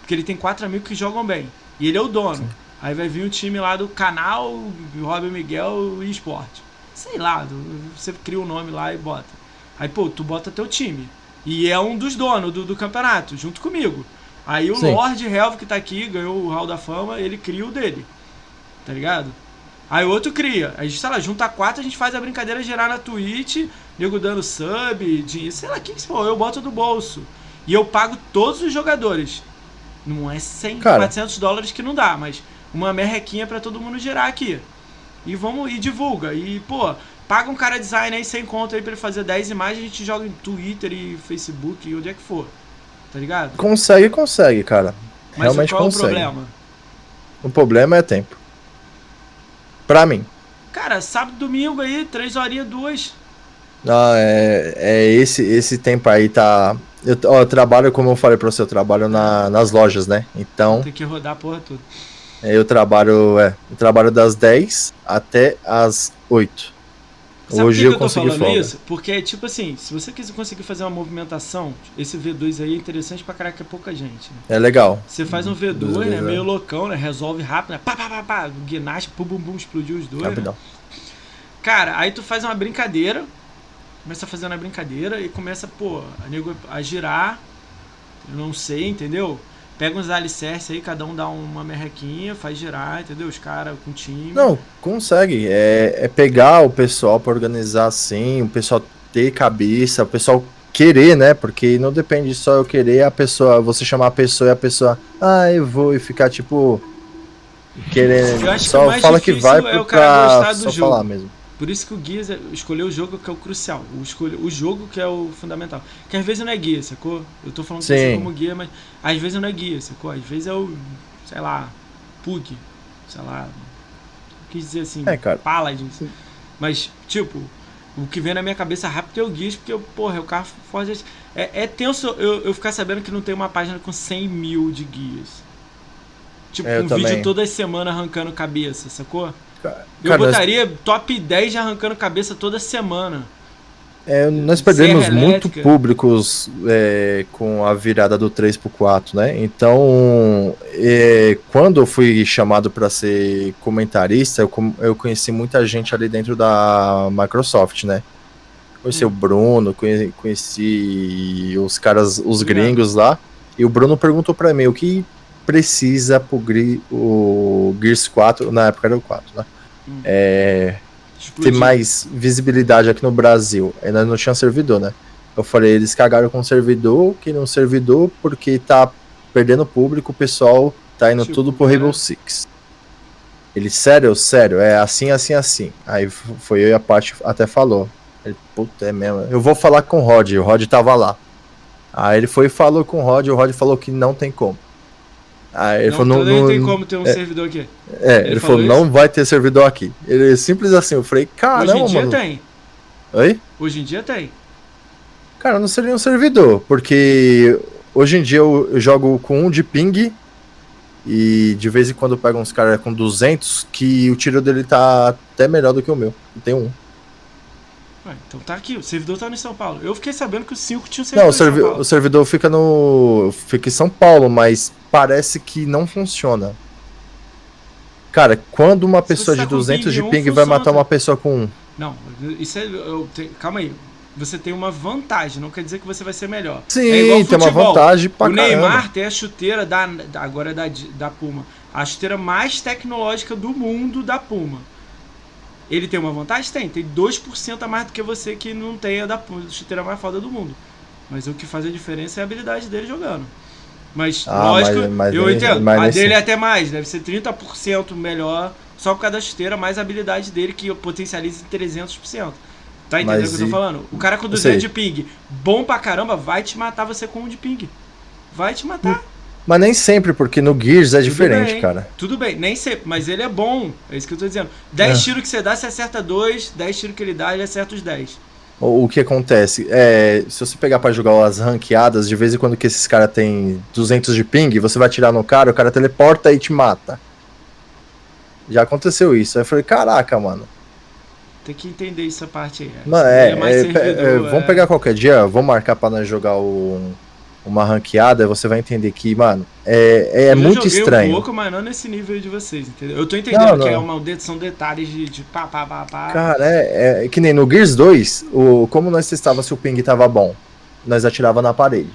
Porque ele tem quatro amigos que jogam bem. E ele é o dono. Aí vai vir um time lá do canal Robin Miguel e Esporte. Sei lá, você cria o nome lá e bota. Aí, pô, tu bota teu time. E é um dos donos do, do campeonato, junto comigo. Aí o Sim. Lord Helv que tá aqui, ganhou o Hall da Fama, ele cria o dele. Tá ligado? Aí o outro cria. Aí, sei lá, junta quatro, a gente faz a brincadeira gerar na Twitch, nego dando sub, dinheiro, sei lá, que se for, eu boto do bolso. E eu pago todos os jogadores. Não é 100, Cara. 400 dólares que não dá, mas uma merrequinha pra todo mundo gerar aqui. E vamos, e divulga. E, pô, paga um cara design aí sem conta aí pra ele fazer 10 imagens, a gente joga em Twitter e Facebook e onde é que for. Tá ligado? Consegue, consegue, cara. Mas Realmente qual consegue. é o problema? O problema é tempo. Pra mim. Cara, sábado, domingo aí, 3 horinhas, duas. Ah, é, é esse, esse tempo aí tá. Eu, ó, eu trabalho, como eu falei pra você, eu trabalho na, nas lojas, né? Então, Tem que rodar a porra toda. É, eu trabalho. É, eu trabalho das 10 até as 8. Sabe Hoje por que eu que tô consegui falando folga. isso? Porque, tipo assim, se você quiser conseguir fazer uma movimentação, esse V2 aí é interessante pra caraca, é pouca gente. Né? É legal. Você faz um V2, Dois, né? é. Meio loucão, né? Resolve rápido, né? Pá, pá, pá, pá. Guinache, pum, bum, bum, explodiu os dois. Né? Rapidão. Cara, aí tu faz uma brincadeira, começa fazendo a brincadeira e começa, pô, a, nego a girar. Eu não sei, entendeu? Pega uns alicerces aí, cada um dá uma merrequinha, faz girar, entendeu? Os caras com time. Não, consegue. É, é pegar o pessoal pra organizar assim, o pessoal ter cabeça, o pessoal querer, né? Porque não depende só eu querer a pessoa, você chamar a pessoa e a pessoa, ah, eu vou e ficar tipo querendo. Eu acho que o Só mais fala que vai é o pra cara gostar do só jogo. falar mesmo. Por isso que o Guia escolheu o jogo que é o crucial. O, escolhe, o jogo que é o fundamental. Que às vezes não é guia, sacou? Eu tô falando com você Sim. como guia, mas às vezes não é guia, sacou? Às vezes é o, sei lá, Pug, sei lá. Quis dizer assim, É, cara. Paladins. Mas, tipo, o que vem na minha cabeça rápido é o Guias, porque, porra, é o carro forte. É, é tenso eu, eu ficar sabendo que não tem uma página com 100 mil de guias. Tipo, É, eu um vídeo também. toda semana arrancando cabeça, sacou? Cara, Eu nós- botaria top 10 de arrancando cabeça toda semana. É, nós perdemos muito públicos é, com a virada do 3 pro 4, né? Então, é, quando eu fui chamado para ser comentarista, eu, eu conheci muita gente ali dentro da Microsoft, né? Conheci Hum. o Bruno, conheci, conheci os caras, os gringos lá, e o Bruno perguntou para mim o que precisa pro o Gears 4, na época era o 4, né? Hum. É, ter mais visibilidade aqui no Brasil. Ainda não tinha servidor, né? Eu falei, eles cagaram com o servidor, que não servidor, porque tá perdendo público, o pessoal tá indo Tipo, tudo pro. Rainbow Six. Ele, sério, sério, é assim, assim, assim. Aí foi eu e a parte até falou. Ele, puta, é mesmo. Eu vou falar com o Rod, o Rod tava lá. Aí ele foi e falou com o Rod, o Rod falou que não tem como. Aí ele não, falou, não, não, tem como ter um é. servidor aqui. é, Ele ele, falou falou, não vai ter servidor aqui. Ele é simples assim, eu falei, Hoje caramba, em dia mano. tem. Oi? Hoje em dia tem. Cara, não seria um servidor, porque hoje em dia eu, eu jogo com um de ping e de vez em quando eu pego uns caras com 200 que o tiro dele tá até melhor do que o meu. Tem um. Ué, então tá aqui, o servidor tá no São Paulo. Eu fiquei sabendo que o 5 tinha um servidor Não, o, em servi- o servidor fica no. fica em São Paulo, mas parece que não funciona. Cara, quando uma Se pessoa de tá com 200 de ping ping vai funciona matar uma pessoa com um. Não, isso é. te- calma aí. Você tem uma vantagem, não quer dizer que você vai ser melhor. Sim, É tem uma vantagem pra O Neymar caramba. tem a chuteira da, agora é da, da Puma. A chuteira mais tecnológica do mundo da Puma. Ele tem uma vantagem? Tem. Tem 2% a mais do que você que não tem a da chuteira mais foda do mundo. Mas o que faz a diferença é a habilidade dele jogando. Mas, Ah, lógico, mas- mas eu nem- entendo. mas a dele é até mais, deve ser 30% melhor só por causa da chuteira, mais a habilidade dele que potencializa em 300%. Tá entendendo o que eu tô e- falando? O cara com Eu 200 sei. de ping, bom pra caramba, vai te matar você com um de ping. Vai te matar. Mas nem sempre, porque no Gears é Tudo diferente, bem, cara. Tudo bem, nem sempre, mas ele é bom. É isso que eu tô dizendo. 10 É. tiros que você dá, você acerta 2, 10 tiros que ele dá, ele acerta os 10. O, que acontece? É, se você pegar pra jogar as ranqueadas, de vez em quando que esses caras têm 200 de ping, você vai atirar no cara, o cara teleporta e te mata. Já aconteceu isso. Aí eu falei, caraca, mano. Tem que entender essa parte aí. Mano, Ele é, mais é, servidor, é, é. vamos pegar qualquer dia, vamos marcar pra nós jogar o- uma ranqueada, você vai entender que, mano, é, é Eu muito estranho. um pouco, mas não nesse nível de vocês, entendeu? Eu tô entendendo Não, que não. é uma, são detalhes de, de pá, pá, pá, pá. Cara, é, é que nem no Gears 2, o, como nós testava se o ping tava bom, nós atirava na parede.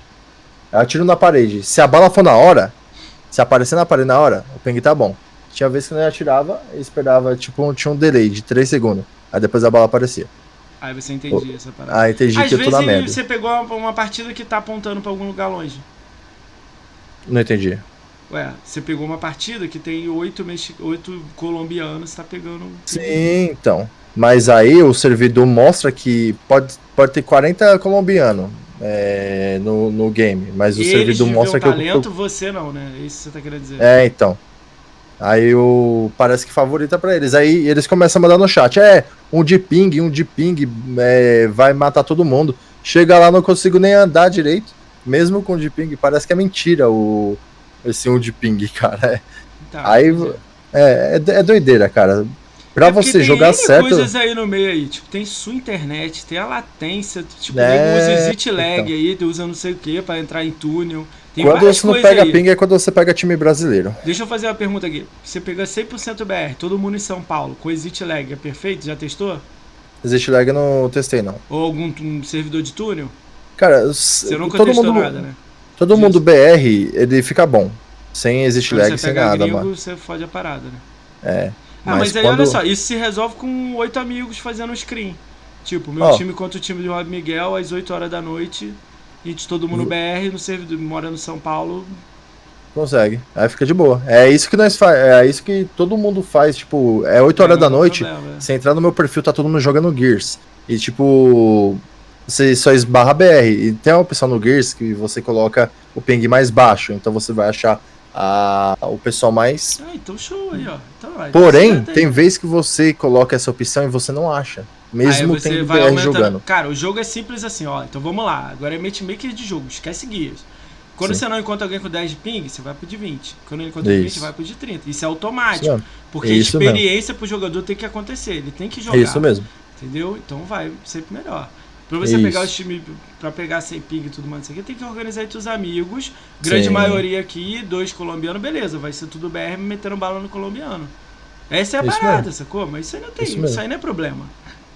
Eu atiro na parede. Se a bala for na hora, se aparecer na parede na hora, o ping tá bom. Tinha vez que nós atirava e esperava, tipo, um- tinha um delay de 3 segundos. Aí depois a bala aparecia. Aí você entendia essa parada. Aí entendi Às que eu tô na vezes merda. você pegou uma, uma partida que tá apontando pra algum lugar longe. Não entendi. Ué, você pegou uma partida que tem oito, mexi... oito colombianos, tá pegando. Sim, então. Mas aí o servidor mostra que pode, pode ter 40 colombianos é, no, no game. Mas o Eles servidor mostra que eu- talento, você não, né? É isso que você tá querendo dizer. É, então. Aí o parece que favorita pra eles. Aí eles começam a mandar no chat. É, um de ping, um de ping é, vai matar todo mundo. Chega lá, não consigo nem andar direito. Mesmo com o de ping, parece que é mentira o esse um de ping, cara. É, Tá, aí entendi. é, é, é doideira, cara. Pra É você tem jogar N certo. coisas aí no meio aí, tipo, tem sua internet, tem a latência, tipo, É, usa exit lag então. aí, usa não sei o que pra entrar em túnel. Tem Quando você não pega aí. ping é quando você pega time brasileiro. Deixa eu fazer uma pergunta aqui. Você pega 100% BR, todo mundo em São Paulo, com exit lag, é perfeito? Já testou? Existe lag eu não testei, não. Ou algum um servidor de túnel? Cara, Você nunca todo mundo, nada, né? todo mundo BR, ele fica bom. Sem existe Quando lag, sem nada, gringo, mano. você fode a parada, né? É. Ah, mas, aí quando- olha só, isso se resolve com oito amigos fazendo um screen. Tipo, meu Ó. time contra o time do Rob Miguel às 8 horas da noite. A gente todo mundo. BR, no servidor, mora no São Paulo. Consegue. Aí fica de boa. É isso que nós faz, é isso que todo mundo faz, tipo, é 8 horas não da noite, problema, é. você entrar no meu perfil, tá todo mundo jogando Gears. E tipo, você só esbarra BR. E tem uma opção no Gears que você coloca o ping mais baixo, então você vai achar a, o pessoal mais. Ah, então show aí, ó. Então, vai, Porém, tem vez que você coloca essa opção e você não acha. Mesmo Aí você vai aumentando. jogando. Cara, o jogo é simples assim, ó. Então vamos lá. Agora é matchmaker de jogo, esquece guias. Quando Sim. você não encontra alguém com 10 de ping, você vai pro de 20. Quando não encontra 20, Isso. vai pro de 30. Isso é automático. mesmo. Porque É a isso mesmo. experiência pro jogador tem que acontecer. Ele tem que jogar. É isso mesmo. Entendeu? Então vai sempre melhor. Pra você Isso. pegar os times, pra pegar sem ping e tudo mais, aqui, tem que organizar entre os amigos. Grande Sim. maioria aqui, dois colombianos, beleza. Vai ser tudo BR metendo bala no colombiano. Essa é a Isso parada, sacou? Mas isso aí não tem, Isso isso, mesmo. aí não é problema.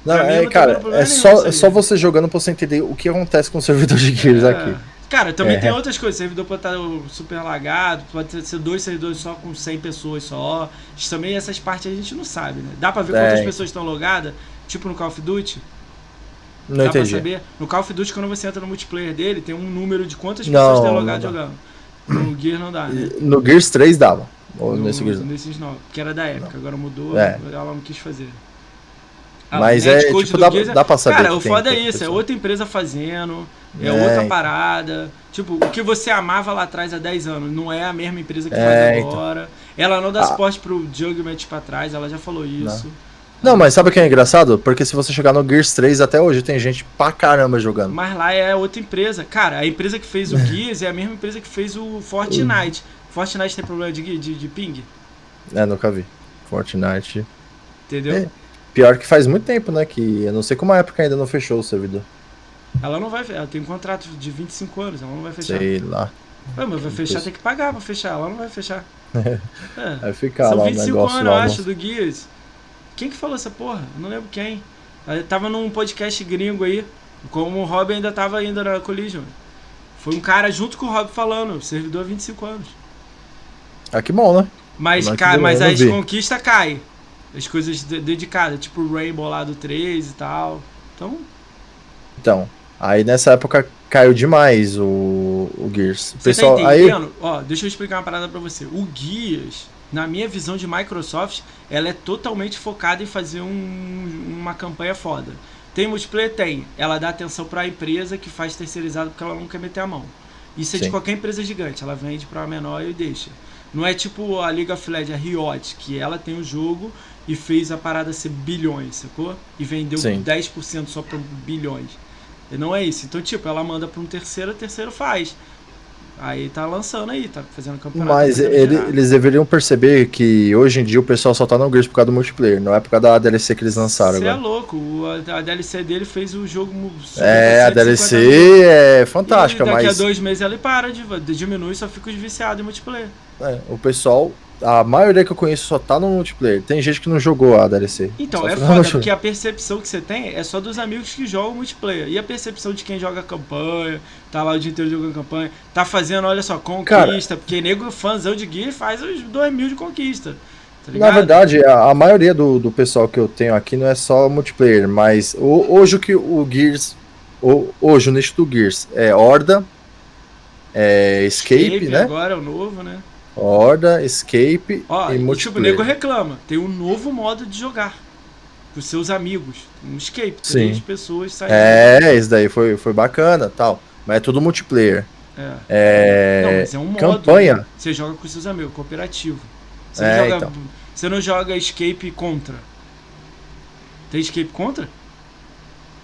Não, Pra é, não cara, problema é só, é só você jogando pra você entender o que acontece com o servidor de Gears É. aqui. Cara, também É. tem outras coisas. Servidor pode estar super lagado, pode ser dois servidores só com 100 pessoas só. Também, essas partes a gente não sabe, né? Dá pra ver É. quantas pessoas estão logadas, tipo no Call of Duty? Não Dá entendi. pra saber? No Call of Duty, quando você entra no multiplayer dele, tem um número de quantas Não, pessoas tem não logado dá. jogando. No Gear não dá, né? No Gears 3 dava. Ou No- nesse Gears. nesses não, que era da época, agora mudou, É. ela não quis fazer. Ah, Mas o é, tipo, dá, Gears é- dá pra saber. Cara, o foda é isso, é outra empresa fazendo, é, É, outra então. parada. Tipo, o que você amava lá atrás há 10 anos, não é a mesma empresa que É, faz então. agora. Ela não dá Ah. suporte pro Jugment pra trás, ela já falou isso. Não, mas sabe o que é engraçado? Porque se você chegar no Gears 3, até hoje tem gente pra caramba jogando. Mas lá é outra empresa. Cara, a empresa que fez o Gears é a mesma empresa que fez o Fortnite. Fortnite tem problema de, de, de ping, É, nunca vi. Fortnite. entendeu? É. Pior que faz muito tempo, né? Que eu não sei como a época ainda não fechou o servidor. Ela não vai. Ela tem um contrato de 25 anos, ela não vai fechar. Sei lá. Ué, mas vai fechar, tem que pagar pra fechar, ela não vai fechar. É. Vai ficar São lá o 25 negócio anos, eu lá. acho, do Gears. Quem que falou essa porra? Eu não lembro quem. Eu tava num podcast gringo aí, como o Rob ainda tava ainda na Collision. Foi um cara junto com o Rob falando, servidor há 25 anos. Ah, que bom, né? Mas, cai, mas as conquistas caem. As coisas de- dedicadas, tipo o Rainbow lá do 3 e tal. Então, Então, aí nessa época caiu demais o, o Gears. O você pessoal, tá aí? Ó, deixa eu explicar uma parada pra você. O Guias, na minha visão de Microsoft, ela é totalmente focada em fazer um- uma campanha foda. Tem multiplayer? Tem. Ela dá atenção pra empresa que faz terceirizado porque ela não quer meter a mão. Isso é de Sim. qualquer empresa gigante. Ela vende pra menor e deixa. Não é tipo a League of Legends, a Riot, que ela tem o jogo e fez a parada ser bilhões, sacou? E vendeu Sim. 10% só por bilhões. E não é isso. Então, tipo, ela manda pra um terceiro, o terceiro faz. Aí tá lançando aí, tá fazendo campeonato. mas ele- eles deveriam perceber que hoje em dia o pessoal só tá no Gears por causa do multiplayer, não é por causa da DLC que eles lançaram Você é louco, o- a, a DLC dele fez o jogo. É, a 150 DLC é E fantástica, daqui mas a dois meses ele para, de, diminui e só fica os viciados em multiplayer. é, o pessoal, a maioria que eu conheço só tá no multiplayer. Tem gente que não jogou a DLC. Então, Só é no foda, porque a percepção que você tem é só dos amigos que jogam multiplayer. E a percepção de quem joga campanha, tá lá o dia inteiro jogando campanha, tá fazendo, olha só, conquista, porque nego fãzão de Gear faz os 2 mil de conquista. Tá Na verdade, a, a maioria do, do pessoal que eu tenho aqui não é só multiplayer, mas o- hoje o que o Gears. o- hoje o nicho do Gears é Horda, é Escape, né? agora é o novo, né? Horda, Escape Ó, e tipo, o multiplayer. nego reclama. Tem um novo modo de jogar. Com seus amigos. Um escape. Sim. Três pessoas saindo. É, esse daí foi, foi bacana tal. Mas é tudo multiplayer. É. É. Não, mas é um modo. campanha. né? Você joga com seus amigos, cooperativo. Você, É, não joga, então. você não joga escape contra. Tem escape contra?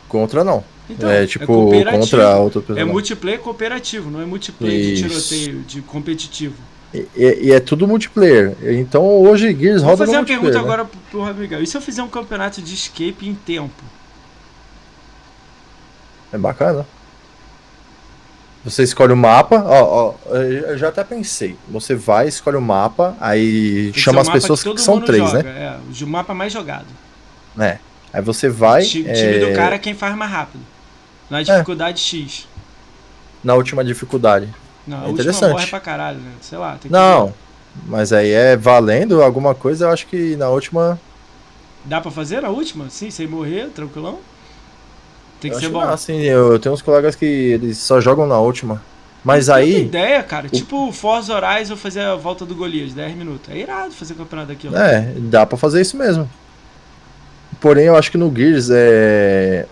Contra não. Então, é tipo cooperativo. contra outra pessoa. É multiplayer cooperativo, não é multiplayer de Isso. tiroteio, de competitivo. E, e é tudo multiplayer. Então hoje Gears Vou roda fazer no uma pergunta multiplayer. né? agora pro, Miguel. E se eu fizer um campeonato de escape em tempo? É bacana. Você escolhe o mapa, ó, ó, eu já até pensei. Você vai, escolhe o mapa, aí que chama um as pessoas que, todo são três, joga, né? É, o mapa mais jogado. É. Aí você vai Ti- time do é, cara é quem faz mais rápido. Na dificuldade X. na última dificuldade. Não, É última interessante. morre pra caralho, né? Sei lá. Não, mas aí é valendo alguma coisa, eu acho que na última. Dá pra fazer na última? Sim, sem morrer, tranquilão? Tem que eu ser bom. não, assim, eu, eu tenho uns colegas que eles só jogam na última. Mas Tem aí. ideia, cara. Tipo o Forza Horizon fazer a volta do Golias, 10 minutos. É irado fazer campeonato aqui, ó. É, dá pra fazer isso mesmo. Porém, eu acho que no Gears é.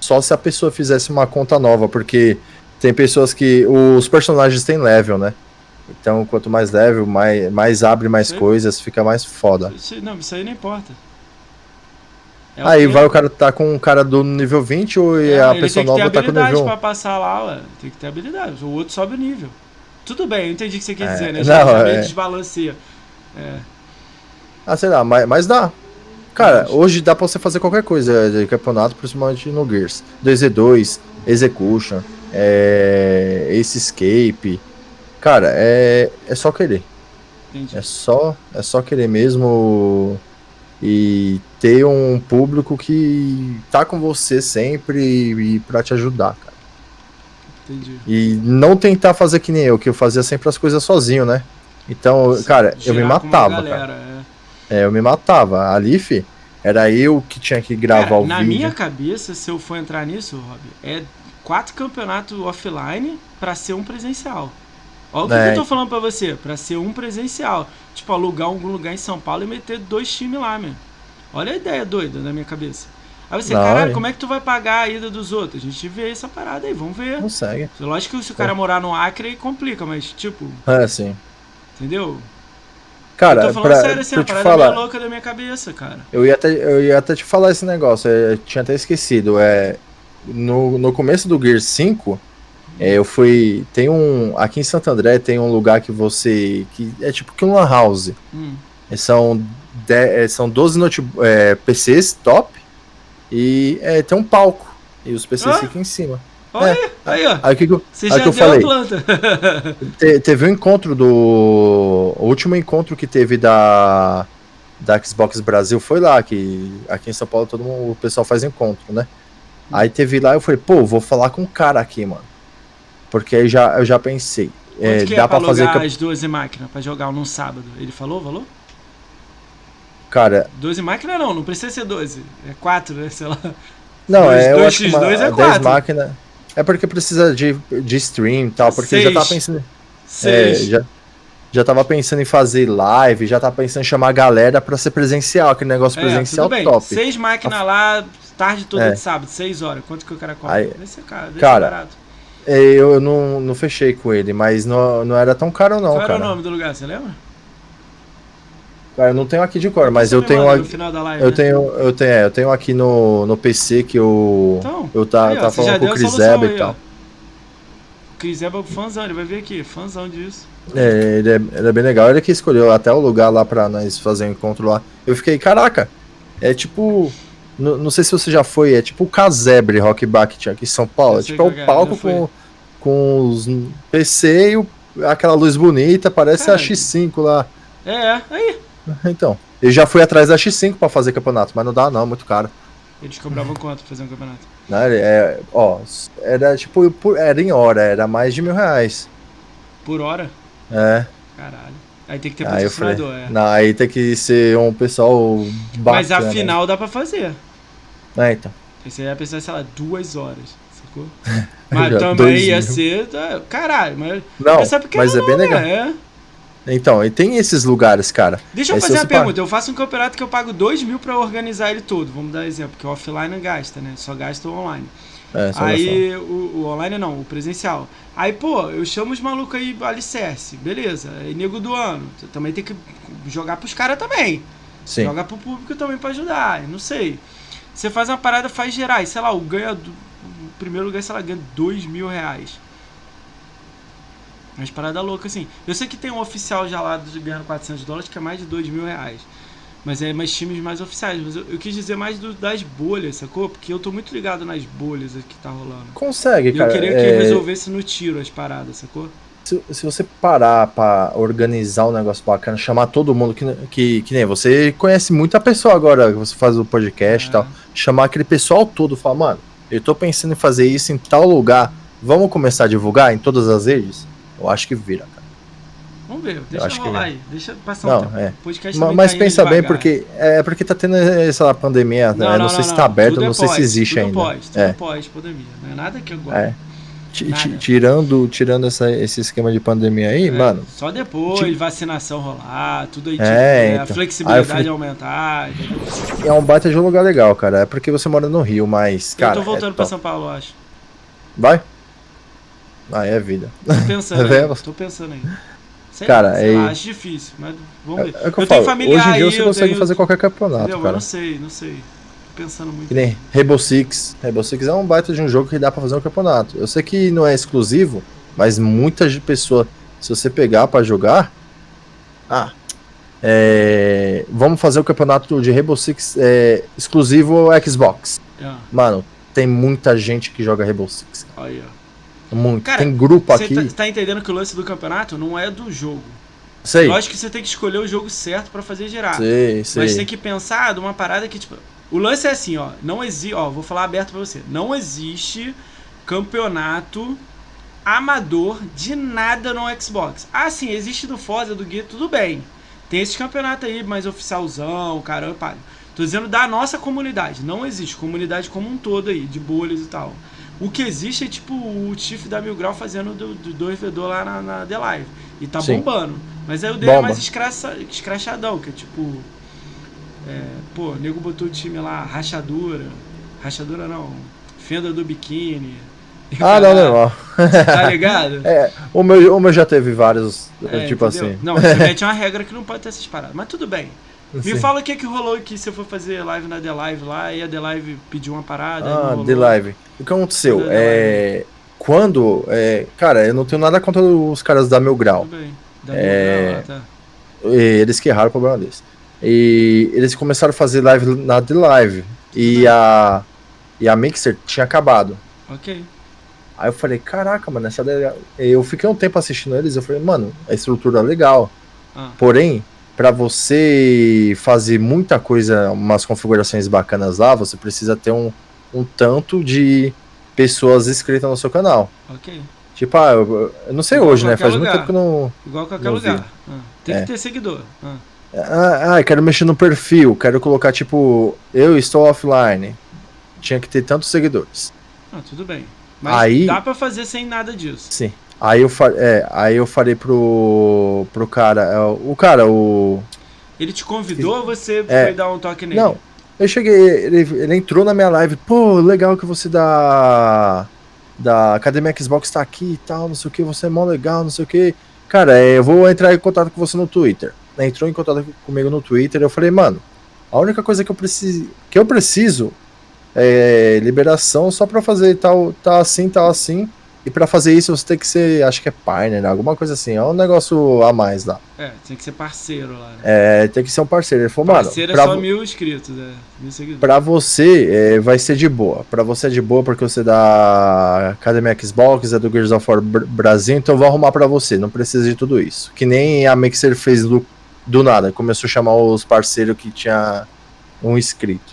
Só se a pessoa fizesse uma conta nova, porque tem pessoas que. Os personagens têm level, né? Então, quanto mais level, mais, mais abre mais Sim. coisas, fica mais foda. Não, isso aí não importa. É o Aí vai o cara tá com um cara do nível 20 ou É, a pessoa tem que ter nova tá com habilidade nível 1? pra passar lá, ué. Tem que ter habilidade. O outro sobe o nível. Tudo bem, eu entendi o que você quer É, dizer, né? não, Já é. desbalanceia. É. Ah, sei lá, mas, mas dá. Cara, Mas- hoje dá pra você fazer qualquer coisa de campeonato, principalmente no Gears. 2v2, Execution, é, Ace Escape. Cara, é, é só querer. Entendi. É só, é só querer mesmo e ter um público que tá com você sempre e, e para te ajudar, cara. Entendi. E não tentar fazer que nem eu, que eu fazia sempre as coisas sozinho, né? Então, cara, eu me matava, cara. galera, é. É, eu me matava. Ali, fi, era eu que tinha que gravar Cara, o na vídeo. minha cabeça, se eu for entrar nisso, Rob, é quatro campeonatos offline pra ser um presencial. Olha o que, É. que eu tô falando pra você, pra ser um presencial. Tipo, alugar algum lugar em São Paulo e meter dois times lá, meu. Olha a ideia doida na minha cabeça. Aí você, caralho, como é que tu vai pagar a ida dos outros? A gente vê essa parada aí, vamos ver. Consegue. Lógico que se o cara morar no Acre aí complica, mas tipo, É, sim. entendeu? Cara, eu tô falando pra, sério assim, pra a parada falar, meio louca da minha cabeça, cara. eu ia, até, eu ia até te falar esse negócio, eu tinha até esquecido. É, no, no começo do Gear 5, é, eu fui. Tem um. Aqui em Santo André tem um lugar que você. que É tipo que um Lan House. Hum. É, São, de, é, são 12 note, é, PCs top e é, tem um palco. E os PCs Ah. ficam em cima. Olha É. aí, aí, ó. Aí que, eu, Você aí já que eu falei? Te- teve um encontro do. O último encontro que teve da. da Xbox Brasil foi lá, que aqui em São Paulo todo mundo, o pessoal faz encontro, né? Aí teve lá, eu falei, pô, vou falar com o cara aqui, mano. Porque aí já, eu já pensei. É, dá é pra pra fazer. as 12 máquinas pra jogar num sábado? Ele falou o valor? Cara, 12 máquinas não, não precisa ser 12. É 4, né? Sei lá. não, Dois- é, eu dois acho que uma, X2 é 10 quatro. máquinas. É porque precisa de, de stream e tal, porque eu já tava Seis. pensando. É, 6. já, já tava pensando em fazer live, já tava pensando em chamar a galera pra ser presencial, aquele negócio presencial É, bem. top. Seis máquinas lá, tarde toda É. de sábado, 6 horas. Quanto que o cara cobra? Aí- Cara, barato. É, Eu não, não fechei com ele, mas não, não era tão caro não, Qual era cara. o nome do lugar, você lembra? Cara, eu não tenho aqui de cor, mas eu tenho aqui. Live, Eu né? tenho, eu tenho, é, eu tenho aqui no, no PC que eu. Então, eu tá, aí, ó, já falando com o Chris Eba e tal. O Chris Eba é fãzão, ele vai vir aqui, fãzão disso. É, ele é, ele é bem legal. Ele que escolheu até o lugar lá pra nós fazer um encontro lá. Eu fiquei, caraca, é tipo. Não, não sei se você já foi, é tipo o Casebre Rock Bar que tinha aqui em São Paulo. É tipo é o é, palco com, com os PC e o- aquela luz bonita, parece Cara, a X5 lá. É, aí. Então, eu já fui atrás da X5 pra fazer campeonato, mas não dá não, muito caro. Eles cobravam quanto pra fazer um campeonato? Né? É, ó, era tipo, era em hora, era mais de mil reais. Por hora? É, Caralho. Aí tem que ter aí eu falei, patrocinador, é. não, aí tem que ser um pessoal bacana. Mas afinal dá pra fazer. É, então. Aí ia precisar, sei lá, duas horas, sacou? Mas também ia mil. ser. tá, Caralho, mas. Não, Mas que é bem legal. né? É. Então, e tem esses lugares, cara. Deixa eu fazer você uma pergunta. Eu faço um campeonato que eu pago 2 mil pra organizar ele todo. Vamos dar exemplo, porque o offline não gasta, né? Só gasta o online. É, só Aí, o, o online não, o presencial. Aí, pô, eu chamo os malucos aí, alicerce, beleza. Aí, nego do ano. Você também tem que jogar pros caras também. Sim. Joga pro público também pra ajudar. Não sei. Você faz uma parada, faz gerar. E, sei lá, o ganha. do- O primeiro lugar, sei lá, ganha 2 mil reais. Mas parada louca, assim. Eu sei que tem um oficial já lá de ganhando 400 dólares que é mais de 2 mil reais. Mas é mais times mais oficiais. Mas eu, eu quis dizer mais do- das bolhas, sacou? Porque eu tô muito ligado nas bolhas que tá rolando. Consegue, E eu cara. queria que é, resolvesse no tiro as paradas, sacou? se, se você parar pra organizar um negócio bacana, chamar todo mundo, que, que, que nem você conhece muita pessoa agora, que você faz o podcast e É. tal, chamar aquele pessoal todo, falar, mano, eu tô pensando em fazer isso em tal lugar, vamos começar a divulgar em todas as redes? Eu acho que vira. Vamos ver, deixa acho que rolar é. aí. Deixa passar um Não, tempo. é. Podcast também Mas tá indo pensa bem, porque é porque tá tendo essa pandemia, né? não, sei se tá aberto, Tudo é não sei pós, se existe tudo ainda. Pós, tudo É. pós, pandemia. Não é nada que agora. É. Nada. Tirando, tirando essa, esse esquema de pandemia aí, É, mano, Só depois, Tipo- vacinação rolar, tudo aí, É, tipo, né, a então. flexibilidade Aí aumentar. entendeu? é um baita de um lugar legal, cara. É porque você mora no Rio, mas, cara. eu tô voltando é pra. São Paulo, eu acho. Vai? Ah, é vida. Tô pensando É? Tô pensando aí. Sei, Cara, sei lá, é- acho difícil, mas vamos ver. É que eu, eu tenho familiar Hoje em dia aí, você eu consegue tenho- fazer qualquer campeonato, Entendeu? Cara. não sei, não sei. Tô pensando muito. Que nem Rainbow Six. Rainbow Six é um baita de um jogo que dá pra fazer um campeonato. Eu sei que não é exclusivo, mas muitas pessoas, se você pegar pra jogar, ah, é, vamos fazer o campeonato de Rainbow Six é, exclusivo Xbox. É, Mano, tem muita gente que joga Rainbow Six. aí, ó. Muito. Cara, tem grupo aqui. tá, tá entendendo que o lance do campeonato não é do jogo. Sei, Lógico que você tem que escolher o jogo certo pra fazer gerar. sei, sei. Mas tem que pensar de uma parada que, tipo. O lance é assim, ó. Não existe. Ó, vou falar aberto pra você. Não existe campeonato amador de nada no Xbox. Ah, sim, existe do Forza, do Gear, tudo bem. Tem esses campeonatos aí, mais oficialzão, caramba. Tô dizendo da nossa comunidade. Não existe. Comunidade como um todo aí, de bolhas e tal. O que existe é tipo o Tiff da Mil Grau fazendo do, do 2v2 lá na, na The Live. E tá Sim. bombando. Mas aí o dele é mais escracha, escrachadão, que é tipo. É, pô, o nego botou o time lá, rachadura. Rachadura não. Fenda do biquíni. Ah, não, normal. Tá ligado? É, o meu, o meu já teve vários, É, tipo entendeu? assim. Não, você mete uma regra que não pode ter essas paradas. Mas tudo bem. Me Sim. fala o que que rolou que você foi fazer live na The Live lá e a The Live pediu uma parada. Ah. The Live. O que aconteceu? É, quando. É, cara, eu não tenho nada contra os caras da Mil Grau. Tudo bem. Da É, Mil Grau, ah, tá. Eles que erraram o problema deles. E eles começaram a fazer live na The Live. E a, e a Mixer tinha acabado. Ok. Aí eu falei, caraca, mano, essa é- Eu fiquei um tempo assistindo eles, eu falei, mano, a estrutura é legal. Ah, Porém, para você fazer muita coisa, umas configurações bacanas lá, você precisa ter um, um tanto de pessoas inscritas no seu canal. Ok. Tipo, ah, eu, eu não sei Igual hoje, né? Faz muito lugar. tempo que não. Igual qualquer Não lugar. Ah, tem É. que ter seguidor. Ah. Ah, ah, quero mexer no perfil, quero colocar, tipo, eu estou offline. Tinha que ter tantos seguidores. Ah, tudo bem. Mas Aí- dá pra fazer sem nada disso. Sim. Aí eu, fa é, aí eu falei pro, pro cara, é, o cara, o. Ele te convidou ou você É. foi dar um toque nele? Não, eu cheguei, ele, ele entrou na minha live, pô, legal que você da. Da Academia Xbox tá aqui e tal, não sei o que, você é mó legal, não sei o que. Cara, é, eu vou entrar em contato com você no Twitter. Entrou em contato comigo no Twitter, eu falei, mano, a única coisa que eu preciso. Que eu preciso é liberação só pra fazer tal, tal assim, tal assim. E pra fazer isso você tem que ser, acho que é partner, né, alguma coisa assim. É um negócio a mais lá. É, tem que ser parceiro lá. Né? É, tem que ser um parceiro. Ele falou, mano, parceiro é só mil inscritos, é. Mil seguidores. Pra você, é, vai ser de boa. Pra você é de boa porque você é da Academia Xbox, é do Gears of War Br- Brasil, então eu vou arrumar pra você. Não precisa de tudo isso. Que nem a Mixer fez do, do nada. Começou a chamar os parceiros que tinha um inscrito.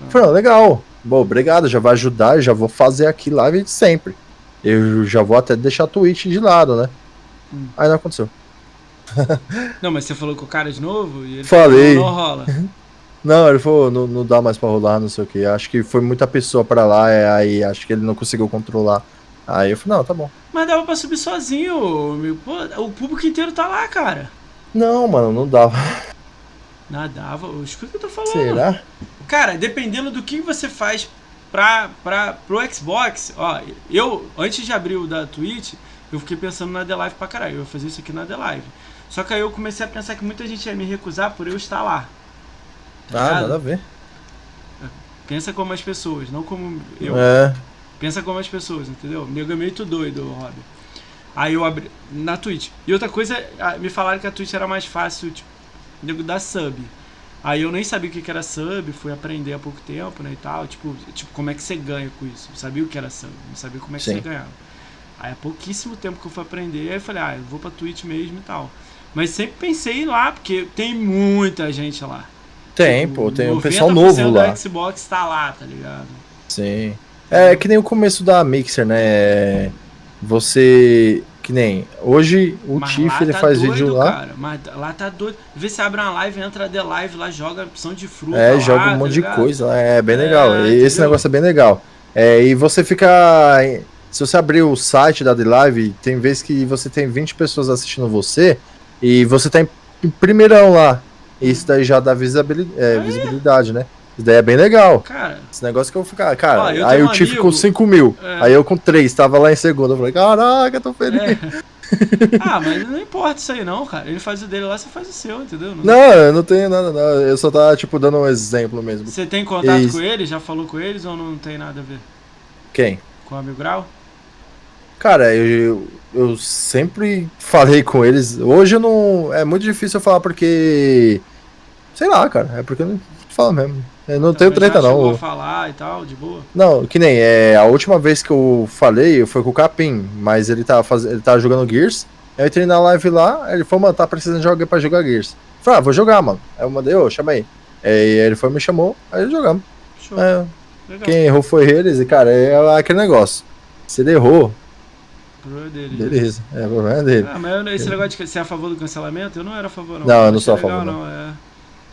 Eu Falei, "Ah, legal. Bom, obrigado. Já vai ajudar. Já vou fazer aqui live de sempre. Eu já vou até deixar a Twitch de lado, né? Hum. Aí não aconteceu. Não, mas você falou com o cara de novo e ele Falei. falou, não rola. Não, ele falou, não, não dá mais pra rolar, não sei o que. Acho que foi muita pessoa pra lá, é, aí acho que ele não conseguiu controlar. Aí eu falei, não, tá bom. Mas dava pra subir sozinho, meu. Pô, o público inteiro tá lá, cara. Não, mano, não dava. Nada, dava. Escuta o que eu tô falando. Será? Cara, dependendo do que você faz pra, pra, pro Xbox, ó, eu, antes de abrir o da Twitch, eu fiquei pensando na The Live pra caralho. Eu ia fazer isso aqui na The Live. Só que aí eu comecei a pensar que muita gente ia me recusar por eu estar lá. Ah, Ligado? nada a ver. Pensa como as pessoas, não como eu. É, Pensa como as pessoas, entendeu? Nego é meio doido, Rob. Aí eu abri. Na Twitch. E outra coisa, ah, me falaram que a Twitch era mais fácil, tipo, nego dar sub. Aí eu nem sabia o que era sub, fui aprender há pouco tempo, né, e tal. Tipo, tipo como é que você ganha com isso? Eu sabia o que era sub, não sabia como é que Sim. você ganhava. Aí há pouquíssimo tempo que eu fui aprender, aí eu falei, ah, eu vou pra Twitch mesmo e tal. Mas sempre pensei em ir lá, porque tem muita gente lá. tem, Tipo, pô, tem um 90% pessoal novo lá. Xbox tá lá, tá ligado? Sim. É que nem o começo da Mixer, né? É, Você. Que nem. Hoje o Mas Tiff ele tá faz doido, vídeo lá. Cara. Mas lá tá doido. Vê se abre uma live, entra The Live lá, joga opção de fruta. É, lá, joga um tá monte de ligado? coisa lá. É bem É, legal. Esse entendeu? negócio é bem legal. É, e você fica. Se você abrir o site da The Live, tem vezes que você tem 20 pessoas assistindo você e você tá em primeirão lá. Isso daí já dá visibili- é, visibilidade, né? Isso daí é bem legal. Cara, Esse negócio que eu ficar. Cara, Ó, eu aí o Tiff com 5 mil. É. Aí eu com 3, tava lá em segundo. Eu falei, caraca, tô feliz. é. ah, mas não importa isso aí não, cara. Ele faz o dele lá, você faz o seu, entendeu? Não- Não, eu não tenho nada, não. Eu só tava, tipo, dando um exemplo mesmo. Você tem contato com eles? Já falou com eles ou não tem nada a ver? Quem? Com o Amigo Grau? Cara, eu, eu, eu sempre falei com eles. Hoje eu não. É muito difícil eu falar porque. Sei lá, cara. É porque eu não falo mesmo. Eu não tenho treta, chegou não. a falar e tal, de boa? Não, que nem. É, a última vez que eu falei foi com o Capim, mas ele tava, faz... ele tava jogando Gears. Eu entrei na live lá, ele falou, mano, tá precisando de alguém pra jogar Gears. Eu falei, ah, vou jogar, mano. Aí eu mandei, ô, chama aí. Aí ele foi me chamou, aí jogamos. Show. É, quem errou foi eles, e cara, é aquele negócio. Se ele errou, Problema dele. beleza. É o problema dele. Ah, mas eu- esse negócio de ser a favor do cancelamento, eu não era a favor, não. Não, eu não sou a legal, favor, não. É.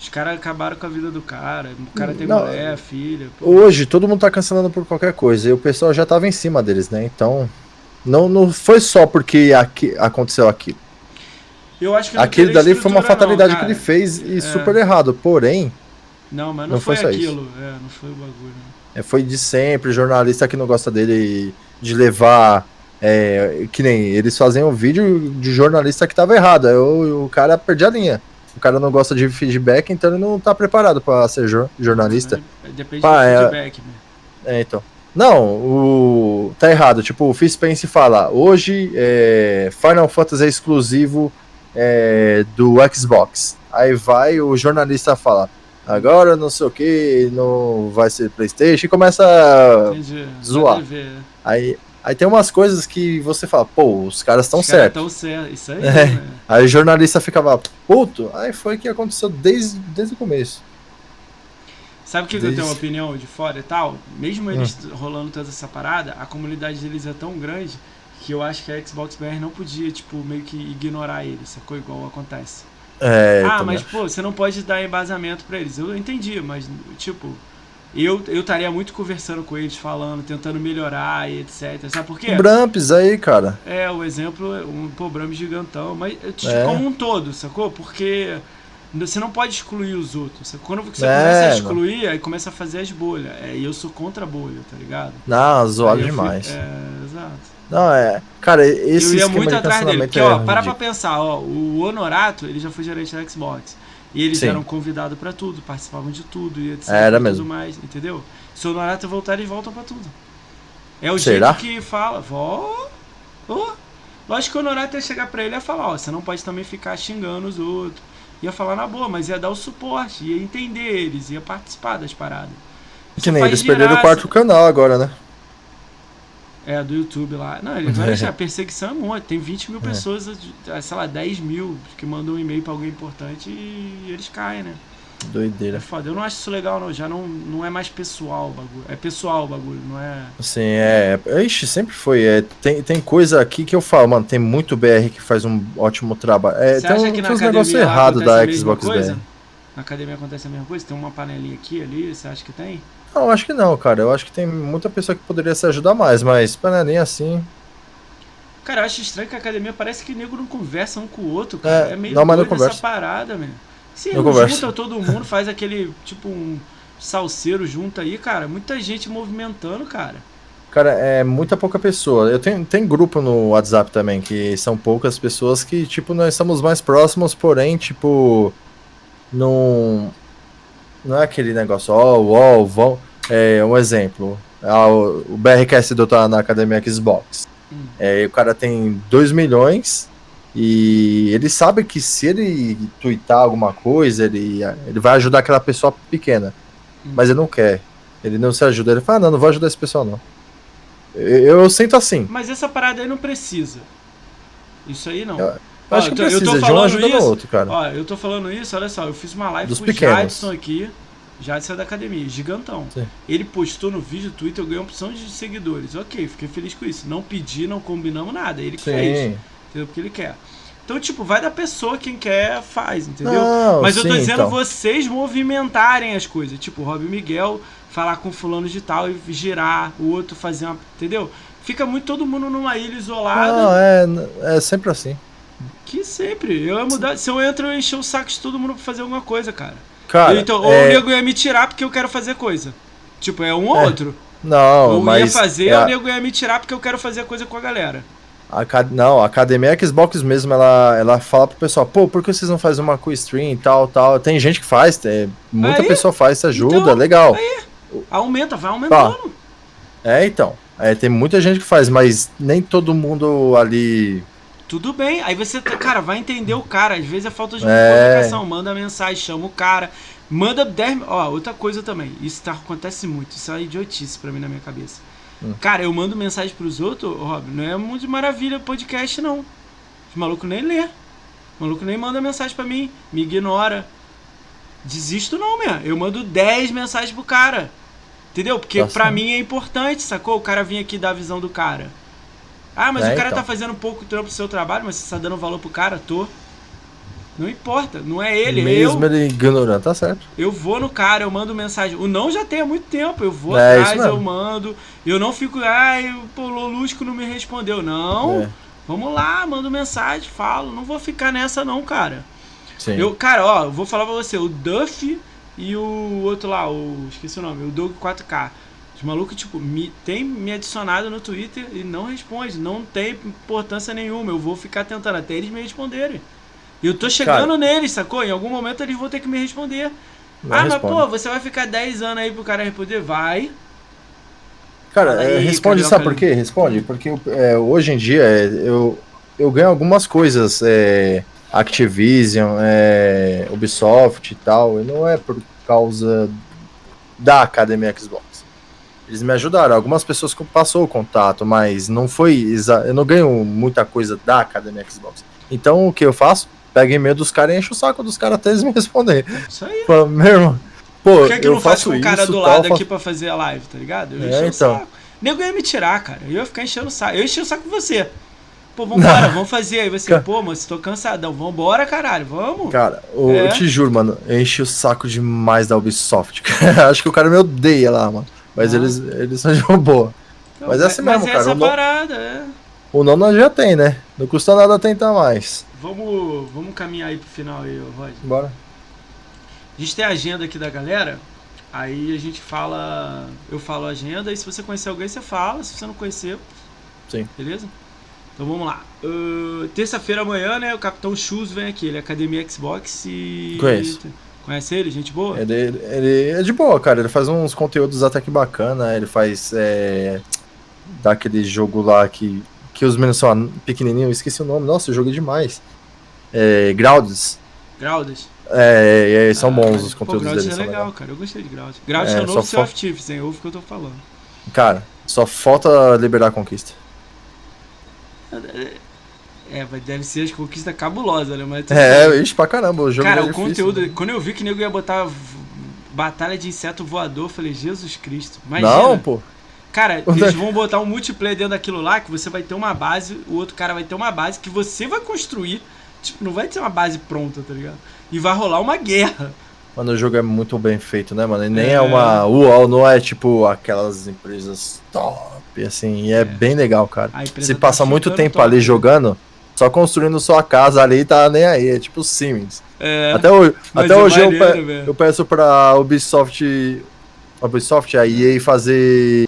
Os caras acabaram com a vida do cara. O cara tem Não, mulher, filha. pô. Hoje todo mundo tá cancelando por qualquer coisa e o pessoal já tava em cima deles, né? Então, não, não foi só porque aqui, aconteceu aquilo. Eu acho que Aquilo dali foi uma fatalidade não, que ele fez e É. super errado. Porém, Não, mas não, Não foi, foi aquilo. É, não foi o bagulho. né? é, foi de sempre, jornalista que não gosta dele de levar. é, que nem eles fazem um vídeo de jornalista que tava errado. Aí o, o cara perde a linha. O cara não gosta de feedback, então ele não tá preparado pra ser jor- jornalista. É, Depende Pá, do é- feedback, né? É, então. Não, o. Tá errado. Tipo, o Phil Spence fala: hoje é, Final Fantasy é exclusivo é, do Xbox. Aí vai o jornalista fala: agora não sei o que, não vai ser PlayStation, e começa. a- Entendi. zoar. Ver. Aí, Aí tem umas coisas que você fala, pô, os caras estão Os caras certos. tão certo. Isso aí, É. né? Aí o jornalista ficava, puto. Aí foi o que aconteceu desde, desde o começo. Sabe o que, que eu Desde- tenho uma opinião de fora e tal? Mesmo eles Hum. rolando toda essa parada, a comunidade deles é tão grande que eu acho que a Xbox BR não podia, tipo, meio que ignorar eles, sacou? Igual acontece. É, ah, mas pô, você não pode dar embasamento pra eles. Eu entendi, mas tipo, eu eu estaria muito conversando com eles, falando, tentando melhorar e etc. Sabe por quê? Bramps aí, cara. É, o exemplo é um problema gigantão, mas É. como um todo, sacou? Porque você não pode excluir os outros. sacou? Quando você É, começa a não. excluir, aí começa a fazer as bolhas. É, e eu sou contra a bolha, tá ligado? Não, zoado eu fui- demais. É, exato. Não, é. Cara, esse eu ia muito atrás dele. Porque, é ó, para pra pensar, ó, o Honorato, ele já foi gerente da Xbox. E eles Sim. eram convidados pra tudo, participavam de tudo e etc. Era e mesmo. tudo mais, entendeu? Se o Honorato voltar, eles voltam pra tudo. É o Será? jeito que fala. Vó. Ó. Lógico que o Honorato ia chegar pra ele e ia falar, ó, você não pode também ficar xingando os outros. Ia falar na boa, mas ia dar o suporte, ia entender eles, ia participar das paradas. Que nem eles perderam o quarto canal agora, né? É, do YouTube lá. Não, ele vai deixar. Perseguição é muito. Tem 20 mil É. pessoas, sei lá, 10 mil que mandam um e-mail pra alguém importante e eles caem, né? É Doideira. foda. Eu não acho isso legal, não. Já não, não é mais pessoal o bagulho. É pessoal o bagulho, não é. Assim, é. Ixi, sempre foi. É, tem, tem coisa aqui que eu falo, mano. Tem muito BR que faz um ótimo trabalho. É, Você tem acha um, que na tem uns negócios errados da Xbox? BR. Na academia acontece a mesma coisa? Tem uma panelinha aqui ali, você acha que tem? Não, acho que não, cara. Eu acho que tem muita pessoa que poderia se ajudar mais, mas panelinha assim. Cara, eu acho estranho que a academia parece que nego não conversa um com o outro, cara. É, É, meio não, mas não essa conversa. parada, meu. Se Não não junta todo mundo, faz aquele, tipo, um salseiro junto aí, cara. Muita gente movimentando, cara. Cara, é muita pouca pessoa. Eu tenho tem grupo no WhatsApp também, que são poucas pessoas que, tipo, nós estamos mais próximos, porém, tipo, não. Não é aquele negócio, ó, uau, vão. É um exemplo. Ah, o BRQS do tá na academia Xbox. Hum. É, o cara tem 2 milhões e ele sabe que se ele twittar alguma coisa, ele, ele vai ajudar aquela pessoa pequena. Hum. Mas ele não quer. Ele não se ajuda. Ele fala, ah, não, não vou ajudar esse pessoal, não. Eu, eu sinto assim. Mas essa parada aí não precisa. Isso aí não. Eu- Ó, Eu acho que tô- eu tô precisa de um falando o isso- outro, cara. Ó, eu tô falando isso, olha só, eu fiz uma live Dos com o pequenos. Jadson aqui. Jadson é da academia, gigantão. Sim. Ele postou no vídeo do Twitter, eu ganhei uma opção de seguidores. Ok, fiquei feliz com isso. Não pedi, não combinamos nada. Ele que fez. Sim. Entendeu? Porque ele quer. Então, tipo, vai da pessoa, quem quer, faz, entendeu? Não, Mas eu tô sim, dizendo então. vocês movimentarem as coisas. Tipo, o Rob Miguel falar com fulano de tal e girar, o outro fazer uma. Entendeu? Fica muito todo mundo numa ilha isolada. Não, é, é sempre assim. Que sempre. Eu ia mudar. Se eu entro, eu encher o saco de todo mundo pra fazer alguma coisa, cara. Cara, então, ou é- o nego ia me tirar porque eu quero fazer coisa. Tipo, é um ou É, outro. não, ou mas ia fazer, é o nego ia me tirar porque eu quero fazer coisa com a galera. Acad- não, a academia Xbox mesmo, ela, ela fala pro pessoal, pô, por que vocês não fazem uma co-stream e tal, tal? Tem gente que faz, tem- muita Aí, pessoa faz, se ajuda, então, legal. Aumenta, vai aumentando. É, então. É, tem muita gente que faz, mas nem todo mundo ali. Tudo bem. Aí você, tá- cara, vai entender o cara. Às vezes é falta de É. comunicação. Manda mensagem, chama o cara. Manda 10. Ó, outra coisa também. Isso tá, acontece muito. Isso é idiotice pra mim na minha cabeça. Hum. Cara, eu mando mensagem pros outros, Rob. Não é muito de maravilha podcast, não. Os malucos nem lê. O maluco nem manda mensagem pra mim. Me ignora. Desisto não, meu. Eu mando 10 mensagens pro cara. Entendeu? Porque Tá pra mim é importante, sacou? O cara vir aqui dar a visão do cara. Ah, mas É, o cara então. tá fazendo pouco trampo do seu trabalho, mas você tá dando valor pro cara? Tô. Não importa, não é ele, é mesmo eu. ele ignorando, tá certo. Eu vou no cara, eu mando mensagem. O não já tem há muito tempo. Eu vou É, atrás, mesmo. eu mando. Eu não fico, ai, pô, o Lolusco não me respondeu. Não. É, Vamos lá, mando mensagem, falo. Não vou ficar nessa, não, cara. sim. Eu, cara, ó, eu vou falar pra você, o Duff e o outro lá, o. Esqueci o nome, o Doug 4K. Os malucos, tipo, me, tem me adicionado no Twitter e não responde. Não tem importância nenhuma. Eu vou ficar tentando até eles me responderem. E eu tô chegando neles, sacou? Em algum momento eles vão ter que me responder. Ah, responde. mas pô, você vai ficar 10 anos aí pro cara responder? Vai. Cara, é, aí, responde, Carioca. sabe por quê? Responde, porque é, hoje em dia é, eu, eu ganho algumas coisas, é, Activision, é, Ubisoft e tal, e não é por causa da Academia Xbox. Eles me ajudaram. Algumas pessoas passou o contato, mas não foi. Eu não ganho muita coisa da Academia Xbox. Então o que eu faço? Pego e-mail dos caras e encho o saco dos caras até eles me responderem. Isso aí. Meu irmão, pô, Por que, que eu não faço com o cara isso, do tal, lado faço- aqui pra fazer a live, tá ligado? Eu É, enchi o então. saco. Nego ia me tirar, cara. Eu ia ficar enchendo o saco. Eu enchi o saco com você. Pô, vambora, vamos fazer. Aí você, pô, moço, tô cansadão. Vambora, caralho, vamos. Cara, o- É. eu te juro, mano, eu enchi o saco demais da Ubisoft. Acho que o cara me odeia lá, mano. Mas Ah. eles, eles são de uma boa. Então, mas é assim mesmo, mas cara, essa não- parada, é. O não nós já tem, né? Não custa nada tentar mais. Vamos, vamos caminhar aí pro final aí, Roger. Bora. A gente tem a agenda aqui da galera. Aí a gente fala. Eu falo a agenda. E se você conhecer alguém, você fala. Se você não conhecer. Sim. Beleza? Então vamos lá. Ahn, Terça-feira amanhã, né? O Capitão Chus vem aqui. Ele é Academia Xbox e. Conheço. Conhece ele? Gente boa? Ele, ele é de boa, cara. Ele faz uns conteúdos até que bacana. Ele faz. É, daquele jogo lá que, que os meninos são pequenininhos. Eu esqueci o nome. Nossa, eu joguei demais. É, Grounds. Graudas. É, é, são bons os Pô, conteúdos dele. é são legal, legais. cara. Eu gostei de Graudas. Graudas é, É, o novo Sea of Thieves, hein? Ouve o que eu tô falando. Cara, só falta liberar a conquista. É, deve ser as conquistas cabulosas, né? Mas É, ixi, pra caramba. O jogo Cara, é o difícil, conteúdo. né? Quando eu vi que nego ia botar batalha de inseto voador, eu falei, Jesus Cristo. Imagina. Não, pô. Cara, O eles vão botar um multiplayer dentro daquilo lá, que você vai ter uma base, o outro cara vai ter uma base que você vai construir. Tipo, não vai ter uma base pronta, tá ligado? E vai rolar uma guerra. Mano, o jogo é muito bem feito, né, mano? E nem é, É. uma UOL, não é tipo aquelas empresas top, assim. E é, bem legal, cara. Se tá passa muito tempo top, ali jogando, só construindo sua casa ali, tá nem aí. É tipo Siemens. É, Até, hoje, até é hoje eu, pe- velho. eu peço pra Ubisoft. Ubisoft, a EA fazer.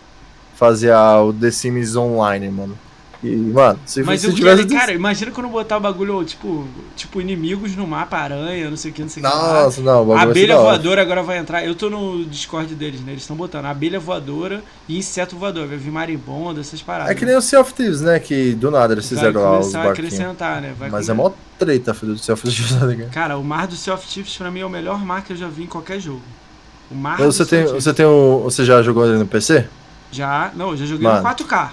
Fazer a, o The Sims Online, mano. E, mano, se, Mas se eu tivesse. cara, imagina quando botar o bagulho, tipo, tipo, inimigos no mapa, aranha, não sei o que, não sei o que. lá. Nossa, não, o bagulho A abelha voadora agora vai entrar. Eu tô no Discord deles, né? Eles estão botando abelha voadora e inseto voador. Vai vir marimbondo, essas paradas. É que nem o Sea of Thieves, né? Que do nada eles vai fizeram lá os barquinhos. acrescentar, né? Vai Mas é come- mó treta, filho do Sea of Thieves, tá ligado? Cara, o mar do Sea of Thieves pra mim é o melhor mar que eu já vi em qualquer jogo. O mar do você Sea tem, of Thieves. você tem um, você já jogou ele no PC? Já, não, eu já joguei Mano. no 4K.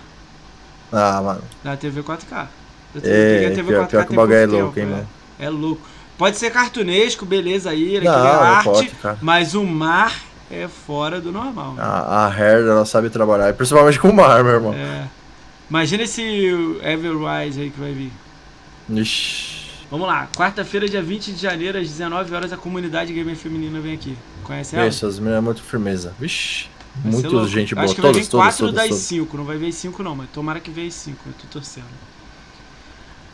Ah, mano. Na TV 4K. Eu É, peguei a TV pior, 4K pior que o bagulho é louco, hein, tempo, mano. É, é louco. Pode ser cartunesco, beleza aí, ele Não, cria não arte, mas o mar é fora do normal. A, a Hair, ela sabe trabalhar, principalmente com o mar, meu irmão. É. Imagina esse Everrise aí que vai vir. Ixi. Vamos lá, quarta-feira, dia 20 de janeiro, às 19 horas, a comunidade gamer feminina vem aqui. Conhece ela? Isso, as meninas é muito firmeza. Vixe. Louco. gente boa. Acho que vai vir todas, 4 todas, das todas. 5, não vai vir 5 não, mas tomara que venha 5, eu tô torcendo.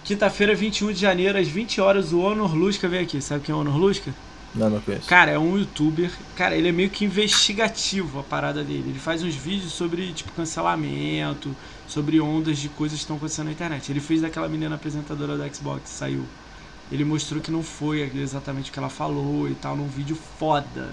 Quinta-feira, 21 de janeiro, às 20 horas, o Honor Lusca vem aqui. Sabe quem é o Honor Lusca? Não, não conheço. Cara, é um youtuber. Cara, ele é meio que investigativo a parada dele. Ele faz uns vídeos sobre, tipo, cancelamento, sobre ondas de coisas que estão acontecendo na internet. Ele fez daquela menina apresentadora da Xbox, saiu. Ele mostrou que não foi exatamente o que ela falou e tal, num vídeo foda.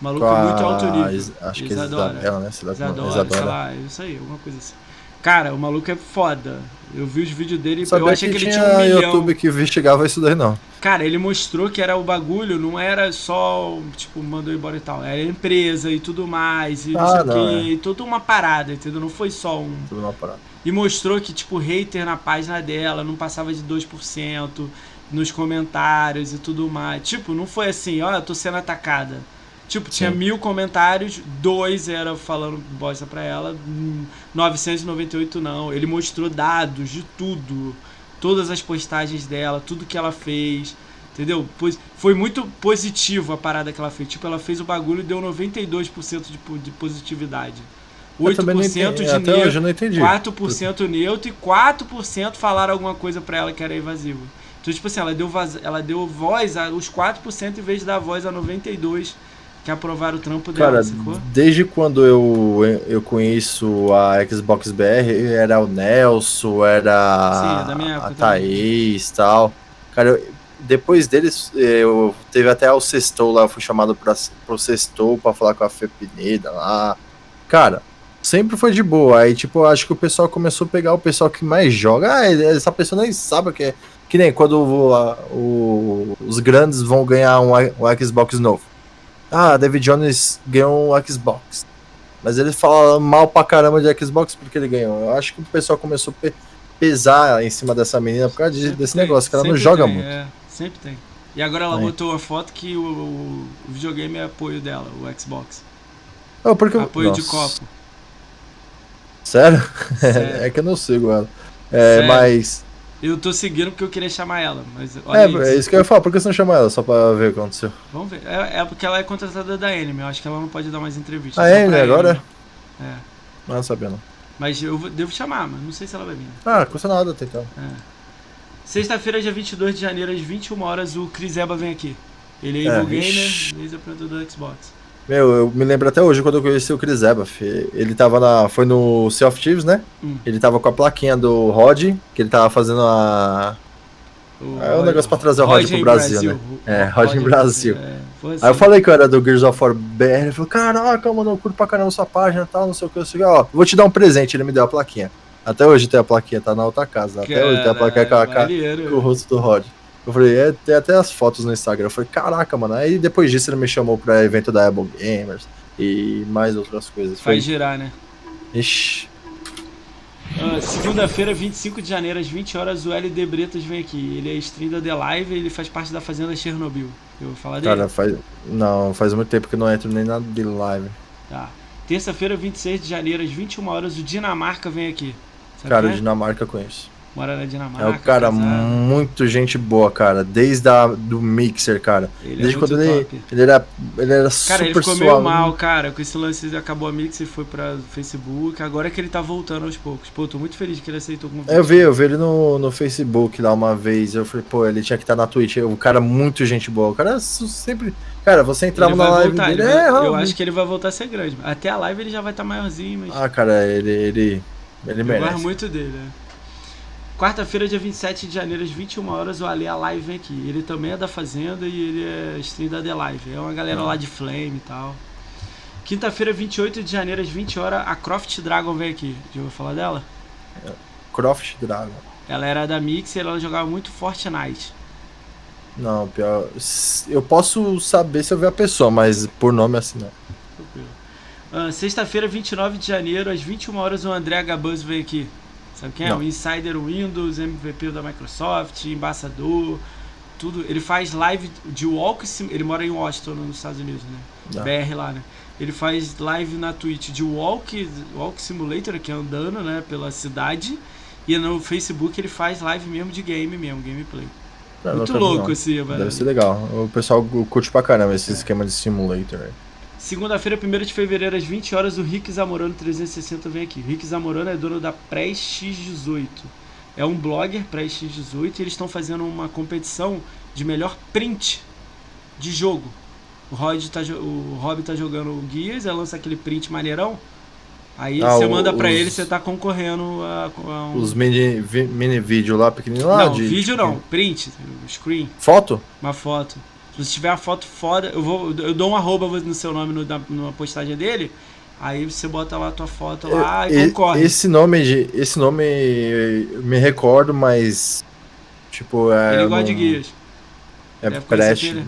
Maluco a- muito alto nível. Acho que é Isadora. Né? Isadora, sei lá, isso aí, alguma coisa assim. Cara, o maluco é foda. Eu vi os vídeos dele e eu achei que, que, ele tinha tinha um milhão. YouTube que investigava isso daí, não. Cara, ele mostrou que era o bagulho, não era só, tipo, mandou embora e tal. Era empresa e tudo mais, e não Ah, sei o não, quê, e toda uma parada, entendeu? Não foi só um. Tudo uma parada. E mostrou que, tipo, hater na página dela não passava de 2% nos comentários e tudo mais. Tipo, não foi assim, ó, eu tô sendo atacada. Tipo, tinha Sim. mil comentários, dois era falando bosta pra ela, hum, 998 não. Ele mostrou dados de tudo, todas as postagens dela, tudo que ela fez, entendeu? Pois- Foi muito positivo a parada que ela fez. Tipo, ela fez o bagulho e deu 92% de, po- de positividade. Eu também não 8% entendi. de Até neutro, hoje eu não entendi. 4% neutro e 4% falaram alguma coisa pra ela que era evasiva. Então, tipo assim, ela deu, vaz... ela deu voz aos 4% em vez de dar voz a 92% que aprovaram o trampo dela, Cara, sacou? desde quando eu, eu conheço a Xbox BR, era o Nelson, era Sim, é a Thaís e tal. Cara, eu- depois deles, eu teve até o Sextou lá, eu fui chamado pra, pro Sextou pra falar com a Fê Pineda lá. Cara, sempre foi de boa. Aí, tipo, eu acho que o pessoal começou a pegar o pessoal que mais joga. Ah, essa pessoa nem sabe o que é. Que nem quando o- a- o- os grandes vão ganhar um, um Xbox novo. Ah, David Jones ganhou um Xbox. Mas ele fala mal pra caramba de Xbox porque ele ganhou. Eu acho que o pessoal começou a pe- pesar em cima dessa menina por causa de- Sempre desse tem, negócio, que ela não joga tem, muito. É, sempre tem. E agora ela Aí. botou uma foto que o, o- videogame é apoio dela, o Xbox. Oh, porque... Apoio de Nossa. copo. Sério? Sério. é que eu não sigo ela. É, mas. Eu tô seguindo porque eu queria chamar ela, mas olha É, isso. é isso que eu ia falar, por que você não chama ela? Só pra ver o que aconteceu. Vamos ver. É, é porque ela é contratada da Anime, eu acho que ela não pode dar mais entrevistas. Ah, é, pra né? Agora? Anime. É. Não sabia não. Mas eu devo chamar, mas não sei se ela vai vir. Ah, custa nada tentar. É. Sexta-feira, dia 22 de janeiro, às 21 horas, o Chris Eba vem aqui. Ele é É, Evil Gamer, ixi. ex-apresentador do Xbox. Meu, eu me lembro até hoje quando eu conheci o Chris Ebaf. Ele tava na. Foi no Sea of Thieves, né? Hum. Ele tava com a plaquinha do Rod, que ele tava fazendo a. É um negócio pra trazer o Rod pro em Brasil, né? É, Rod em Brasil. É, foi Aí eu assim. falei que eu era do Gears of War BR. Ele falou: Caraca, mano, eu curto pra caramba sua página e tal, não sei o que. Eu sei, ó, vou te dar um presente. Ele me deu a plaquinha. Até hoje tem a plaquinha, tá na outra casa. Até hoje tem a plaquinha com, a, com o rosto do Rod. Eu falei, é, tem até as fotos no Instagram. Eu falei, caraca, mano. Aí depois disso ele me chamou pra evento da Apple Gamers e mais outras coisas. Foi, Faz girar, né? ixi, Ah, Segunda-feira, 25 de janeiro, às 20 horas, o LD Bretas vem aqui. Ele é stream da The Live e ele faz parte da Fazenda Chernobyl. Eu vou falar dele? cara, faz. Não, faz muito tempo que não entro nem na de live. Tá. Terça-feira, 26 de janeiro, às 21 horas, o Dinamarca vem aqui. Sabe Cara, quem é? Dinamarca eu conheço. Mora na É Dinamarca. um cara casado. muito gente boa, cara. Desde a, do Mixer, cara. Ele é Desde muito quando ele, ele era. Ele era Cara, super ele ficou suave. meio mal, cara, com esse lance, ele acabou a Mix e foi pra Facebook. Agora é que ele tá voltando aos poucos. Pô, eu tô muito feliz que ele aceitou o convite. É, Eu vi, eu vi ele no, no Facebook lá uma vez. Eu falei, pô, ele tinha que estar na Twitch. O cara, muito gente boa. O cara sempre. Cara, você entrava na live voltar, dele. ele vai- é, eu ah, acho que ele vai voltar a ser grande. Até a live ele já vai estar maiorzinho, mas Ah, cara, ele. Ele, ele eu merece. gosto muito dele. né? Quarta-feira, dia 27 de janeiro, às 21 horas, o Ale a Live vem aqui. Ele também é da Fazenda e ele é stream da The Live. É uma galera lá de Flame e tal. Quinta-feira, 28 de janeiro, às 20 horas, a Croft Dragon vem aqui. Já ouviu falar dela? Croft Dragon. Ela era da Mixer, ela jogava muito Fortnite. Não, pior. Eu posso saber se eu ver a pessoa, mas por nome assim não. Tranquilo. Ah, Sexta-feira, 29 de janeiro, às 21 horas, o André Gabuz vem aqui. Sabe quem é? Não. O Insider Windows, MVP da Microsoft, embaixador, tudo. Ele faz live de Walk Sim... Ele mora em Washington, nos Estados Unidos, né? Não. BR lá, né? Ele faz live na Twitch de Walk, Walk Simulator, que é andando, né, pela cidade. E no Facebook ele faz live mesmo de game mesmo, gameplay. Não, Muito nunca vi, louco não. assim, a Deve ser legal. O pessoal curte pra caramba esse esquema de simulator aí. Segunda-feira, 1 de fevereiro, às 20 horas, o Rick Zamorano 360 vem aqui. O Rick Zamorano é dono da Pré-X18. É um blogger Pré-X18 e eles estão fazendo uma competição de melhor print de jogo. O Rod tá, o Rob tá jogando o Gears, aí lança aquele print maneirão. Aí Ah, você manda pra os- ele, você tá concorrendo a, a um... Os mini, vi- mini vídeo lá pequenininho lá Não, de. vídeo de- não, print, screen. Foto? Uma foto. Se tiver uma foto foda, eu vou. Eu dou um arroba no seu nome no, na, numa postagem dele. Aí você bota lá a tua foto lá e, E- concorre. Esse nome de. Esse nome eu me recordo, mas. Tipo, é. Ele gosta de não- guias. É Deve ele.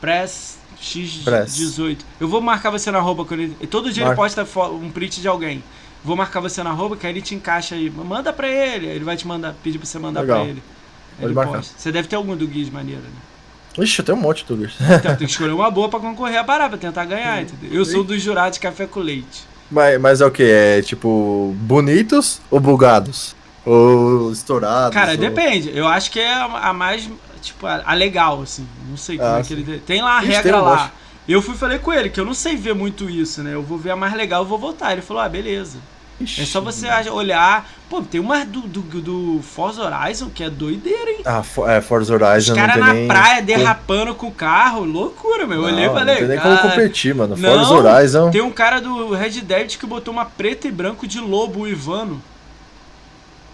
Press X18. Press. Eu vou marcar você na arroba. Quando ele, todo dia ele Marca. posta um print de alguém. Vou marcar você na arroba, que aí ele te encaixa aí. Manda pra ele. Ele vai te mandar, pedir pra você mandar Legal. pra ele. Ele. Você deve ter algum do Guias maneiro, né? Ixi, tem um monte de Tugas. Então, tem que escolher uma boa pra concorrer a parar, pra tentar ganhar, entendeu? Eu sou dos jurados de café com leite. mas, mas é o que? É tipo. Bonitos ou bugados? Ou estourados? Cara, ou... depende. Eu acho que é a mais, tipo, a, legal, assim. Não sei como Ah, é que ele... Tem lá a Ixi, regra um lá. monte. Eu fui e falei com ele que eu não sei ver muito isso, né? Eu vou ver a mais legal, eu vou voltar. Ele falou, ah, beleza. É só você olhar... Pô, tem uma do, do, do Forza Horizon que é doideira, hein? Ah, For- é, Forza Os Horizon não caras na nem. praia derrapando com o carro. Loucura, meu. Eu olhei e Não, falei, Não tem nem cara... como competir, mano. Não, Forza Horizon. Tem um cara do Red Dead que botou uma preta e branco de lobo, o Ivano.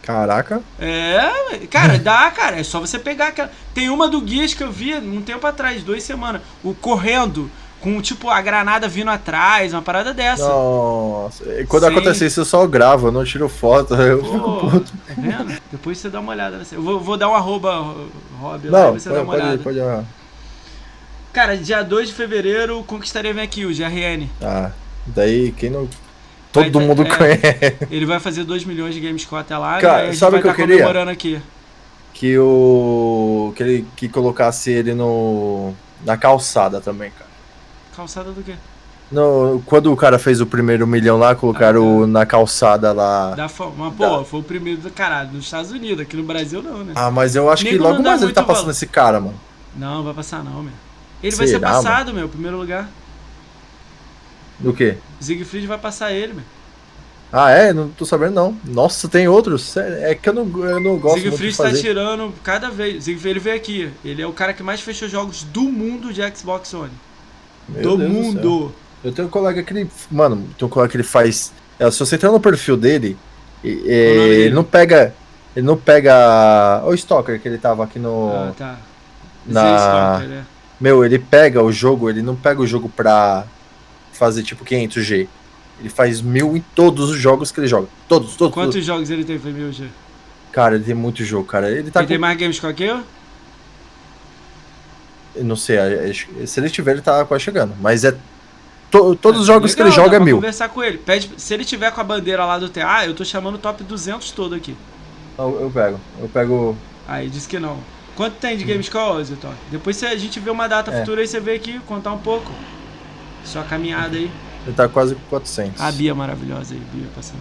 Caraca. É, cara, dá, cara. É só você pegar aquela. Tem uma do Guias que eu vi um tempo atrás, duas semanas. O correndo, com tipo a granada vindo atrás, uma parada dessa. Nossa. E Quando Sim. acontece isso, eu só gravo, eu não tiro foto. Eu fico Pô, puto. tá vendo? Depois você dá uma olhada. Eu vou, vou dar um arroba, Rob, lá, Não, você pode, dá uma pode, olhada. pode, ah. Cara, dia 2 de fevereiro, conquistaria vem aqui, o GRN. Ah, daí quem não. todo Vai mundo é. conhece. Ele vai fazer 2 milhões de Gamescom até lá, Cara, sabe o que eu tá queria? comemorando aqui. Que o. Que, ele, que colocasse ele no. Na calçada também, cara. Calçada do quê? No, quando o cara fez o primeiro milhão lá, colocaram na calçada lá. Da. Mas, pô, foi o primeiro do caralho, nos Estados Unidos, aqui no Brasil não, né? Ah, mas eu acho que logo não mais ele tá muito passando valor. esse cara, mano. Não, vai passar não, meu. Ele vai ser Será, passado, meu, primeiro lugar. Do quê? Siegfried vai passar ele, meu. Ah, é? Não tô sabendo não. Nossa, tem outros? Sério, É que eu não, eu não gosto muito Siegfried de tá fazer. tirando cada vez. Siegfried ele veio aqui. Ele é o cara que mais fechou jogos do mundo de Xbox One. Meu do Deus mundo. Eu tenho um colega que ele. Mano, tem um colega que ele faz. é, se você entrar no perfil dele, e- e- dele? ele não pega. Ele não pega. O Stalker que ele tava aqui no. Ah, tá. na- Stalker, né? Meu, ele pega o jogo, ele não pega o jogo pra fazer tipo 500G. Ele faz mil em todos os jogos que ele joga. Todos, todos. Quantos todos. jogos ele tem, Família G? Cara, ele tem muito jogo, cara. Ele tá ele tem com. mais games que eu? Não sei, acho que- se ele tiver, ele tá quase chegando. Mas é. to- todos os Ah, jogos que legal, ele joga é mil. conversar com ele. Pede, se ele tiver com a bandeira lá do TA, eu tô chamando o top 200 todo aqui. Eu, eu pego. Eu pego. Aí disse que não. Quanto tem de Gamescom, Zito? Depois se a gente vê uma data É. futura aí, você vê aqui, contar um pouco. Sua caminhada aí. Ele tá quase com 400. A Bia maravilhosa aí, Bia passando.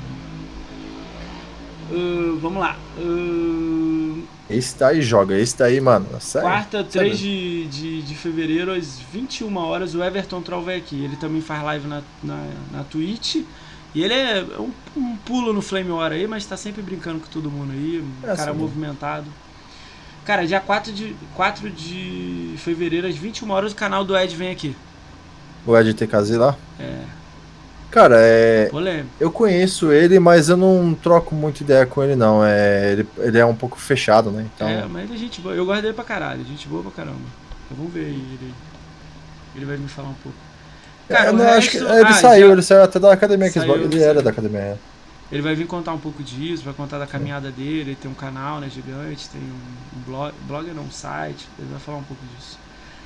Uh, vamos lá. Uh, Esse daí joga. Esse daí, mano. Sério. quarta, Sério. 3 de, de, de fevereiro, às 21 horas, o Everton Troll vai aqui. Ele também faz live na, na, na Twitch. E ele é um, um pulo no Flame War aí, mas tá sempre brincando com todo mundo aí. Um É, cara sim. movimentado. Cara, dia 4 de, 4 de fevereiro, às 21 horas, o canal do Ed vem aqui. O Ed TKZ lá. É, Cara, é. polêmico. Eu conheço ele, mas eu não troco muita ideia com ele, não. É, ele, ele é um pouco fechado, né? Então. É, mas ele é gente boa. Eu gosto dele pra caralho, gente boa pra caramba. Então vamos ver aí, ele, ele vai me falar um pouco. Cara, eu o não, acho que resto- ele ah, saiu, já- ele saiu até da academia Saiu, Xbox. Ele saiu. era da academia. Ele vai vir contar um pouco disso, vai contar da caminhada dele, ele tem um canal, né, gigante, tem um, um blog, blog não, um site, ele vai falar um pouco disso.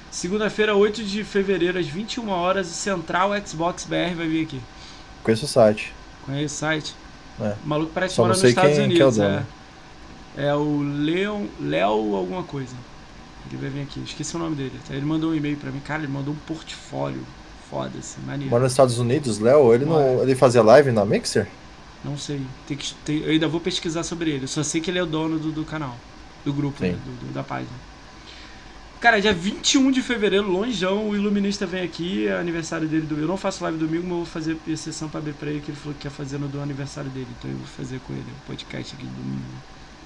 Segunda-feira, 8 de fevereiro, às 21 horas, o Central Xbox BR vai vir aqui. Conheço o site. Conhece o site? É. O maluco parece que Só mora nos Estados quem- quem é o Unidos. dono. é. é o Leon, Léo alguma coisa. Ele vai vir aqui, esqueci o nome dele. Ele mandou um e-mail pra mim, cara, ele mandou um portfólio foda, assim, maneiro. Mora nos Estados Unidos, Léo, ele, não, ele fazia live na Mixer? Não sei. Tem que, tem- eu ainda vou pesquisar sobre ele. Eu só sei que ele é o dono do, do canal. Do grupo, né, do- do- da página. Cara, dia 21 de fevereiro, longeão, o Iluminista vem aqui, é aniversário dele. Do, eu não faço live domingo, mas eu vou fazer exceção pra abrir pra ele, que ele falou que quer fazer no do aniversário dele. Então eu vou fazer com ele o podcast aqui domingo.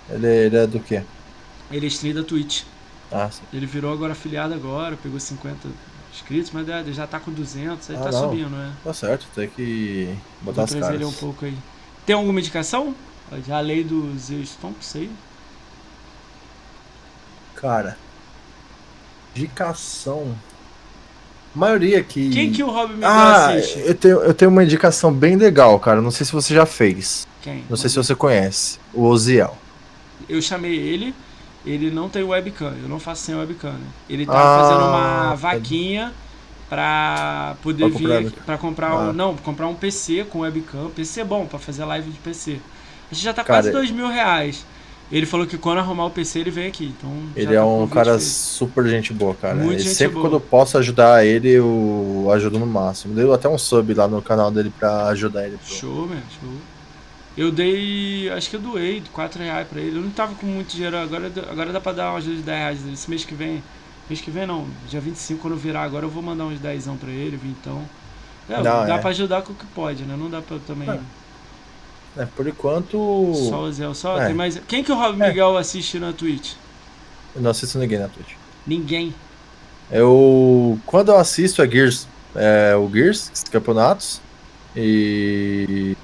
Ele, ele é do quê? Ele é stream da Twitch. Ah, sim. Ele virou agora afiliado agora, pegou 50 inscritos, mas é, já tá com 200, ele Ah, tá não. subindo, né? Tá certo, tem que botar Vou as trazer ele um caras. pouco aí. Tem alguma indicação? Já a lei do Zeustonks aí? Cara, indicação. A maioria que. Quem que o Rob Miguel Ah, assiste? eu tenho, eu tenho uma indicação bem legal, cara. Não sei se você já fez. Quem? Não sei se você conhece. O Oziel. Eu chamei ele, ele não tem webcam, eu não faço sem webcam, né? Ele tá Ah, fazendo uma vaquinha pra poder Pra vir comprar aqui, pra comprar Ah. um, não, comprar um PC com webcam, PC é bom pra fazer live de PC. A gente já tá Cara, quase dois mil reais. Ele falou que quando arrumar o PC ele vem aqui, então Ele tá é com um cara super gente boa, cara. Muito E sempre boa. quando eu posso ajudar ele, eu ajudo no máximo. Deu até um sub lá no canal dele pra ajudar ele. Show, meu, show. Eu dei. Acho que eu doei 4 reais pra ele. Eu não tava com muito dinheiro, agora, agora dá pra dar uma ajuda de 10 reais. Esse mês que vem. Mês que vem não, dia 25, quando eu virar agora, eu vou mandar uns 10 pra ele, então. É, Não, dá é. pra ajudar com o que pode, né? Não dá pra também. É. É, por enquanto. Só o Zé, só. É. Tem mais... Quem que o Rob É. Miguel assiste na Twitch? Eu não assisto ninguém na Twitch. Ninguém. Eu. Quando eu assisto é Gears. É, o Gears, campeonatos. E.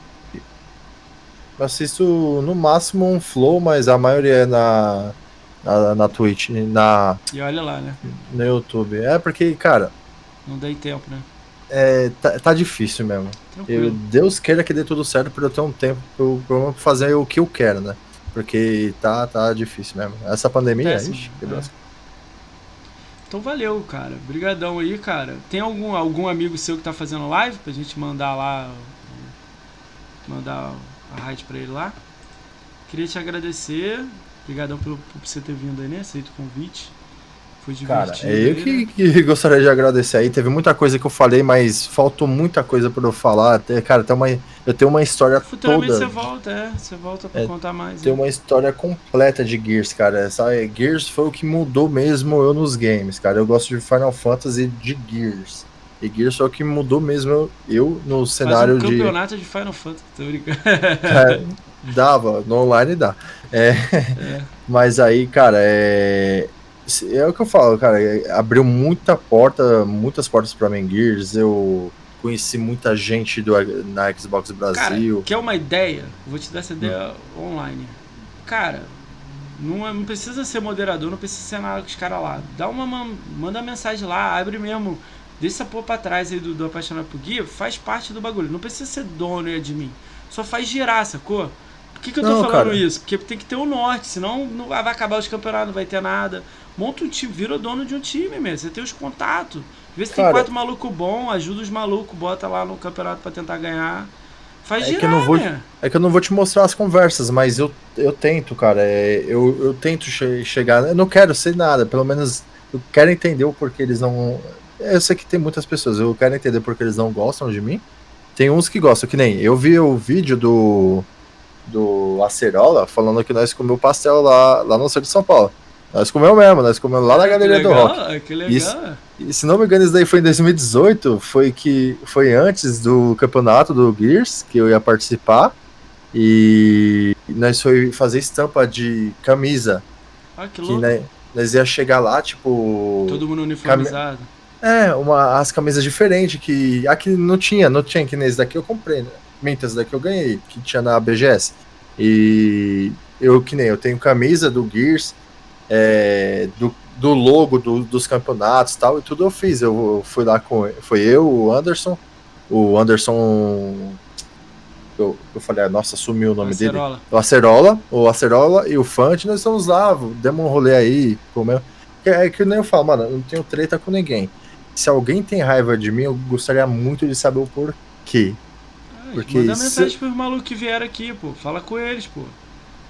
Eu assisto no máximo um Flow, mas a maioria é na. Na, na Twitch, na, E olha lá, né? no YouTube. É porque, cara, Não dei tempo, né? é, tá, tá difícil mesmo. Eu. Deus queira que dê tudo certo pra eu ter um tempo eu fazer o que eu quero, né? Porque tá, tá difícil mesmo. Essa pandemia, Acontece, ixi, É. Então valeu, cara. Obrigadão aí, cara. Tem algum, algum amigo seu que tá fazendo live pra gente mandar lá mandar a raid pra ele lá. Queria te agradecer. Obrigadão por, por você ter vindo aí, né? Aceito o convite. Foi Cara, divertido. é eu que, que gostaria de agradecer aí. Teve muita coisa que eu falei, mas faltou muita coisa pra eu falar. Até, cara, tem uma, eu tenho uma história Futuramente toda. você volta, é. Você volta pra É, contar mais. Tem né? uma história completa de Gears, cara. Sabe? Gears foi o que mudou mesmo eu nos games, cara. Eu gosto de Final Fantasy de Gears. E Gears foi o que mudou mesmo eu, no Faz cenário um de. campeonato de Final Fantasy, tô brincando. É, dava, no online dá. É, É. mas aí, cara, é. É o que eu falo, cara. é, Abriu muita porta, muitas portas pra mim, Gears. Eu conheci muita gente do, na Xbox Cara, Brasil. quer uma ideia? Vou te dar essa ideia Hum. online. Cara, não, é- não precisa ser moderador, não precisa ser nada com os caras lá. Dá uma, man- manda mensagem lá, abre mesmo. Deixa essa porra pra trás aí do, do apaixonado por guia, faz parte do bagulho. Não precisa ser dono e admin. Só faz girar, sacou? Por que, que eu tô Não, falando cara. isso? Porque tem que ter o norte, senão não vai vai acabar os campeonatos, não vai ter nada. Monta um time, vira dono de um time mesmo. Você tem os contatos. Vê se tem Cara. quatro malucos bons, ajuda os malucos, bota lá no campeonato pra tentar ganhar. Faz É que eu girar, não vou- né? É que eu não vou te mostrar as conversas, mas eu, eu tento, cara. é, eu, eu tento che- chegar. Eu não quero ser nada, pelo menos eu quero entender o porquê eles não. Eu sei que tem muitas pessoas, eu quero entender porque eles não gostam de mim. Tem uns que gostam, que nem eu vi o vídeo do do Acerola falando que nós comemos pastel lá, lá no centro de São Paulo. Nós comemos mesmo, nós comemos lá na Ah, que galeria do legal, rock. Que legal. Isso. E se não me engano, isso daí foi em 2018, foi que foi antes do campeonato do Gears que eu ia participar. E nós foi fazer estampa de camisa. Ah, que Que louco. né, nós ia chegar lá, tipo. Todo mundo uniformizado. É, uma, as camisas diferentes que aqui não tinha, não tinha que nesse daqui eu comprei, né? Mintas daqui eu ganhei, que tinha na BGS. E eu que nem eu tenho camisa do Gears, é, do, do logo do- dos campeonatos e tal, e tudo eu fiz. Eu fui lá com. Foi eu, o Anderson, o Anderson. Eu, eu falei, ah, nossa, sumiu o nome dele. Acerola. O Acerola, o Acerola e o Fante, nós estamos lá, demos um rolê aí, comeu. É, é que nem eu falo, mano, eu não tenho treta com ninguém. Se alguém tem raiva de mim, eu gostaria muito de saber o porquê. Ah, Porque manda se- mensagem pros malucos que vieram aqui, pô. Fala com eles, pô.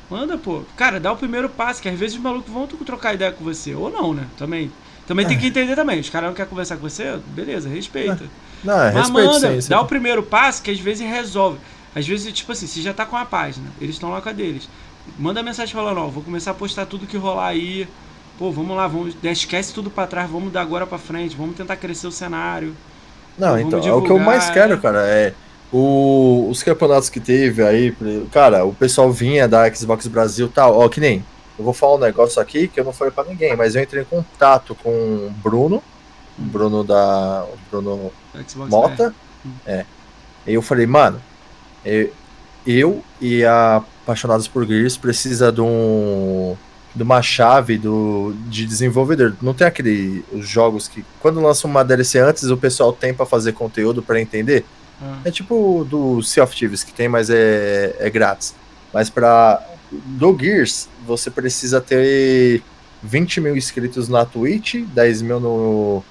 Manda, pô. Cara, dá o primeiro passo, que às vezes os malucos vão trocar ideia com você. Ou não, né? Também. Também tem que entender também. Os caras não querem conversar com você, beleza, respeita. Não, é Mas respeito manda, sim. sim. dá o primeiro passo que às vezes resolve. Às vezes, tipo assim, você já tá com a página, eles estão lá com a deles. Manda mensagem falando, ó, vou começar a postar tudo que rolar aí. Pô, vamos lá, vamos, esquece tudo pra trás, vamos dar agora pra frente, vamos tentar crescer o cenário. Não, então, é o que eu divulgar, mais quero, é. cara. É o- os campeonatos que teve aí, cara, o pessoal vinha da Xbox Brasil e tal, ó, que nem. Eu vou falar um negócio aqui que eu não falei pra ninguém, mas eu entrei em contato com o Bruno, o Bruno da. O Bruno Xbox Mota. Hum. É. E eu falei, mano, eu, eu e a Apaixonados por Gears precisa de um de uma chave do, de desenvolvedor. Não tem aquele os jogos que quando lançam uma DLC antes o pessoal tem pra fazer conteúdo pra entender. Ah, É tipo do Sea of Thieves que tem, mas é, é grátis. Mas pra do Gears você precisa ter 20 mil inscritos na Twitch, 10 mil no,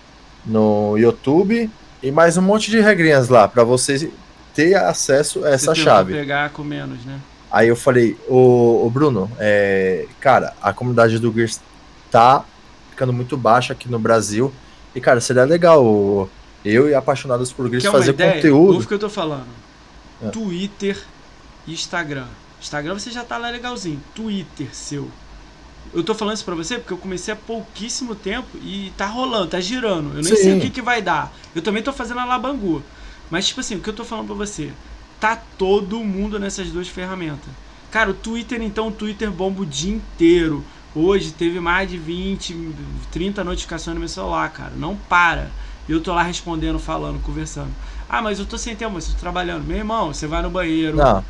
no YouTube e mais um monte de regrinhas lá pra você ter acesso a essa você chave. pegar com menos, né? Aí eu falei, ô, ô Bruno, é, cara, a comunidade do Gears tá ficando muito baixa aqui no Brasil. E, cara, seria legal eu e apaixonados por Quer uma fazer ideia? conteúdo. Que eu tô falando. É. Twitter e Instagram. Instagram você já tá lá legalzinho. Twitter seu. Eu tô falando isso pra você porque eu comecei há pouquíssimo tempo e tá rolando, tá girando. Eu nem sei Sim. o que, que vai dar. Eu também tô fazendo a labangu. Mas, tipo assim, o que eu tô falando pra você? Tá todo mundo nessas duas ferramentas. Cara, o Twitter, então, o Twitter bomba o dia inteiro. Hoje teve mais de 20, 30 notificações no meu celular, cara. Não para. E eu tô lá respondendo, falando, conversando. Ah, mas eu tô sem tempo, mas eu tô trabalhando. Meu irmão, você vai no banheiro. Não,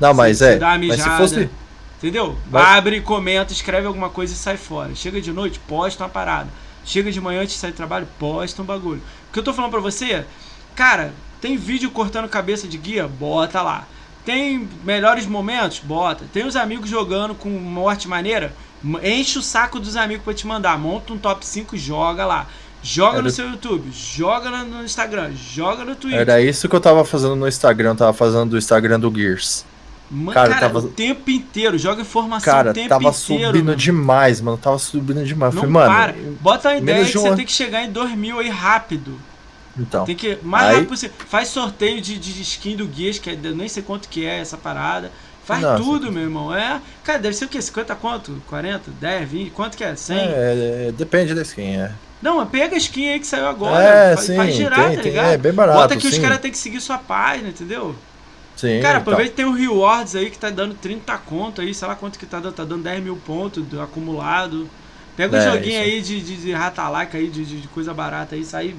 não, mas é. dá uma Mas se mijada, fosse. Entendeu? Mas- Abre, comenta, escreve alguma coisa e sai fora. Chega de noite, posta uma parada. Chega de manhã antes de sair do trabalho, posta um bagulho. O que eu tô falando pra você, cara, tem vídeo cortando cabeça de guia? Bota lá. Tem melhores momentos? Bota. Tem os amigos jogando com morte maneira? Enche o saco dos amigos pra te mandar. Monta um top 5, joga lá. Joga Era- no seu YouTube, joga no- Instagram, joga no Twitter. Era isso que eu tava fazendo no Instagram, eu tava fazendo do Instagram do Gears. Ma- cara, cara, tava- o tempo inteiro, joga informação Cara, o tempo tava inteiro. subindo mano. demais, mano. Tava subindo demais. Não Falei, mano. para. Bota a ideia que de um você tem que chegar em 2 mil aí rápido. Então. Tem que. Mais Aí- rápido possível. Faz sorteio de, de skin do Guias, que é, nem sei quanto que é essa parada. Faz Nossa. tudo, meu irmão. É. Cara, deve ser o quê? 50 quanto? 40? 10, 20? Quanto que é? 100? É, é, depende da skin, é. Não, mas pega a skin aí que saiu agora. É, faz, sim, faz girar, tem, tá tem, ligado? é bem barato. Bota que os sim. caras têm que seguir sua página, entendeu? Sim, Cara, então. aproveita que tem o Rewards aí que tá dando 30 conto aí, sei lá quanto que tá dando, tá dando 10 mil pontos do acumulado. Pega um É, joguinho isso. aí de, de, de ratalaca aí, de, de, de coisa barata aí, sai,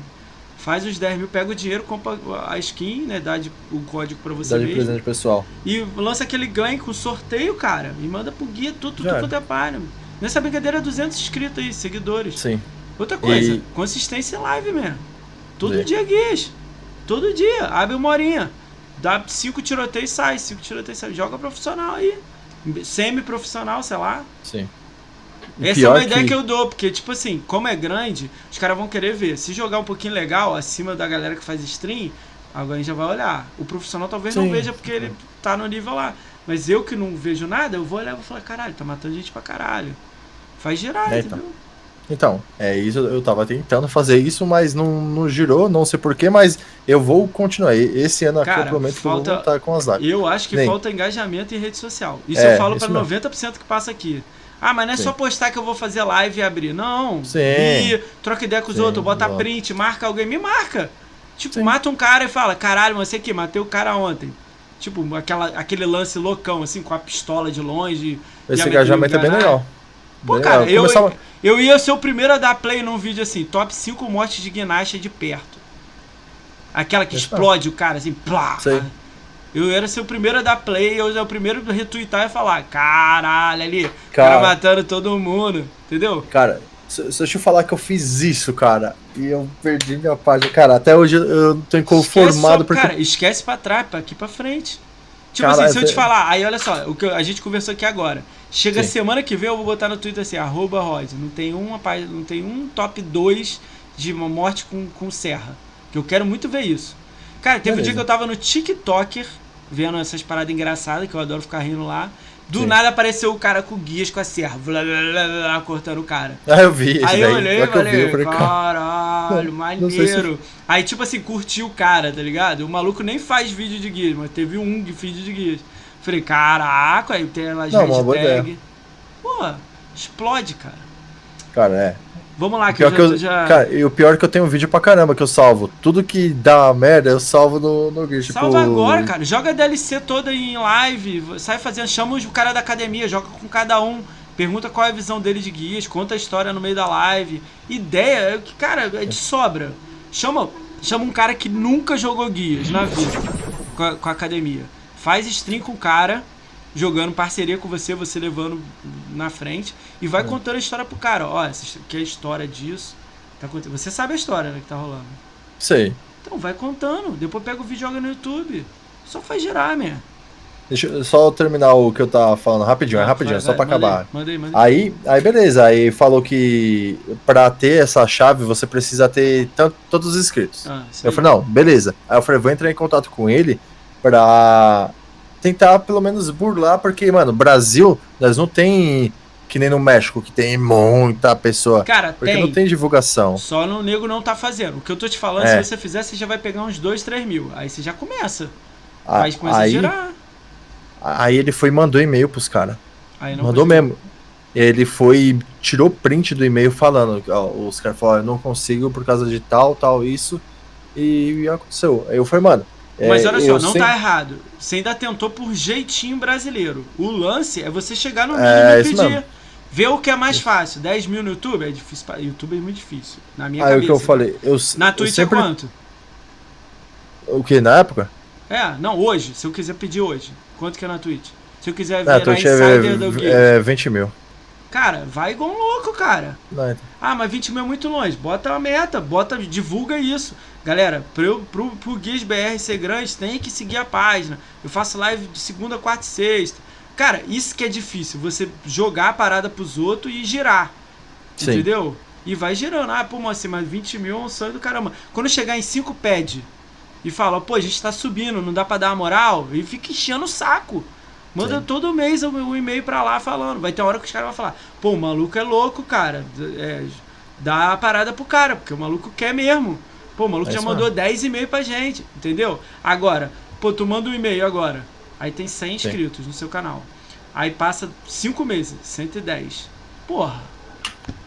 faz os 10 mil, pega o dinheiro, compra a skin, né, dá de- o código pra você Dá de mesmo. presente pessoal. E lança aquele ganho com sorteio, cara, e manda pro guia tudo, tudo quanto é página. Nessa brincadeira é 200 inscritos aí, seguidores. Sim. Outra coisa, E- consistência em live mesmo. Todo É. dia guias. Todo dia. Abre uma horinha. Dá cinco tiroteios e sai. Cinco tiroteios e sai. Joga profissional aí. Semi-profissional, sei lá. Sim. Essa Pior é uma ideia que... que- eu dou, porque, tipo assim, como é grande, os caras vão querer ver. Se jogar um pouquinho legal, acima da galera que faz stream, alguém já vai olhar. O profissional talvez não Sim. veja porque ele tá no nível lá. Mas eu que não vejo nada, eu vou olhar e vou falar, caralho, tá matando gente pra caralho. Faz girar, É, entendeu? Então, é isso. Eu tava tentando fazer isso, mas não, não girou, não sei porquê, mas eu vou continuar. Esse ano aqui Cara, eu prometo que eu falta- vou voltar com as lives. Eu acho que Nem. falta engajamento em rede social. Isso É, eu falo mesmo. 90% que passa aqui. Ah, mas não é Sim. só postar que eu vou fazer live e abrir. Não. Sim. E troca ideia com os Sim, outros, bota print, marca alguém, me marca. Tipo, Sim. mata um cara e fala, caralho, você aqui, matei o cara ontem. Tipo, aquela, aquele lance loucão, assim, com a pistola de longe. Esse engajamento é bem legal. Pô, Bem cara, eu, Começava- eu ia ser o primeiro a dar play num vídeo assim, top 5 mortes de ginástica de perto. Aquela que explode o cara, assim, plá. Sei. Eu era ser o primeiro a dar play, eu era o primeiro a retweetar e falar, caralho, ali, cara, Cara. matando todo mundo, entendeu? Cara, se, se eu te falar que eu fiz isso, cara, e eu perdi minha página. Cara, até hoje eu tô inconformado Esquece só- porque. Cara, esquece pra trás, pra aqui pra frente. Tipo Caralho, assim, se eu te falar, aí olha só, o que a gente conversou aqui agora. Chega Sim. semana que vem, eu vou botar no Twitter assim, arroba Rod. Não tem uma página, não tem um top 2 de uma morte com, com serra. Que eu quero muito ver isso. Cara, teve um Beleza. dia que eu tava no TikToker, vendo essas paradas engraçadas, que eu adoro ficar rindo lá. Do Sim. nada apareceu o cara com guias com a serra, blá, blá, blá, blá, cortando o cara. Ah, eu vi Aí eu olhei e que eu vi, falei, eu falei, cara, caralho, sei se- maneiro. Aí, tipo assim, curti o cara, tá ligado? O maluco nem faz vídeo de guias, mas teve um de vídeo de guias. Falei, caraca, aí tem uma boa hashtag. Pô, explode, cara. cara, é. Vamos lá, que Pior eu que já... eu, já- Cara, e o pior é que eu tenho vídeo pra caramba que eu salvo. Tudo que dá merda, eu salvo no, no. Tipo, Salva agora, cara. Joga a DLC toda em live. Sai fazendo. Chama os cara da academia, joga com cada um. Pergunta qual é a visão dele de guias, conta a história no meio da live. Ideia é que, cara, é de sobra. Chama, chama um cara que nunca jogou guias na vida com a, com a academia. Faz stream com o cara, jogando parceria com você, você levando na frente. E vai contando a história pro cara. Ó, aqui é a história disso. Tá acontecendo. Você sabe a história né, que tá rolando. Sei. Então vai contando. Depois pega o vídeo e joga no YouTube. Só faz girar, man. Deixa eu só terminar o que eu tava falando rapidinho, é rapidinho, Vai, só vai, pra manda acabar. Aí, manda aí, aí. Beleza, aí falou que pra ter essa chave você precisa ter tanto, todos os inscritos. Ah, Eu falei, não, beleza. Aí eu falei, vou entrar em contato com ele pra tentar pelo menos burlar, porque, mano, Brasil, nós não tem que nem no México, que tem muita pessoa. Cara, Porque tem. não tem divulgação. Só no nego não tá fazendo. O que eu tô te falando, É. se você fizer, você já vai pegar uns 2, 3 mil. Aí você já começa. A- Faz começa a aí, girar. aí ele foi e mandou e-mail pros caras. Aí não Mandou mesmo. Ele foi, tirou print do e-mail falando, ó, os caras falaram, eu não consigo por causa de tal, tal, isso. E aconteceu. Aí eu falei, mano. Mas é, olha só, não sempre- tá errado. Você ainda tentou por jeitinho brasileiro. O lance é você chegar no mínimo É, e pedir. mesmo. Ver o que é mais fácil. 10 mil no YouTube é difícil. YouTube é muito difícil. Na minha o cabeça. que eu falei, eu, Na eu Twitch sempre. é quanto? O que, na época? É, não, hoje. Se eu quiser pedir hoje. Quanto que é na Twitch? Se eu quiser Na ver na Twitch Insider é, Geek. é 20 mil. Cara, vai igual um louco, cara. Não, então. Ah, mas 20 mil é muito longe. Bota uma meta, bota, divulga isso. Galera, pro, pro, pro Guias BR ser grande, tem que seguir a página. Eu faço live de segunda, quarta e sexta. Cara, isso que é difícil. Você jogar a parada pros outros e girar. Sim. Entendeu? E vai girando. Ah, pô, assim, mas 20 mil é um sonho do caramba. Quando chegar em 5 pede e fala, pô, a gente tá subindo, não dá pra dar uma moral, e fica enchendo o saco. Manda Sim. todo mês um e-mail pra lá falando. Vai ter uma hora que os caras vão falar, pô, o maluco é louco, cara. É, dá a parada pro cara, porque o maluco quer mesmo. Pô, o maluco é já mandou mesmo. 10 e-mails pra gente, entendeu? Agora, pô, tu manda um e-mail agora. Aí tem 100 inscritos Sim. no seu canal. Aí passa 5 meses, 110. Porra.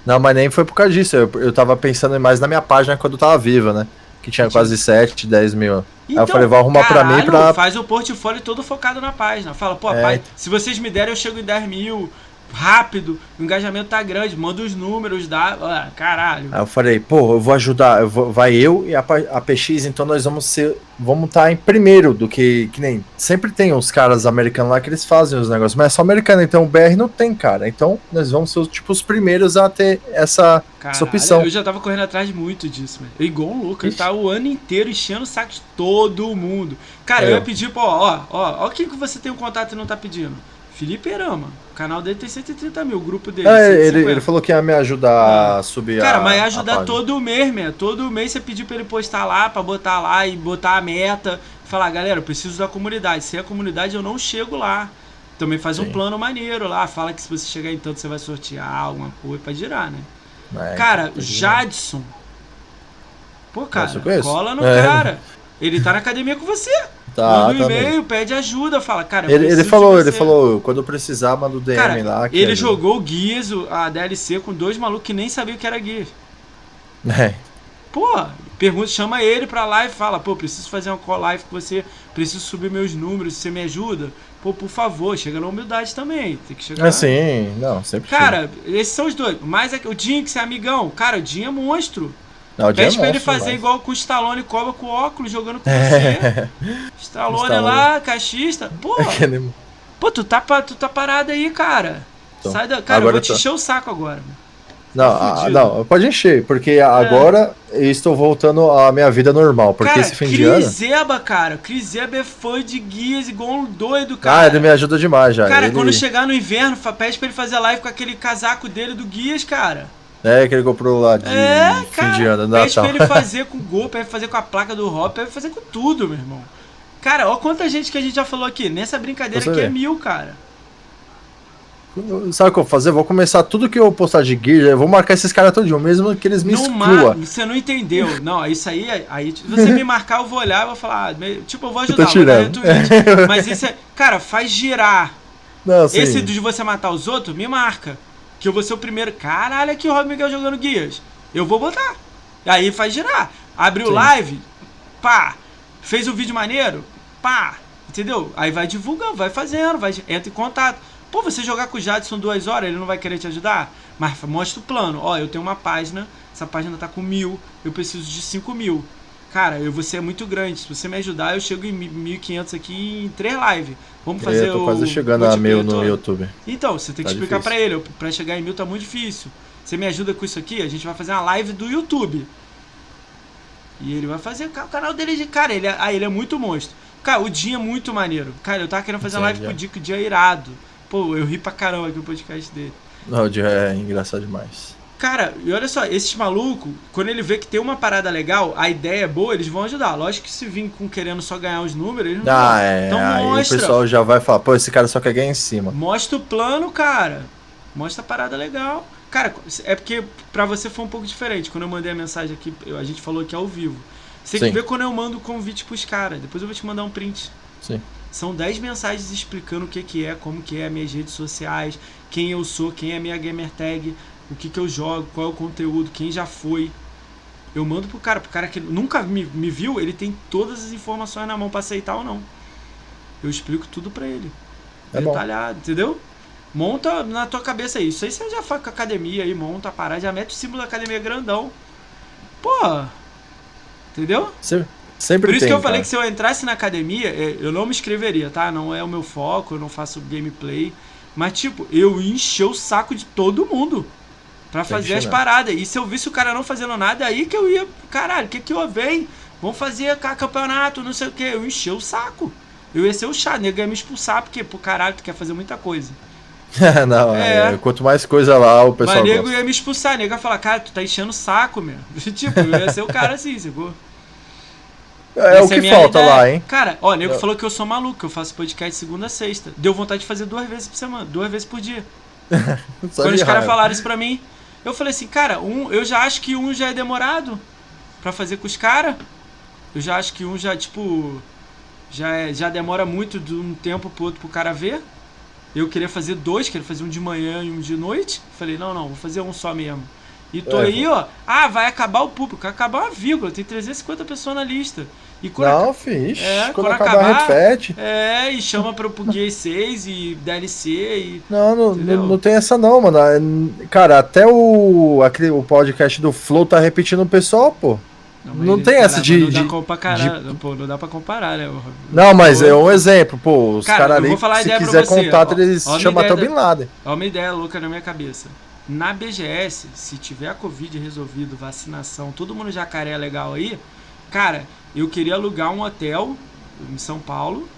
Não, mas nem foi por causa disso. Eu, eu tava pensando mais na minha página quando eu tava viva, né? Que tinha quase 7, 10 mil. Então, Aí eu então, falei, vou arrumar caralho, pra mim pra. Faz o portfólio todo focado na página. Fala, pô, é. pai, se vocês me derem, eu chego em 10 mil rápido, o engajamento tá grande, manda os números, dá. Ah, caralho. Aí eu falei, pô, eu vou ajudar, eu vou, vai eu e a, a PX, então nós vamos ser. Vamos estar tá em primeiro do que. Que nem. Sempre tem uns caras americanos lá que eles fazem os negócios, mas é só americano, então o BR não tem, cara. Então nós vamos ser tipo os primeiros a ter essa, caralho, essa opção. Eu já tava correndo atrás muito disso, velho. Igual um louco, ele tá o ano inteiro enchendo o saco de todo mundo. Cara, é. eu ia pedir, pô, ó, ó, ó, quem que você tem um contato e não tá pedindo. Felipe Erama. O canal dele tem 130 mil, o grupo dele. É, ele, ele, falou que ia me ajudar ah. a subir Cara, a, mas ajudar todo mês, meu. Todo mês você pediu pra ele postar lá, pra botar lá e botar a meta. Falar, galera, eu preciso da comunidade. Sem a comunidade eu não chego lá. Também faz Sim. um plano maneiro lá. Fala que se você chegar em tanto você vai sortear alguma coisa pra girar, né? É, cara, Jadson. Pô, cara, cola no é. cara. Ele tá na academia com você. Tá, manda um e-mail, pede ajuda, fala, cara. Ele, ele falou, ele falou, quando precisar, manda o DM cara, lá. ele é jogou Guias, a DLC, com dois malucos que nem sabiam que era Guias. É. Pô, pergunta, chama ele pra lá e fala, pô, preciso fazer uma call live com você, preciso subir meus números, você me ajuda? Pô, por favor, chega na humildade também. Tem que chegar. É sim, não, sempre. Cara, chega. esses são os dois. Mas é, o Jinx é amigão. Cara, o Jim é monstro. Não, Pede é pra ele fazer mas... igual com o Stallone cobra com óculos jogando com você. Stallone, Stallone lá, cachista. Pô, é pô tu, tá, tu tá parado aí, cara. Então, Sai da. Cara, eu vou te encher o saco agora. Não, tá a, não, pode encher, porque é. agora eu estou voltando à minha vida normal. Porque cara, esse fim de ano. Criseba, cara. Criseba é fã de guias igual um doido, cara. Ah, ele me ajuda demais já. Cara, ele... quando chegar no inverno, pede pra ele fazer live com aquele casaco dele do Guias, cara. É, que ele comprou lá de é, fim cara, de ano, Natal. Pede pra ele fazer com o gol, pede fazer com a placa do Hop, pede fazer com tudo, meu irmão. Cara, olha quanta gente que a gente já falou aqui. Nessa brincadeira aqui é mil, cara. Sabe o que eu vou fazer? vou começar tudo que eu postar de guia, eu vou marcar esses caras todos, mesmo que eles me não excluam. Você não entendeu. Não, isso aí, aí se você me marcar, eu vou olhar e vou falar, ah, tipo, eu vou ajudar, eu dar retweet. Mas isso é, cara, faz girar. Não, Esse de você matar os outros, me marca que eu vou ser o primeiro. Caralho, aqui o Rob Miguel jogando guias. Eu vou botar. Aí faz girar. Abriu live, pá. Fez um vídeo maneiro, pá. Entendeu? Aí vai divulgando, vai fazendo, vai, entra em contato. Pô, você jogar com o Jadson duas horas, ele não vai querer te ajudar? Mas mostra o plano. Ó, eu tenho uma página, essa página tá com mil, eu preciso de cinco mil. Cara, eu vou ser muito grande. Se você me ajudar, eu chego em 1.500 aqui em três lives. Vamos fazer eu tô quase chegando a mil no YouTube. Então, você tem que tá explicar para ele. Para chegar em mil tá muito difícil. Você me ajuda com isso aqui? A gente vai fazer uma live do YouTube. E ele vai fazer o canal dele de. Cara, ele é, ah, ele é muito monstro. Cara, o dia é muito maneiro. Cara, eu tava querendo fazer uma live com o Dico, o dia é irado. Pô, eu ri pra caramba aqui no podcast dele. Não, o dia é engraçado demais. Cara, e olha só, esses malucos, quando ele vê que tem uma parada legal, a ideia é boa, eles vão ajudar. Lógico que se vir com querendo só ganhar os números, eles não ah, vão. É, então aí mostra. o pessoal já vai falar, pô, esse cara só quer ganhar em cima. Mostra o plano, cara. Mostra a parada legal. Cara, é porque pra você foi um pouco diferente. Quando eu mandei a mensagem aqui, a gente falou aqui ao vivo. Você tem que ver quando eu mando o convite pros caras. Depois eu vou te mandar um print. Sim. São 10 mensagens explicando o que, que é, como que é, minhas redes sociais, quem eu sou, quem é minha gamer tag, o que, que eu jogo, qual é o conteúdo, quem já foi. Eu mando pro cara, pro cara que nunca me, me viu, ele tem todas as informações na mão para aceitar ou não. Eu explico tudo para ele. É detalhado, bom. entendeu? Monta na tua cabeça. Isso aí você já faz com a academia aí, monta a parada, já mete o símbolo da academia grandão. Pô, entendeu? Sempre, sempre Por isso tem, que eu falei cara. que se eu entrasse na academia, é, eu não me inscreveria, tá? Não é o meu foco, eu não faço gameplay. Mas, tipo, eu enchi o saco de todo mundo para fazer as paradas. E se eu visse o cara não fazendo nada, aí que eu ia, caralho, o que que eu venho? Vamos fazer campeonato, não sei o que. Eu enchi o saco. Eu ia ser o chato, nego ia me expulsar, porque, pô, caralho, tu quer fazer muita coisa. não, É. é, quanto mais coisa lá, o pessoal Mas nego gosta. ia me expulsar, nego ia falar, cara, tu tá enchendo o saco, meu. tipo, eu ia ser o cara assim, sacou? É Essa o que minha falta ideia. lá, hein? Cara, ó, nego Eu- falou que eu sou maluco, que eu faço podcast segunda a sexta. Deu vontade de fazer duas vezes por semana, duas vezes por dia. Quando os caras falaram isso pra mim, eu falei assim, cara, um, eu já acho que um já é demorado pra fazer com os caras. Eu já acho que um já, tipo, já, é- já demora muito de um tempo pro outro pro cara ver. Eu queria fazer dois, queria fazer um de manhã e um de noite. Falei, não, não, vou fazer um só mesmo. E tô É, aí, ó. Ah, vai acabar o público. Acabar uma vírgula. Tem 350 pessoas na lista. E Não, fixe. É, quando, acabar, acabar- repete. É, e chama pro, pro Gear 6 e DLC e. Não, não, não, não tem essa não, mano. É, Cara, até o, aquele, o podcast do Flow tá repetindo o pessoal, pô. Não ele- tem essa de- Não dá, de- pra comparar, pô, não dá pra comparar, né? Não, mas Pô, é um exemplo, pô. Os Cara, caras eu ali, se quiser contato, ó. eles Ó chamam até o Bin Laden. Ó, uma ideia louca na minha cabeça. Na BGS, se tiver a Covid resolvido, vacinação, todo mundo jacaré legal aí, cara, eu queria alugar um hotel em São Paulo.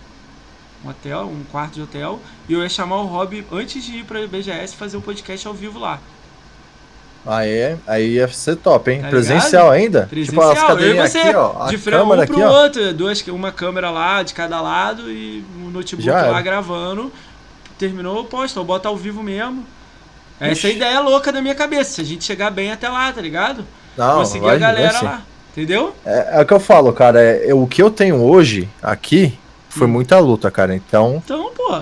Um hotel, um quarto de hotel. E eu ia chamar o Rob antes de ir pra BGS fazer um podcast ao vivo lá. Ah, é? Aí ia ser top, hein? Tá Presencial ainda? Presencial, Tipo, as eu e você, aqui, ó. De frente um câmera pro aqui, ó. outro, duas, uma câmera lá de cada lado e um notebook Já lá era. gravando. Terminou, posta, eu boto ao vivo mesmo. Essa é a Ixi. ideia louca da minha cabeça. Se a gente chegar bem até lá, tá ligado? Não, Conseguir a galera lá. Entendeu? É, é o que eu falo, cara. É, é o que eu tenho hoje aqui foi Hum. muita luta, cara. Então, Então, pô.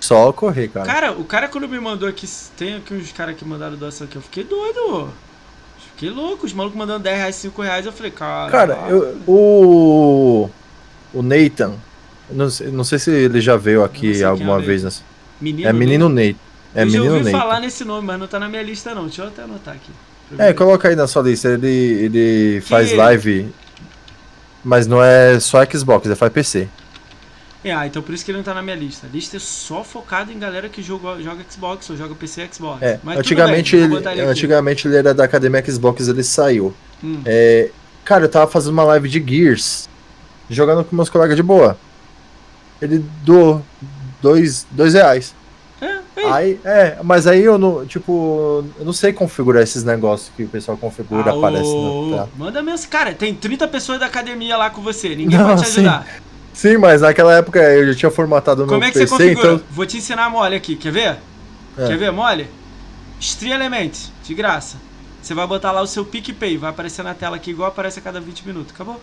só correr, cara. Cara, o cara quando me mandou aqui, tem aqui uns caras que mandaram doação aqui, eu fiquei doido. Fiquei louco, os malucos mandando 10 reais, 5 reais, eu falei, cara. Cara, eu- o. O Nathan. Não sei, não sei se ele já veio aqui é alguma o vez. nessa- menino, É menino Nate. É eu já menino ouvi Nathan. falar nesse nome, mas não tá na minha lista não. Deixa eu até anotar aqui. É, coloca aí na sua lista. Ele, ele faz ele? live. Mas não é só Xbox, ele faz PC. É, ah, então por isso que ele não tá na minha lista. A lista é só focada em galera que joga, joga Xbox ou joga PC Xbox. É, Mas antigamente, bem, ele, ele antigamente ele era da academia Xbox, ele saiu. Hum. É, cara, eu tava fazendo uma live de Gears, jogando com meus colegas de boa. Ele doou dois, dois reais. Aí. É, mas aí eu não, tipo, eu não sei configurar esses negócios que o pessoal configura, Ah, aparece ô. Manda mensagem. Cara, tem 30 pessoas da academia lá com você. Ninguém Não, vai te sim. ajudar. Sim, mas naquela época eu já tinha formatado Como no é que você PC, configura? então. Vou te ensinar mole aqui. Quer ver? É. Quer ver mole? Stream Elements, de graça. Você vai botar lá o seu PicPay. Vai aparecer na tela aqui igual aparece a cada 20 minutos. Acabou.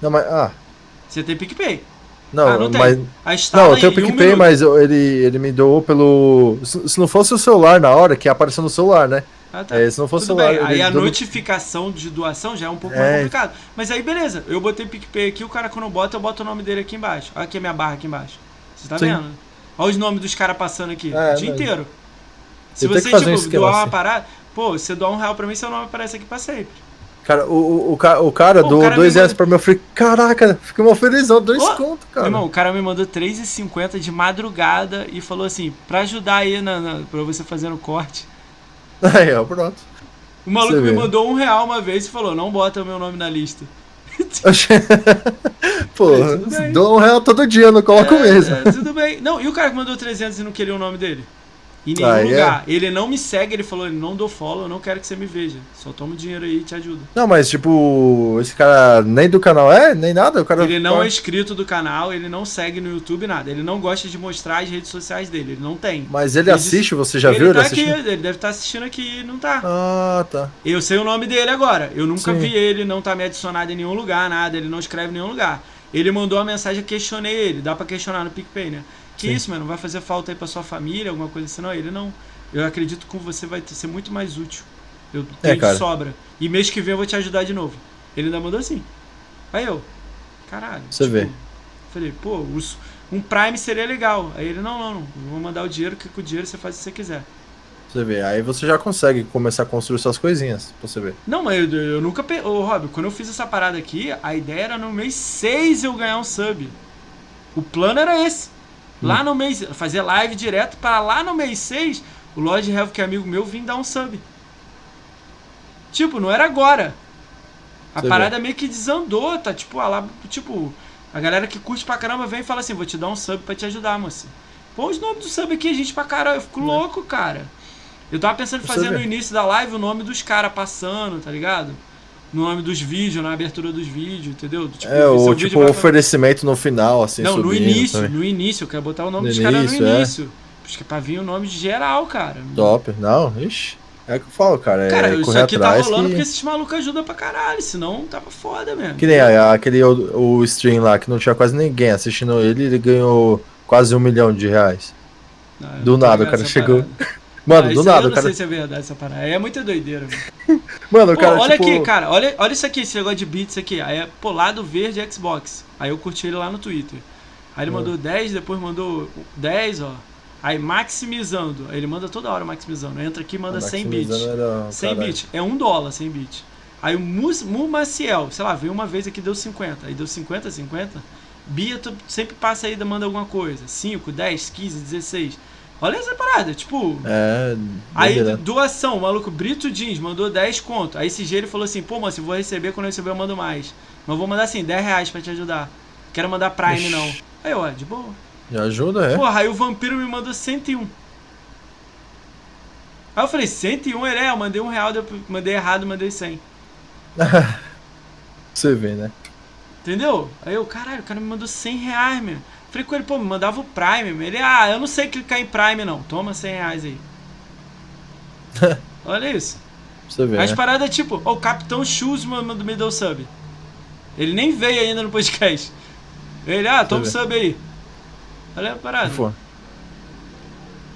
Não, mas. Ah, Você tem PicPay. Não, ah, não mas. Não, eu tenho um PicPay, minuto. mas eu- ele, ele me doou pelo. Se se não fosse o celular na hora, que apareceu no celular, né? Ah, tá. É, se não fosse Tudo celular. bem. Aí a doou notificação de doação já é um pouco É. mais complicado. Mas aí beleza, eu botei PicPay aqui, o cara quando bota, eu boto o nome dele aqui embaixo. Olha aqui a minha barra aqui embaixo. Você tá Sim. vendo? Olha os nomes dos caras passando aqui É, o dia mas- inteiro. Se Eu você, um tipo, esquema doar uma assim. parada, pô, você doar um real pra mim, seu nome aparece aqui pra sempre. Cara, o, o, o, ca- o cara Pô, o doou cara dois me reais manda- pra mim. Eu falei, caraca, fiquei uma felizão, dois Ô, conto, cara. Irmão, o cara me mandou 3,50 de madrugada e falou assim, pra ajudar aí na, na, pra você fazer no corte. Aí, ó, pronto. O maluco Você me vê. mandou um real uma vez e falou, não bota o meu nome na lista. Pô, É, dou um real todo dia, não coloco É, mesmo. é, tudo bem. Não, e o cara que mandou 300 e não queria o nome dele? Em nenhum Ah, é? lugar. Ele não me segue, ele falou, não dou follow, eu não quero que você me veja. Só toma o dinheiro aí e te ajuda. Não, mas tipo, esse cara nem do canal é, nem nada, o cara. Ele não é inscrito do canal, ele não segue no YouTube, nada. Ele não gosta de mostrar as redes sociais dele, ele não tem. Mas ele Ele assiste, você já ele viu tá ele aqui, ele deve estar assistindo aqui e não tá. Ah, tá. Eu sei o nome dele agora. Eu nunca Sim. vi ele, não tá me adicionado em nenhum lugar, nada. Ele não escreve em nenhum lugar. Ele mandou uma mensagem, questionei ele. Dá pra questionar no PicPay, né? Que Sim. isso, mano? Vai fazer falta aí pra sua família, alguma coisa assim? Não, ele não. Eu acredito que com você vai ter- ser muito mais útil. Eu tenho de É, cara. sobra. E mês que vem eu vou te ajudar de novo. Ele ainda mandou assim. Aí eu, caralho. Você vê. Falei, pô, um Prime seria legal. Aí ele, não, não, não. Eu vou mandar o dinheiro, que com o dinheiro você faz o que você quiser. Você vê, aí você já consegue começar a construir suas coisinhas, pra você ver. Não, mas eu, eu nunca. Pe... Ô, Rob, quando eu fiz essa parada aqui, a ideia era no mês 6 eu ganhar um sub. O plano era esse. Lá no mês. Fazer live direto para lá no mês 6, o Lord Health, que é amigo meu, vir dar um sub. Tipo, não era agora. A Você parada meio que desandou, tá? Tipo, ah, lá, tipo, a galera que curte pra caramba vem e fala assim: vou te dar um sub pra te ajudar, moça. Põe os nomes do sub aqui, gente pra caralho. Eu fico louco, cara. Eu tava pensando em fazer vê. no início da live o nome dos caras passando, tá ligado? No nome dos vídeos, na abertura dos vídeos, entendeu? Tipo, É, seu ou tipo oferecimento no final, assim, Não, no início, também. no início. Eu quero botar o nome No dos caras no início, é. é pra vir o nome de geral, cara. Top. Não, ixi. É o que eu falo, cara. É Cara, isso correr aqui tá rolando que... porque esses malucos ajudam pra caralho, senão tava foda mesmo. Que nem a- aquele o, o stream lá que não tinha quase ninguém assistindo ele, ele ganhou quase um milhão de reais. Eu do nada, o cara chegou. Mano, Ah, do nada, Eu não cara. sei se é verdade essa parada. É muita doideira, mano. Mano, o Pô, cara, olha tipo. aqui, cara, olha, olha isso aqui, esse negócio de beats aqui. Aí é pô, lado verde Xbox. Aí eu curti ele lá no Twitter. Aí ele Hum. mandou 10, depois mandou 10, ó. Aí maximizando. Aí ele manda toda hora maximizando. Entra aqui e manda 100 bits. maximizando era- 100 caralho. bits. É um dólar 100 bits. Aí o Mus- Mumaciel, sei lá, veio uma vez aqui deu 50. Aí deu 50, 50. Bia, tu sempre passa aí e manda alguma coisa. 5, 10, 15, 16. Olha essa parada, tipo. É. Aí, doideira. doação, o maluco Brito Jeans mandou 10 conto. Aí esse ele falou assim: pô, moço, eu vou receber, quando eu receber eu mando mais. Mas eu vou mandar assim, 10 reais pra te ajudar. Quero mandar Prime Ixi. não. Aí, ó, de boa. Já ajuda, é. Porra, aí o vampiro me mandou 101. Aí eu falei, 101? Ele é, eu mandei um real, mandei errado, mandei 100. Você vê, né? Entendeu? Aí eu, caralho, o cara me mandou 100 reais, meu. Falei com ele, pô, me mandava o Prime. Ele, ah, eu não sei clicar em Prime não. Toma 100 reais aí. Olha isso. Você vê, As né? paradas tipo, ó, o Capitão Shoes do Middle Sub. Ele nem veio ainda no podcast. Ele, ah, toma o sub aí. Olha a parada.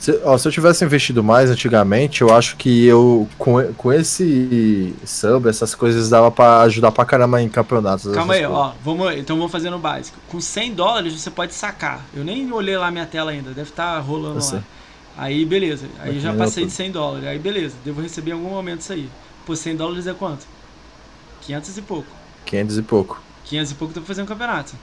Se, ó, se eu tivesse investido mais antigamente, eu acho que eu, com, com esse sub, essas coisas dava pra ajudar pra caramba em campeonatos. Calma aí, coisas. ó. Vamos, então vamos fazer no básico. Com 100 dólares você pode sacar. Eu nem olhei lá minha tela ainda, deve estar rolando Eu sei. lá. Aí beleza. Aí Aqui já passei de 100 dólares. Aí beleza, devo receber em algum momento isso aí. Pô, 100 dólares é quanto? 500 e pouco. 500 e pouco. 500 e pouco dá pra fazer um campeonato.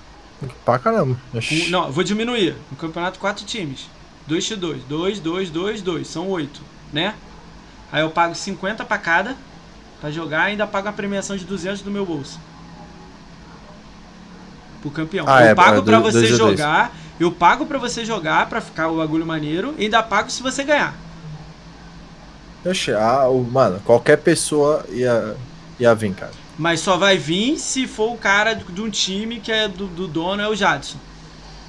Pra caramba. Com- não, eu vou diminuir. No campeonato, 4 times. 2x2. 2, 2, 2, 2. São 8, né? Aí eu pago 50 pra cada pra jogar e ainda pago a premiação de 200 do meu bolso. Pro campeão. Ah, eu é, pago é, pra dois- você dois a dois. jogar. Eu pago pra você jogar pra ficar o bagulho maneiro e ainda pago se você ganhar. Oxi, ah, o- mano, qualquer pessoa ia, ia vir, cara. Mas só vai vir se for o cara de de um time que é do, do dono, é o Jadson.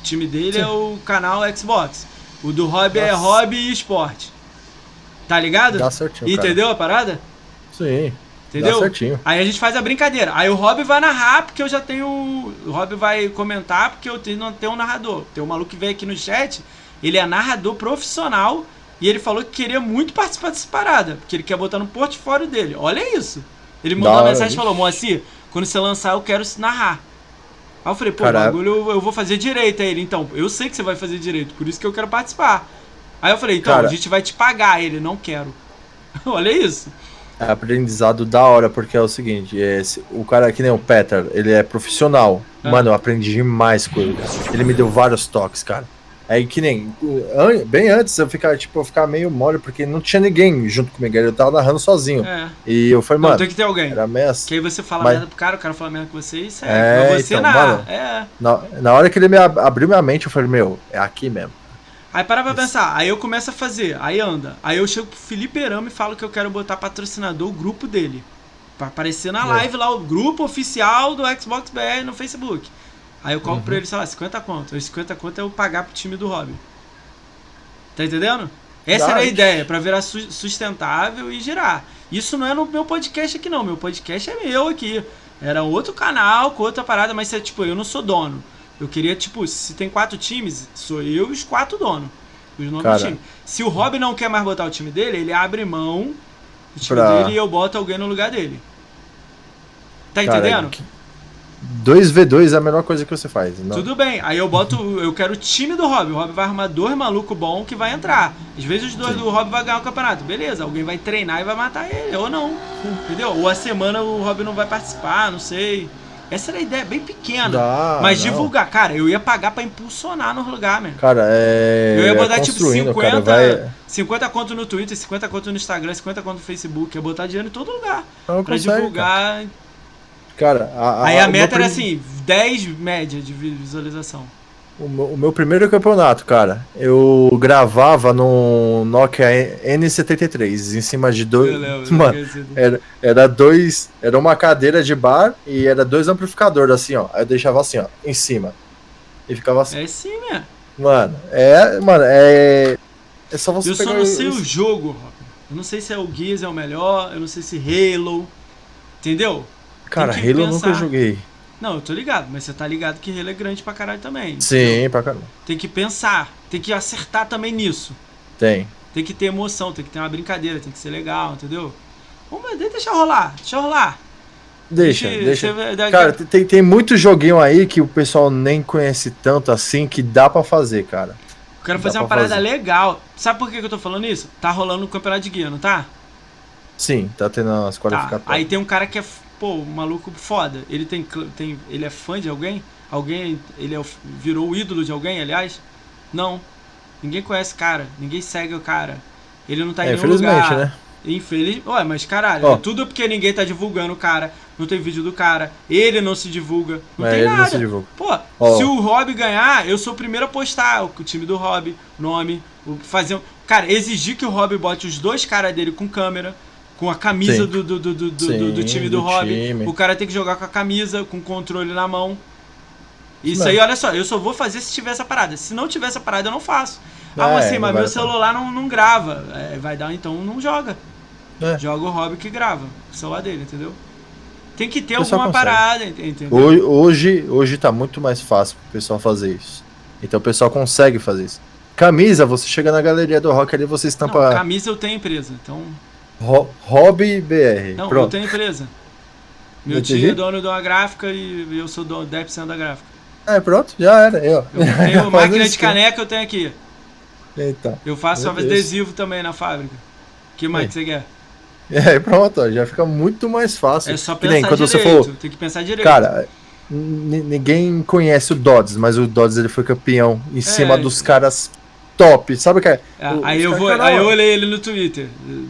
O time dele Sim. é o canal Xbox. O do Hobby é. Hobby e Esporte. Tá ligado? Dá certinho, cara. Entendeu a parada? Sim, Entendeu? dá certinho. Aí a gente faz a brincadeira. Aí o Rob vai narrar porque eu já tenho. O Rob vai comentar porque eu tenho, não tenho um narrador. Tem um maluco que veio aqui no chat, ele é narrador profissional e ele falou que queria muito participar dessa parada, porque ele quer botar no portfólio dele. Olha isso. Ele mandou uma mensagem e falou: Moacir, quando você lançar eu quero se narrar. Aí eu falei, pô, Caraca. bagulho eu, eu vou fazer direito. Aí ele, então, eu sei que você vai fazer direito, por isso que eu quero participar. Aí eu falei, então, Cara. a gente vai te pagar. Ele, não quero. Olha isso. É aprendizado da hora, porque é o seguinte, é, o cara que nem o Peter, ele é profissional. Ah. Mano, eu aprendi demais com ele. Ele me deu vários toques, cara. Aí que nem. Bem antes eu ficar, tipo, eu ficar meio mole, porque não tinha ninguém junto comigo. Eu tava narrando sozinho. É. E eu falei, Não, mano, tem que ter alguém. era assim. Que aí você fala Mas- merda pro cara, o cara fala merda com você e segue. É, Mas você então, narra. mano. É. Na, na hora que ele me ab- abriu minha mente, eu falei, meu, é aqui mesmo. Aí para pra Isso. pensar, aí eu começo a fazer, aí anda. Aí eu chego pro Felipe Erama e falo que eu quero botar patrocinador, o grupo dele. Pra aparecer na É. live lá, o grupo oficial do Xbox BR no Facebook. Aí eu cobro Uhum. pra ele, sei lá, 50 conto. Os 50 conto é eu pagar pro time do Hobby. Tá entendendo? Essa era a ideia, pra virar su- sustentável e girar. Isso não é no meu podcast aqui não, meu podcast é meu aqui. Era outro canal, com outra parada, mas é, tipo, eu não sou dono. Eu queria, tipo, se tem quatro times, sou eu e os quatro donos. Os nomes Cara. do time. Se o Rob não quer mais botar o time dele, ele abre mão do time Pra- dele e eu boto alguém no lugar dele. Tá Cara, entendendo? que- 2v2 é a melhor coisa que você faz. Não. Tudo bem, aí eu boto. Eu quero o time do Rob. O Rob vai arrumar dois malucos bons que vai entrar. Às vezes os dois Sim. do Rob vai ganhar o campeonato. Beleza, alguém vai treinar e vai matar ele, ou não. Entendeu? Ou a semana o Rob não vai participar, não sei. Essa era a ideia, bem pequena. Dá, mas não. divulgar, cara, eu ia pagar pra impulsionar no lugar, mesmo. Cara, é. Eu ia é botar tipo construindo, 50, Cara, vai... 50 conto no Twitter, 50 conto no Instagram, 50 conto no Facebook. Ia botar dinheiro em todo lugar. Não Pra consegue, divulgar. Cara, a, Aí a meta era prim- assim, 10 média de visualização. O meu, o meu primeiro campeonato, cara, eu gravava no Nokia N73, em cima de dois. Eu lembro, Mano, esqueci. era, era dois. Era uma cadeira de bar e era dois amplificadores, assim, ó. Aí eu deixava assim, ó, em cima. E ficava assim. É sim, né? Mano, é. Mano, é. É só você Eu só pegar não sei esse- o jogo, Robin. Eu não sei se é o Gears é o melhor, eu não sei se Halo. Entendeu? Cara, Halo eu nunca joguei. Não, eu tô ligado, mas você tá ligado que Halo é grande pra caralho também. Sim, pra caramba. Tem que pensar, tem que acertar também nisso. Tem. Tem que ter emoção, tem que ter uma brincadeira, tem que ser legal, entendeu? Vamos, deixa rolar, deixa rolar. Deixa, Deixa- deixa. você Cara, tem, tem muito joguinho aí que o pessoal nem conhece tanto assim que dá pra fazer, cara. Eu quero Dá fazer uma parada fazer. legal. Sabe por que que eu tô falando isso? Tá rolando o campeonato de guia, não tá? Sim, tá tendo as Tá. qualificatórias. Aí tem um cara que é, pô, um maluco foda. Ele tem, tem ele é fã de alguém? Alguém, ele é, o- virou o ídolo de alguém, aliás? Não. Ninguém conhece o cara, ninguém segue o cara. Ele não tá em É, nenhum infelizmente, lugar. né? Infeliz... Ué, mas caralho, Ó. é tudo porque ninguém tá divulgando o cara, não tem vídeo do cara, ele não se divulga, não É, tem ele nada. não se divulga. Pô, Ó. se o Rob ganhar, eu sou o primeiro a postar o time do Rob, nome, o fazer. Cara, exigir que o Rob bote os dois caras dele com câmera, com a camisa do, do, do, do, Sim, do time do, do time. O cara tem que jogar com a camisa, com o controle na mão. Isso Não. aí, olha só, eu só vou fazer se tiver essa parada. Se não tiver essa parada, eu não faço. Ah, É, mas sim, não mas meu celular não, não grava. É, vai dar, então não joga. É. Joga o Rob que grava. O celular dele, entendeu? Tem que ter alguma consegue. parada, ent- entendeu? Hoje, hoje, tá muito mais fácil pro pessoal fazer isso. Então o pessoal consegue fazer isso. Camisa, você chega na galeria do rock ali, você Não, estampa camisa eu tenho empresa, então. Ro- Hobby BR. Não, eu Pronto. tenho empresa. Meu Eu tio é dono de uma gráfica e eu sou dono 10% da gráfica. É, pronto, já era. Ó. Eu tenho máquina isso. de caneca, eu tenho aqui. Então. Eu faço só adesivo também na fábrica. que mais que você quer? Aí, pronto, ó, já fica muito mais fácil. É só que nem pensar quando direito. você falou, Tem que pensar direito. cara, ninguém conhece o Dodds, mas o Dodds ele foi campeão em cima dos caras top. Sabe o que é? É, o- aí, eu vou, falam, aí eu olhei ele no Twitter.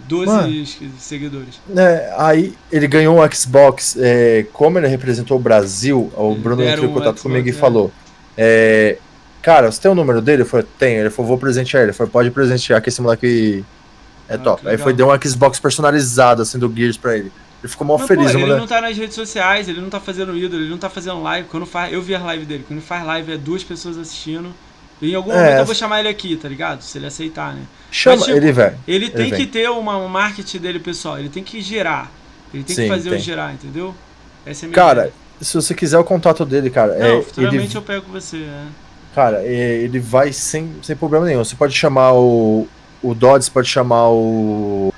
12 Mano. seguidores. né, aí ele ganhou um Xbox. é, como ele representou o Brasil, o Bruno Deram entrou em um contato Xbox, comigo e é. falou: é, Cara, você tem o número dele? Eu falei: Tem. Ele falou: Vou presentear ele. Ele falou: Pode presentear, que esse moleque é Ah, top. Aí foi, deu um Xbox personalizado, assim, do Gears pra ele. Ele ficou mó Mas, feliz, pô, ele não tá nas redes sociais, ele não tá fazendo ídolo, ele não tá fazendo live. Quando faz, eu vi as lives dele. Quando faz live é duas pessoas assistindo. Em algum É. momento eu vou chamar ele aqui, tá ligado? Se ele aceitar, né? Chama Mas, tipo, ele, velho. Ele tem vem. que ter uma, um marketing dele pessoal, ele tem que girar. Ele tem que Sim, fazer o tem. girar, entendeu? Essa é a minha Cara, ideia. se você quiser o contato dele, cara, Não, é, futuramente ele, eu pego você. é. cara, é, ele vai sem, sem problema nenhum. Você pode chamar o, o Dodds, pode chamar o,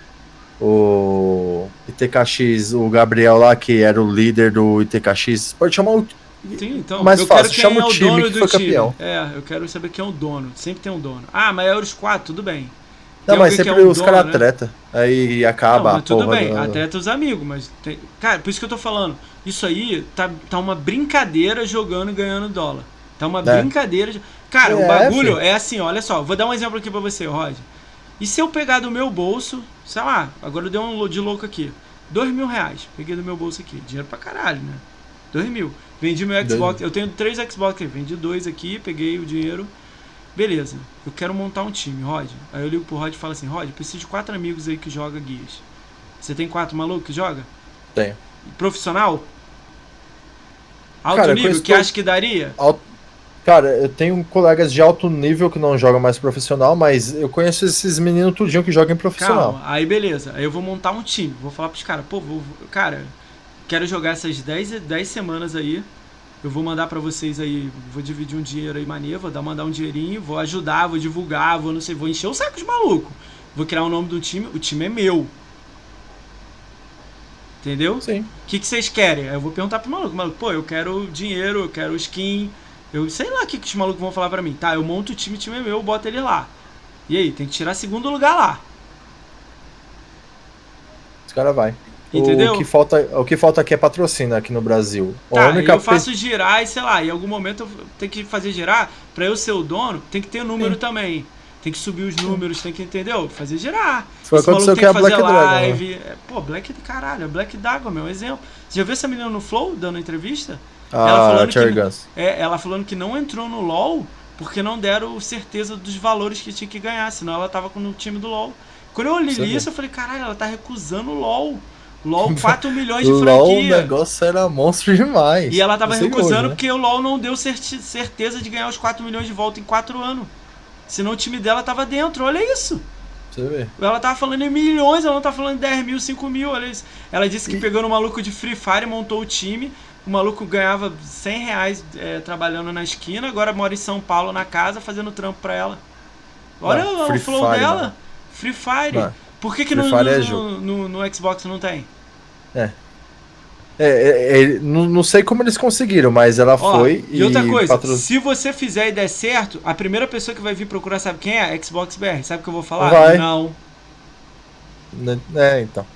o ITKX, o Gabriel lá, que era o líder do ITKX. Pode chamar o. Sim, então, Mais eu fácil, quero quem chama é o o time dono que do foi time. campeão. É, eu quero saber quem é o dono. Sempre tem um dono. Ah, mas é os quatro, tudo bem. Não, Tem mas sempre é um os caras né? treta. Aí acaba Não, mas tudo porra bem, do- até teus amigos, mas tem... Cara, por isso que eu tô falando. Isso aí tá, tá uma brincadeira jogando e ganhando dólar. Tá uma É. brincadeira. de- Cara, o É, bagulho filho. é assim, olha só, vou dar um exemplo aqui pra você, Rod. E se eu pegar do meu bolso, sei lá, agora eu dei um de louco aqui. Dois mil reais. Peguei do meu bolso aqui. Dinheiro pra caralho, né? Dois mil. Vendi meu Xbox. Eu tenho três Xbox aqui. Vendi dois aqui, peguei o dinheiro. Beleza. Eu quero montar um time, Rod. Aí eu ligo pro Rod e falo assim, Rod, preciso de quatro amigos aí que joga guias. Você tem quatro malucos que joga? Tenho. Profissional? Alto Cara, nível, que acha que daria? Al- Cara, eu tenho colegas de alto nível que não jogam mais profissional, mas eu conheço esses meninos tudinho que jogam em profissional. Calma, aí beleza. Aí eu vou montar um time. Vou falar pros caras, pô, vou- cara, quero jogar essas 10, 10 semanas aí. Eu vou mandar pra vocês aí, vou dividir um dinheiro aí maneiro, vou dar, mandar um dinheirinho, vou ajudar, vou divulgar, vou não sei, vou encher o saco de maluco. Vou criar o nome do time, o time é meu. Entendeu? Sim. O que, que vocês querem? Aí eu vou perguntar pro maluco, maluco, pô, eu quero dinheiro, eu quero skin, eu sei lá o que, que os malucos vão falar pra mim. Tá, eu monto o time, o time é meu, eu boto ele lá. E aí, tem que tirar segundo lugar lá. Os caras vai. Entendeu? O que, falta, o que falta aqui é patrocínio aqui no Brasil. Tá, a única eu faço girar e sei lá, em algum momento eu tenho que fazer girar, pra eu ser o dono, tem que ter número Sim. também. Tem que subir os números, tem que, entendeu? Fazer girar. Foi Esse aconteceu que a tem que Black fazer Dragon, né? live. É, Pô, Black do caralho, é Black d'água, meu, exemplo. Você já viu essa menina no Flow dando entrevista? ela Ah, falando Cherry que- Guns. É, ela falando que não entrou no LoL porque não deram certeza dos valores que tinha que ganhar, senão ela tava com o time do LoL. Quando eu olhei isso, eu falei, caralho, ela tá recusando o LoL. LoL 4 milhões de LOL, o franquia. negócio era monstro demais. E ela tava recusando hoje, né? porque o LoL não deu certeza de ganhar os 4 milhões de volta em 4 anos. Senão o time dela tava dentro, olha isso. Você vê. Ela tava falando em milhões, ela não tá falando em 10 mil, 5 mil, olha isso. Ela disse que E- pegou no maluco de Free Fire, montou o time. O maluco ganhava 100 reais é, trabalhando na esquina, agora mora em São Paulo na casa fazendo trampo pra ela. Olha Não, o flow Fire, dela. Free Fire. Por que, que no, é no- no- no Xbox não tem? É, é, é, não, não sei como eles conseguiram, mas ela Ó, foi e outra coisa, patro- se você fizer e der certo, a primeira pessoa que vai vir procurar, sabe quem é? Xbox BR. Sabe o que eu vou falar? Vai. Não. Né, É, então.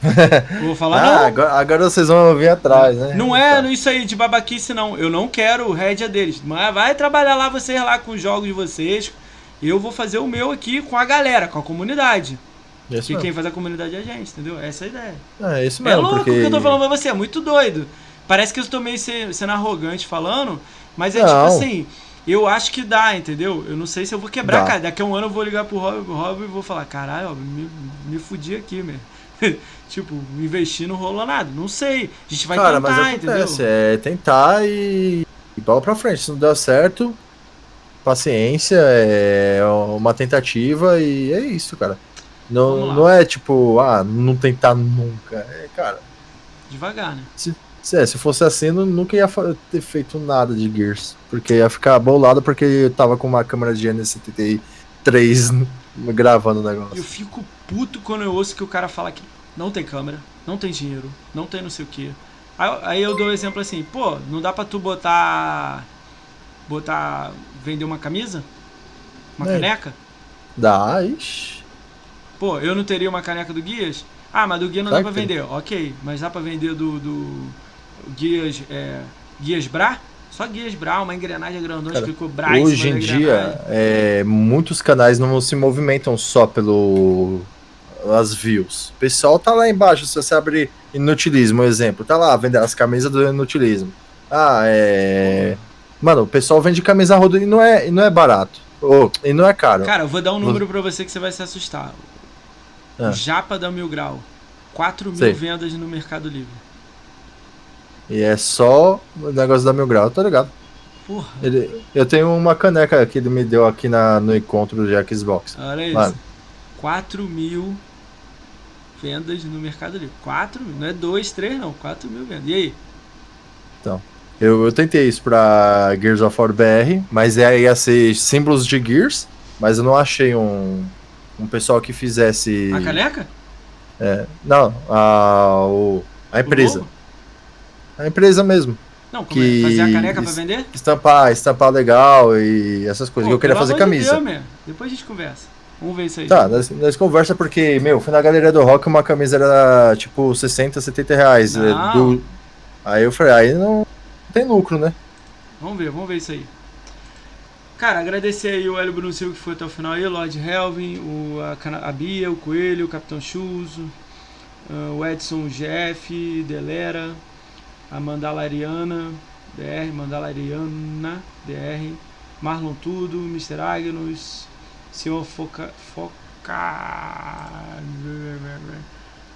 Vou falar Ah, não. agora, agora vocês vão vir atrás, né? Não é Então. isso aí de babaquice, não. Eu não quero o rédea deles. Mas vai trabalhar lá vocês lá com os jogos de vocês. Eu vou fazer o meu aqui com a galera, com a comunidade. Isso mesmo. quem faz a comunidade é a gente, entendeu? Essa é a ideia. É isso É mesmo, louco o porque... que eu tô falando pra você, é muito doido. Parece que eu estou meio se- sendo arrogante falando, mas é Não. tipo assim, eu acho que dá, entendeu? Eu não sei se eu vou quebrar, Dá. cara. Daqui a um ano eu vou ligar pro Rob, Rob e vou falar, caralho, Rob, me, me fudi aqui, meu. tipo, investir não rolou nada. Não sei. A gente vai Cara, tentar, mas acontece, entendeu? é tentar e... e bola pra frente. Se não der certo, paciência, é uma tentativa e é isso, cara. Não, não é tipo, ah, não tentar nunca. É, cara, Devagar, né? se, é, se fosse assim, eu nunca ia ter feito nada de Gears. Porque ia ficar bolado porque eu tava com uma câmera de N73 gravando o negócio. Eu fico puto quando eu ouço que o cara fala que não tem câmera, não tem dinheiro, não tem não sei o que. Aí, aí eu dou um exemplo assim, pô, não dá pra tu botar. botar. vender uma camisa? Uma É. caneca? Dá, ixi. Pô, eu não teria uma caneca do Guias? Ah, mas do Guia não dá pra que tem. vender. Ok, mas dá pra vender do. do Guias. É, Guias Bra? Só Guias Bra, uma engrenagem grandona Cara, que ficou Bra Hoje em dia, é, muitos canais não se movimentam só pelo as views. O pessoal tá lá embaixo, se você abrir inutilismo, um exemplo, tá lá vendendo as camisas do inutilismo. Ah, é. Mano, o pessoal vende camisa roda e não é, e não é barato. Ô, e não é caro. Cara, eu vou dar um número pra você que você vai se assustar. Ah. O Japa da Mil Grau. 4 mil Sei. vendas no Mercado Livre. E é só o negócio da Mil Grau, tá ligado? Porra, Ele, eu tenho uma caneca que ele me deu aqui na, no encontro de Xbox. olha isso. Mano. 4 mil vendas no Mercado Livre. 4 mil, não é 2, 3 não. 4 mil vendas. E aí? Eu, eu tentei isso pra Gears of War BR, mas é, ia ser símbolos de Gears, mas eu não achei um, um pessoal que fizesse. A caneca? Não, a, o- a empresa. A empresa mesmo. Não, como Que é? Fazer a caneca pra vender? Estampar, estampar legal e essas coisas. Pô, eu queria fazer amor de camisa. Deus. Depois a gente conversa. Vamos ver isso aí. Tá, nós, nós conversa porque, meu, fui na galeria do rock uma camisa era tipo 60, 70 reais. é, Não. do- Aí eu falei, aí não tem lucro, né? Vamos ver, vamos ver isso aí. Cara, agradecer aí o Hélio Bruno Silva que foi até o final aí, o Lord Helvin, o, a, a Bia, o Coelho, o Capitão Chuzo, ah, o Edson GF, Delera, a Mandalariana, DR, Mandalariana, DR, Marlon Tudo, Mr. Agnus, Senhor Foca, Foca,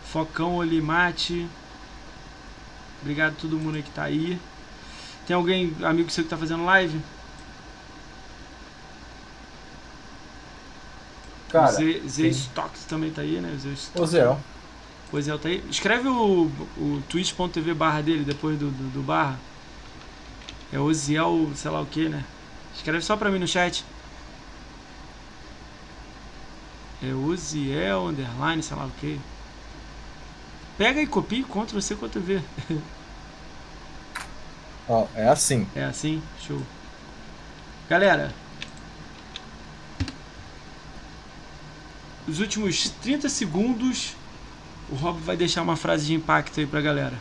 Focão Olimate, obrigado a todo mundo que tá aí. Tem alguém, amigo seu que tá fazendo live? O Z, Z tem. Stocks também tá aí, né? Z Stocks. Ezel tá aí. Escreve o, o twitch.tv barra dele depois do, do, do barra. É Oziel, sei lá o que, né? Escreve só pra mim no chat. É Oziel, underline, sei lá o que. Pega e copia, Ctrl C, Ctrl V. ó, é assim. É assim? Show. Galera. Os últimos 30 segundos, o Rob vai deixar uma frase de impacto aí pra galera.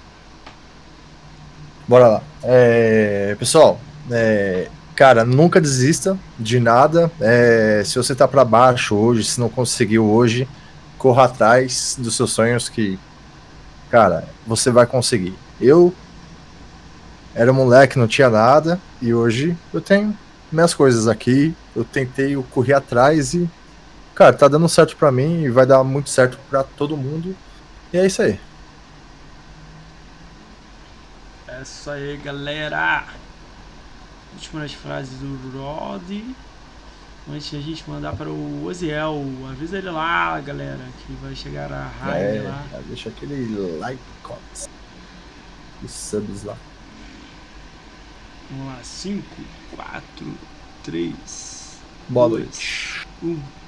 Bora lá. É, pessoal, é, cara, nunca desista de nada. É, se você tá pra baixo hoje, se não conseguiu hoje, corra atrás dos seus sonhos que, cara, você vai conseguir. Eu era moleque, não tinha nada e hoje eu tenho minhas coisas aqui. Eu tentei, corri atrás e. Cara, tá dando certo pra mim e vai dar muito certo pra todo mundo. E é isso aí. É isso aí, galera. Últimas frases do Rod. Antes de a gente mandar para o Oziel. Avisa ele lá, galera, que vai chegar a raid É, lá. deixa aquele like, e subs lá. Vamos lá. 5, 4, 3, Boa Dois. noite. 1.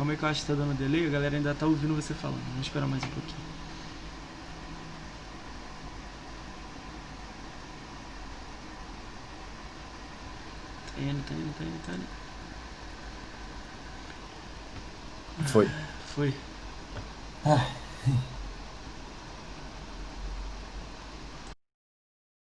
Calma aí que eu acho que tá dando delay. A galera ainda tá ouvindo você falando. Vamos esperar mais um pouquinho. Tá indo, tá indo, tá indo, tá indo. Foi. Foi.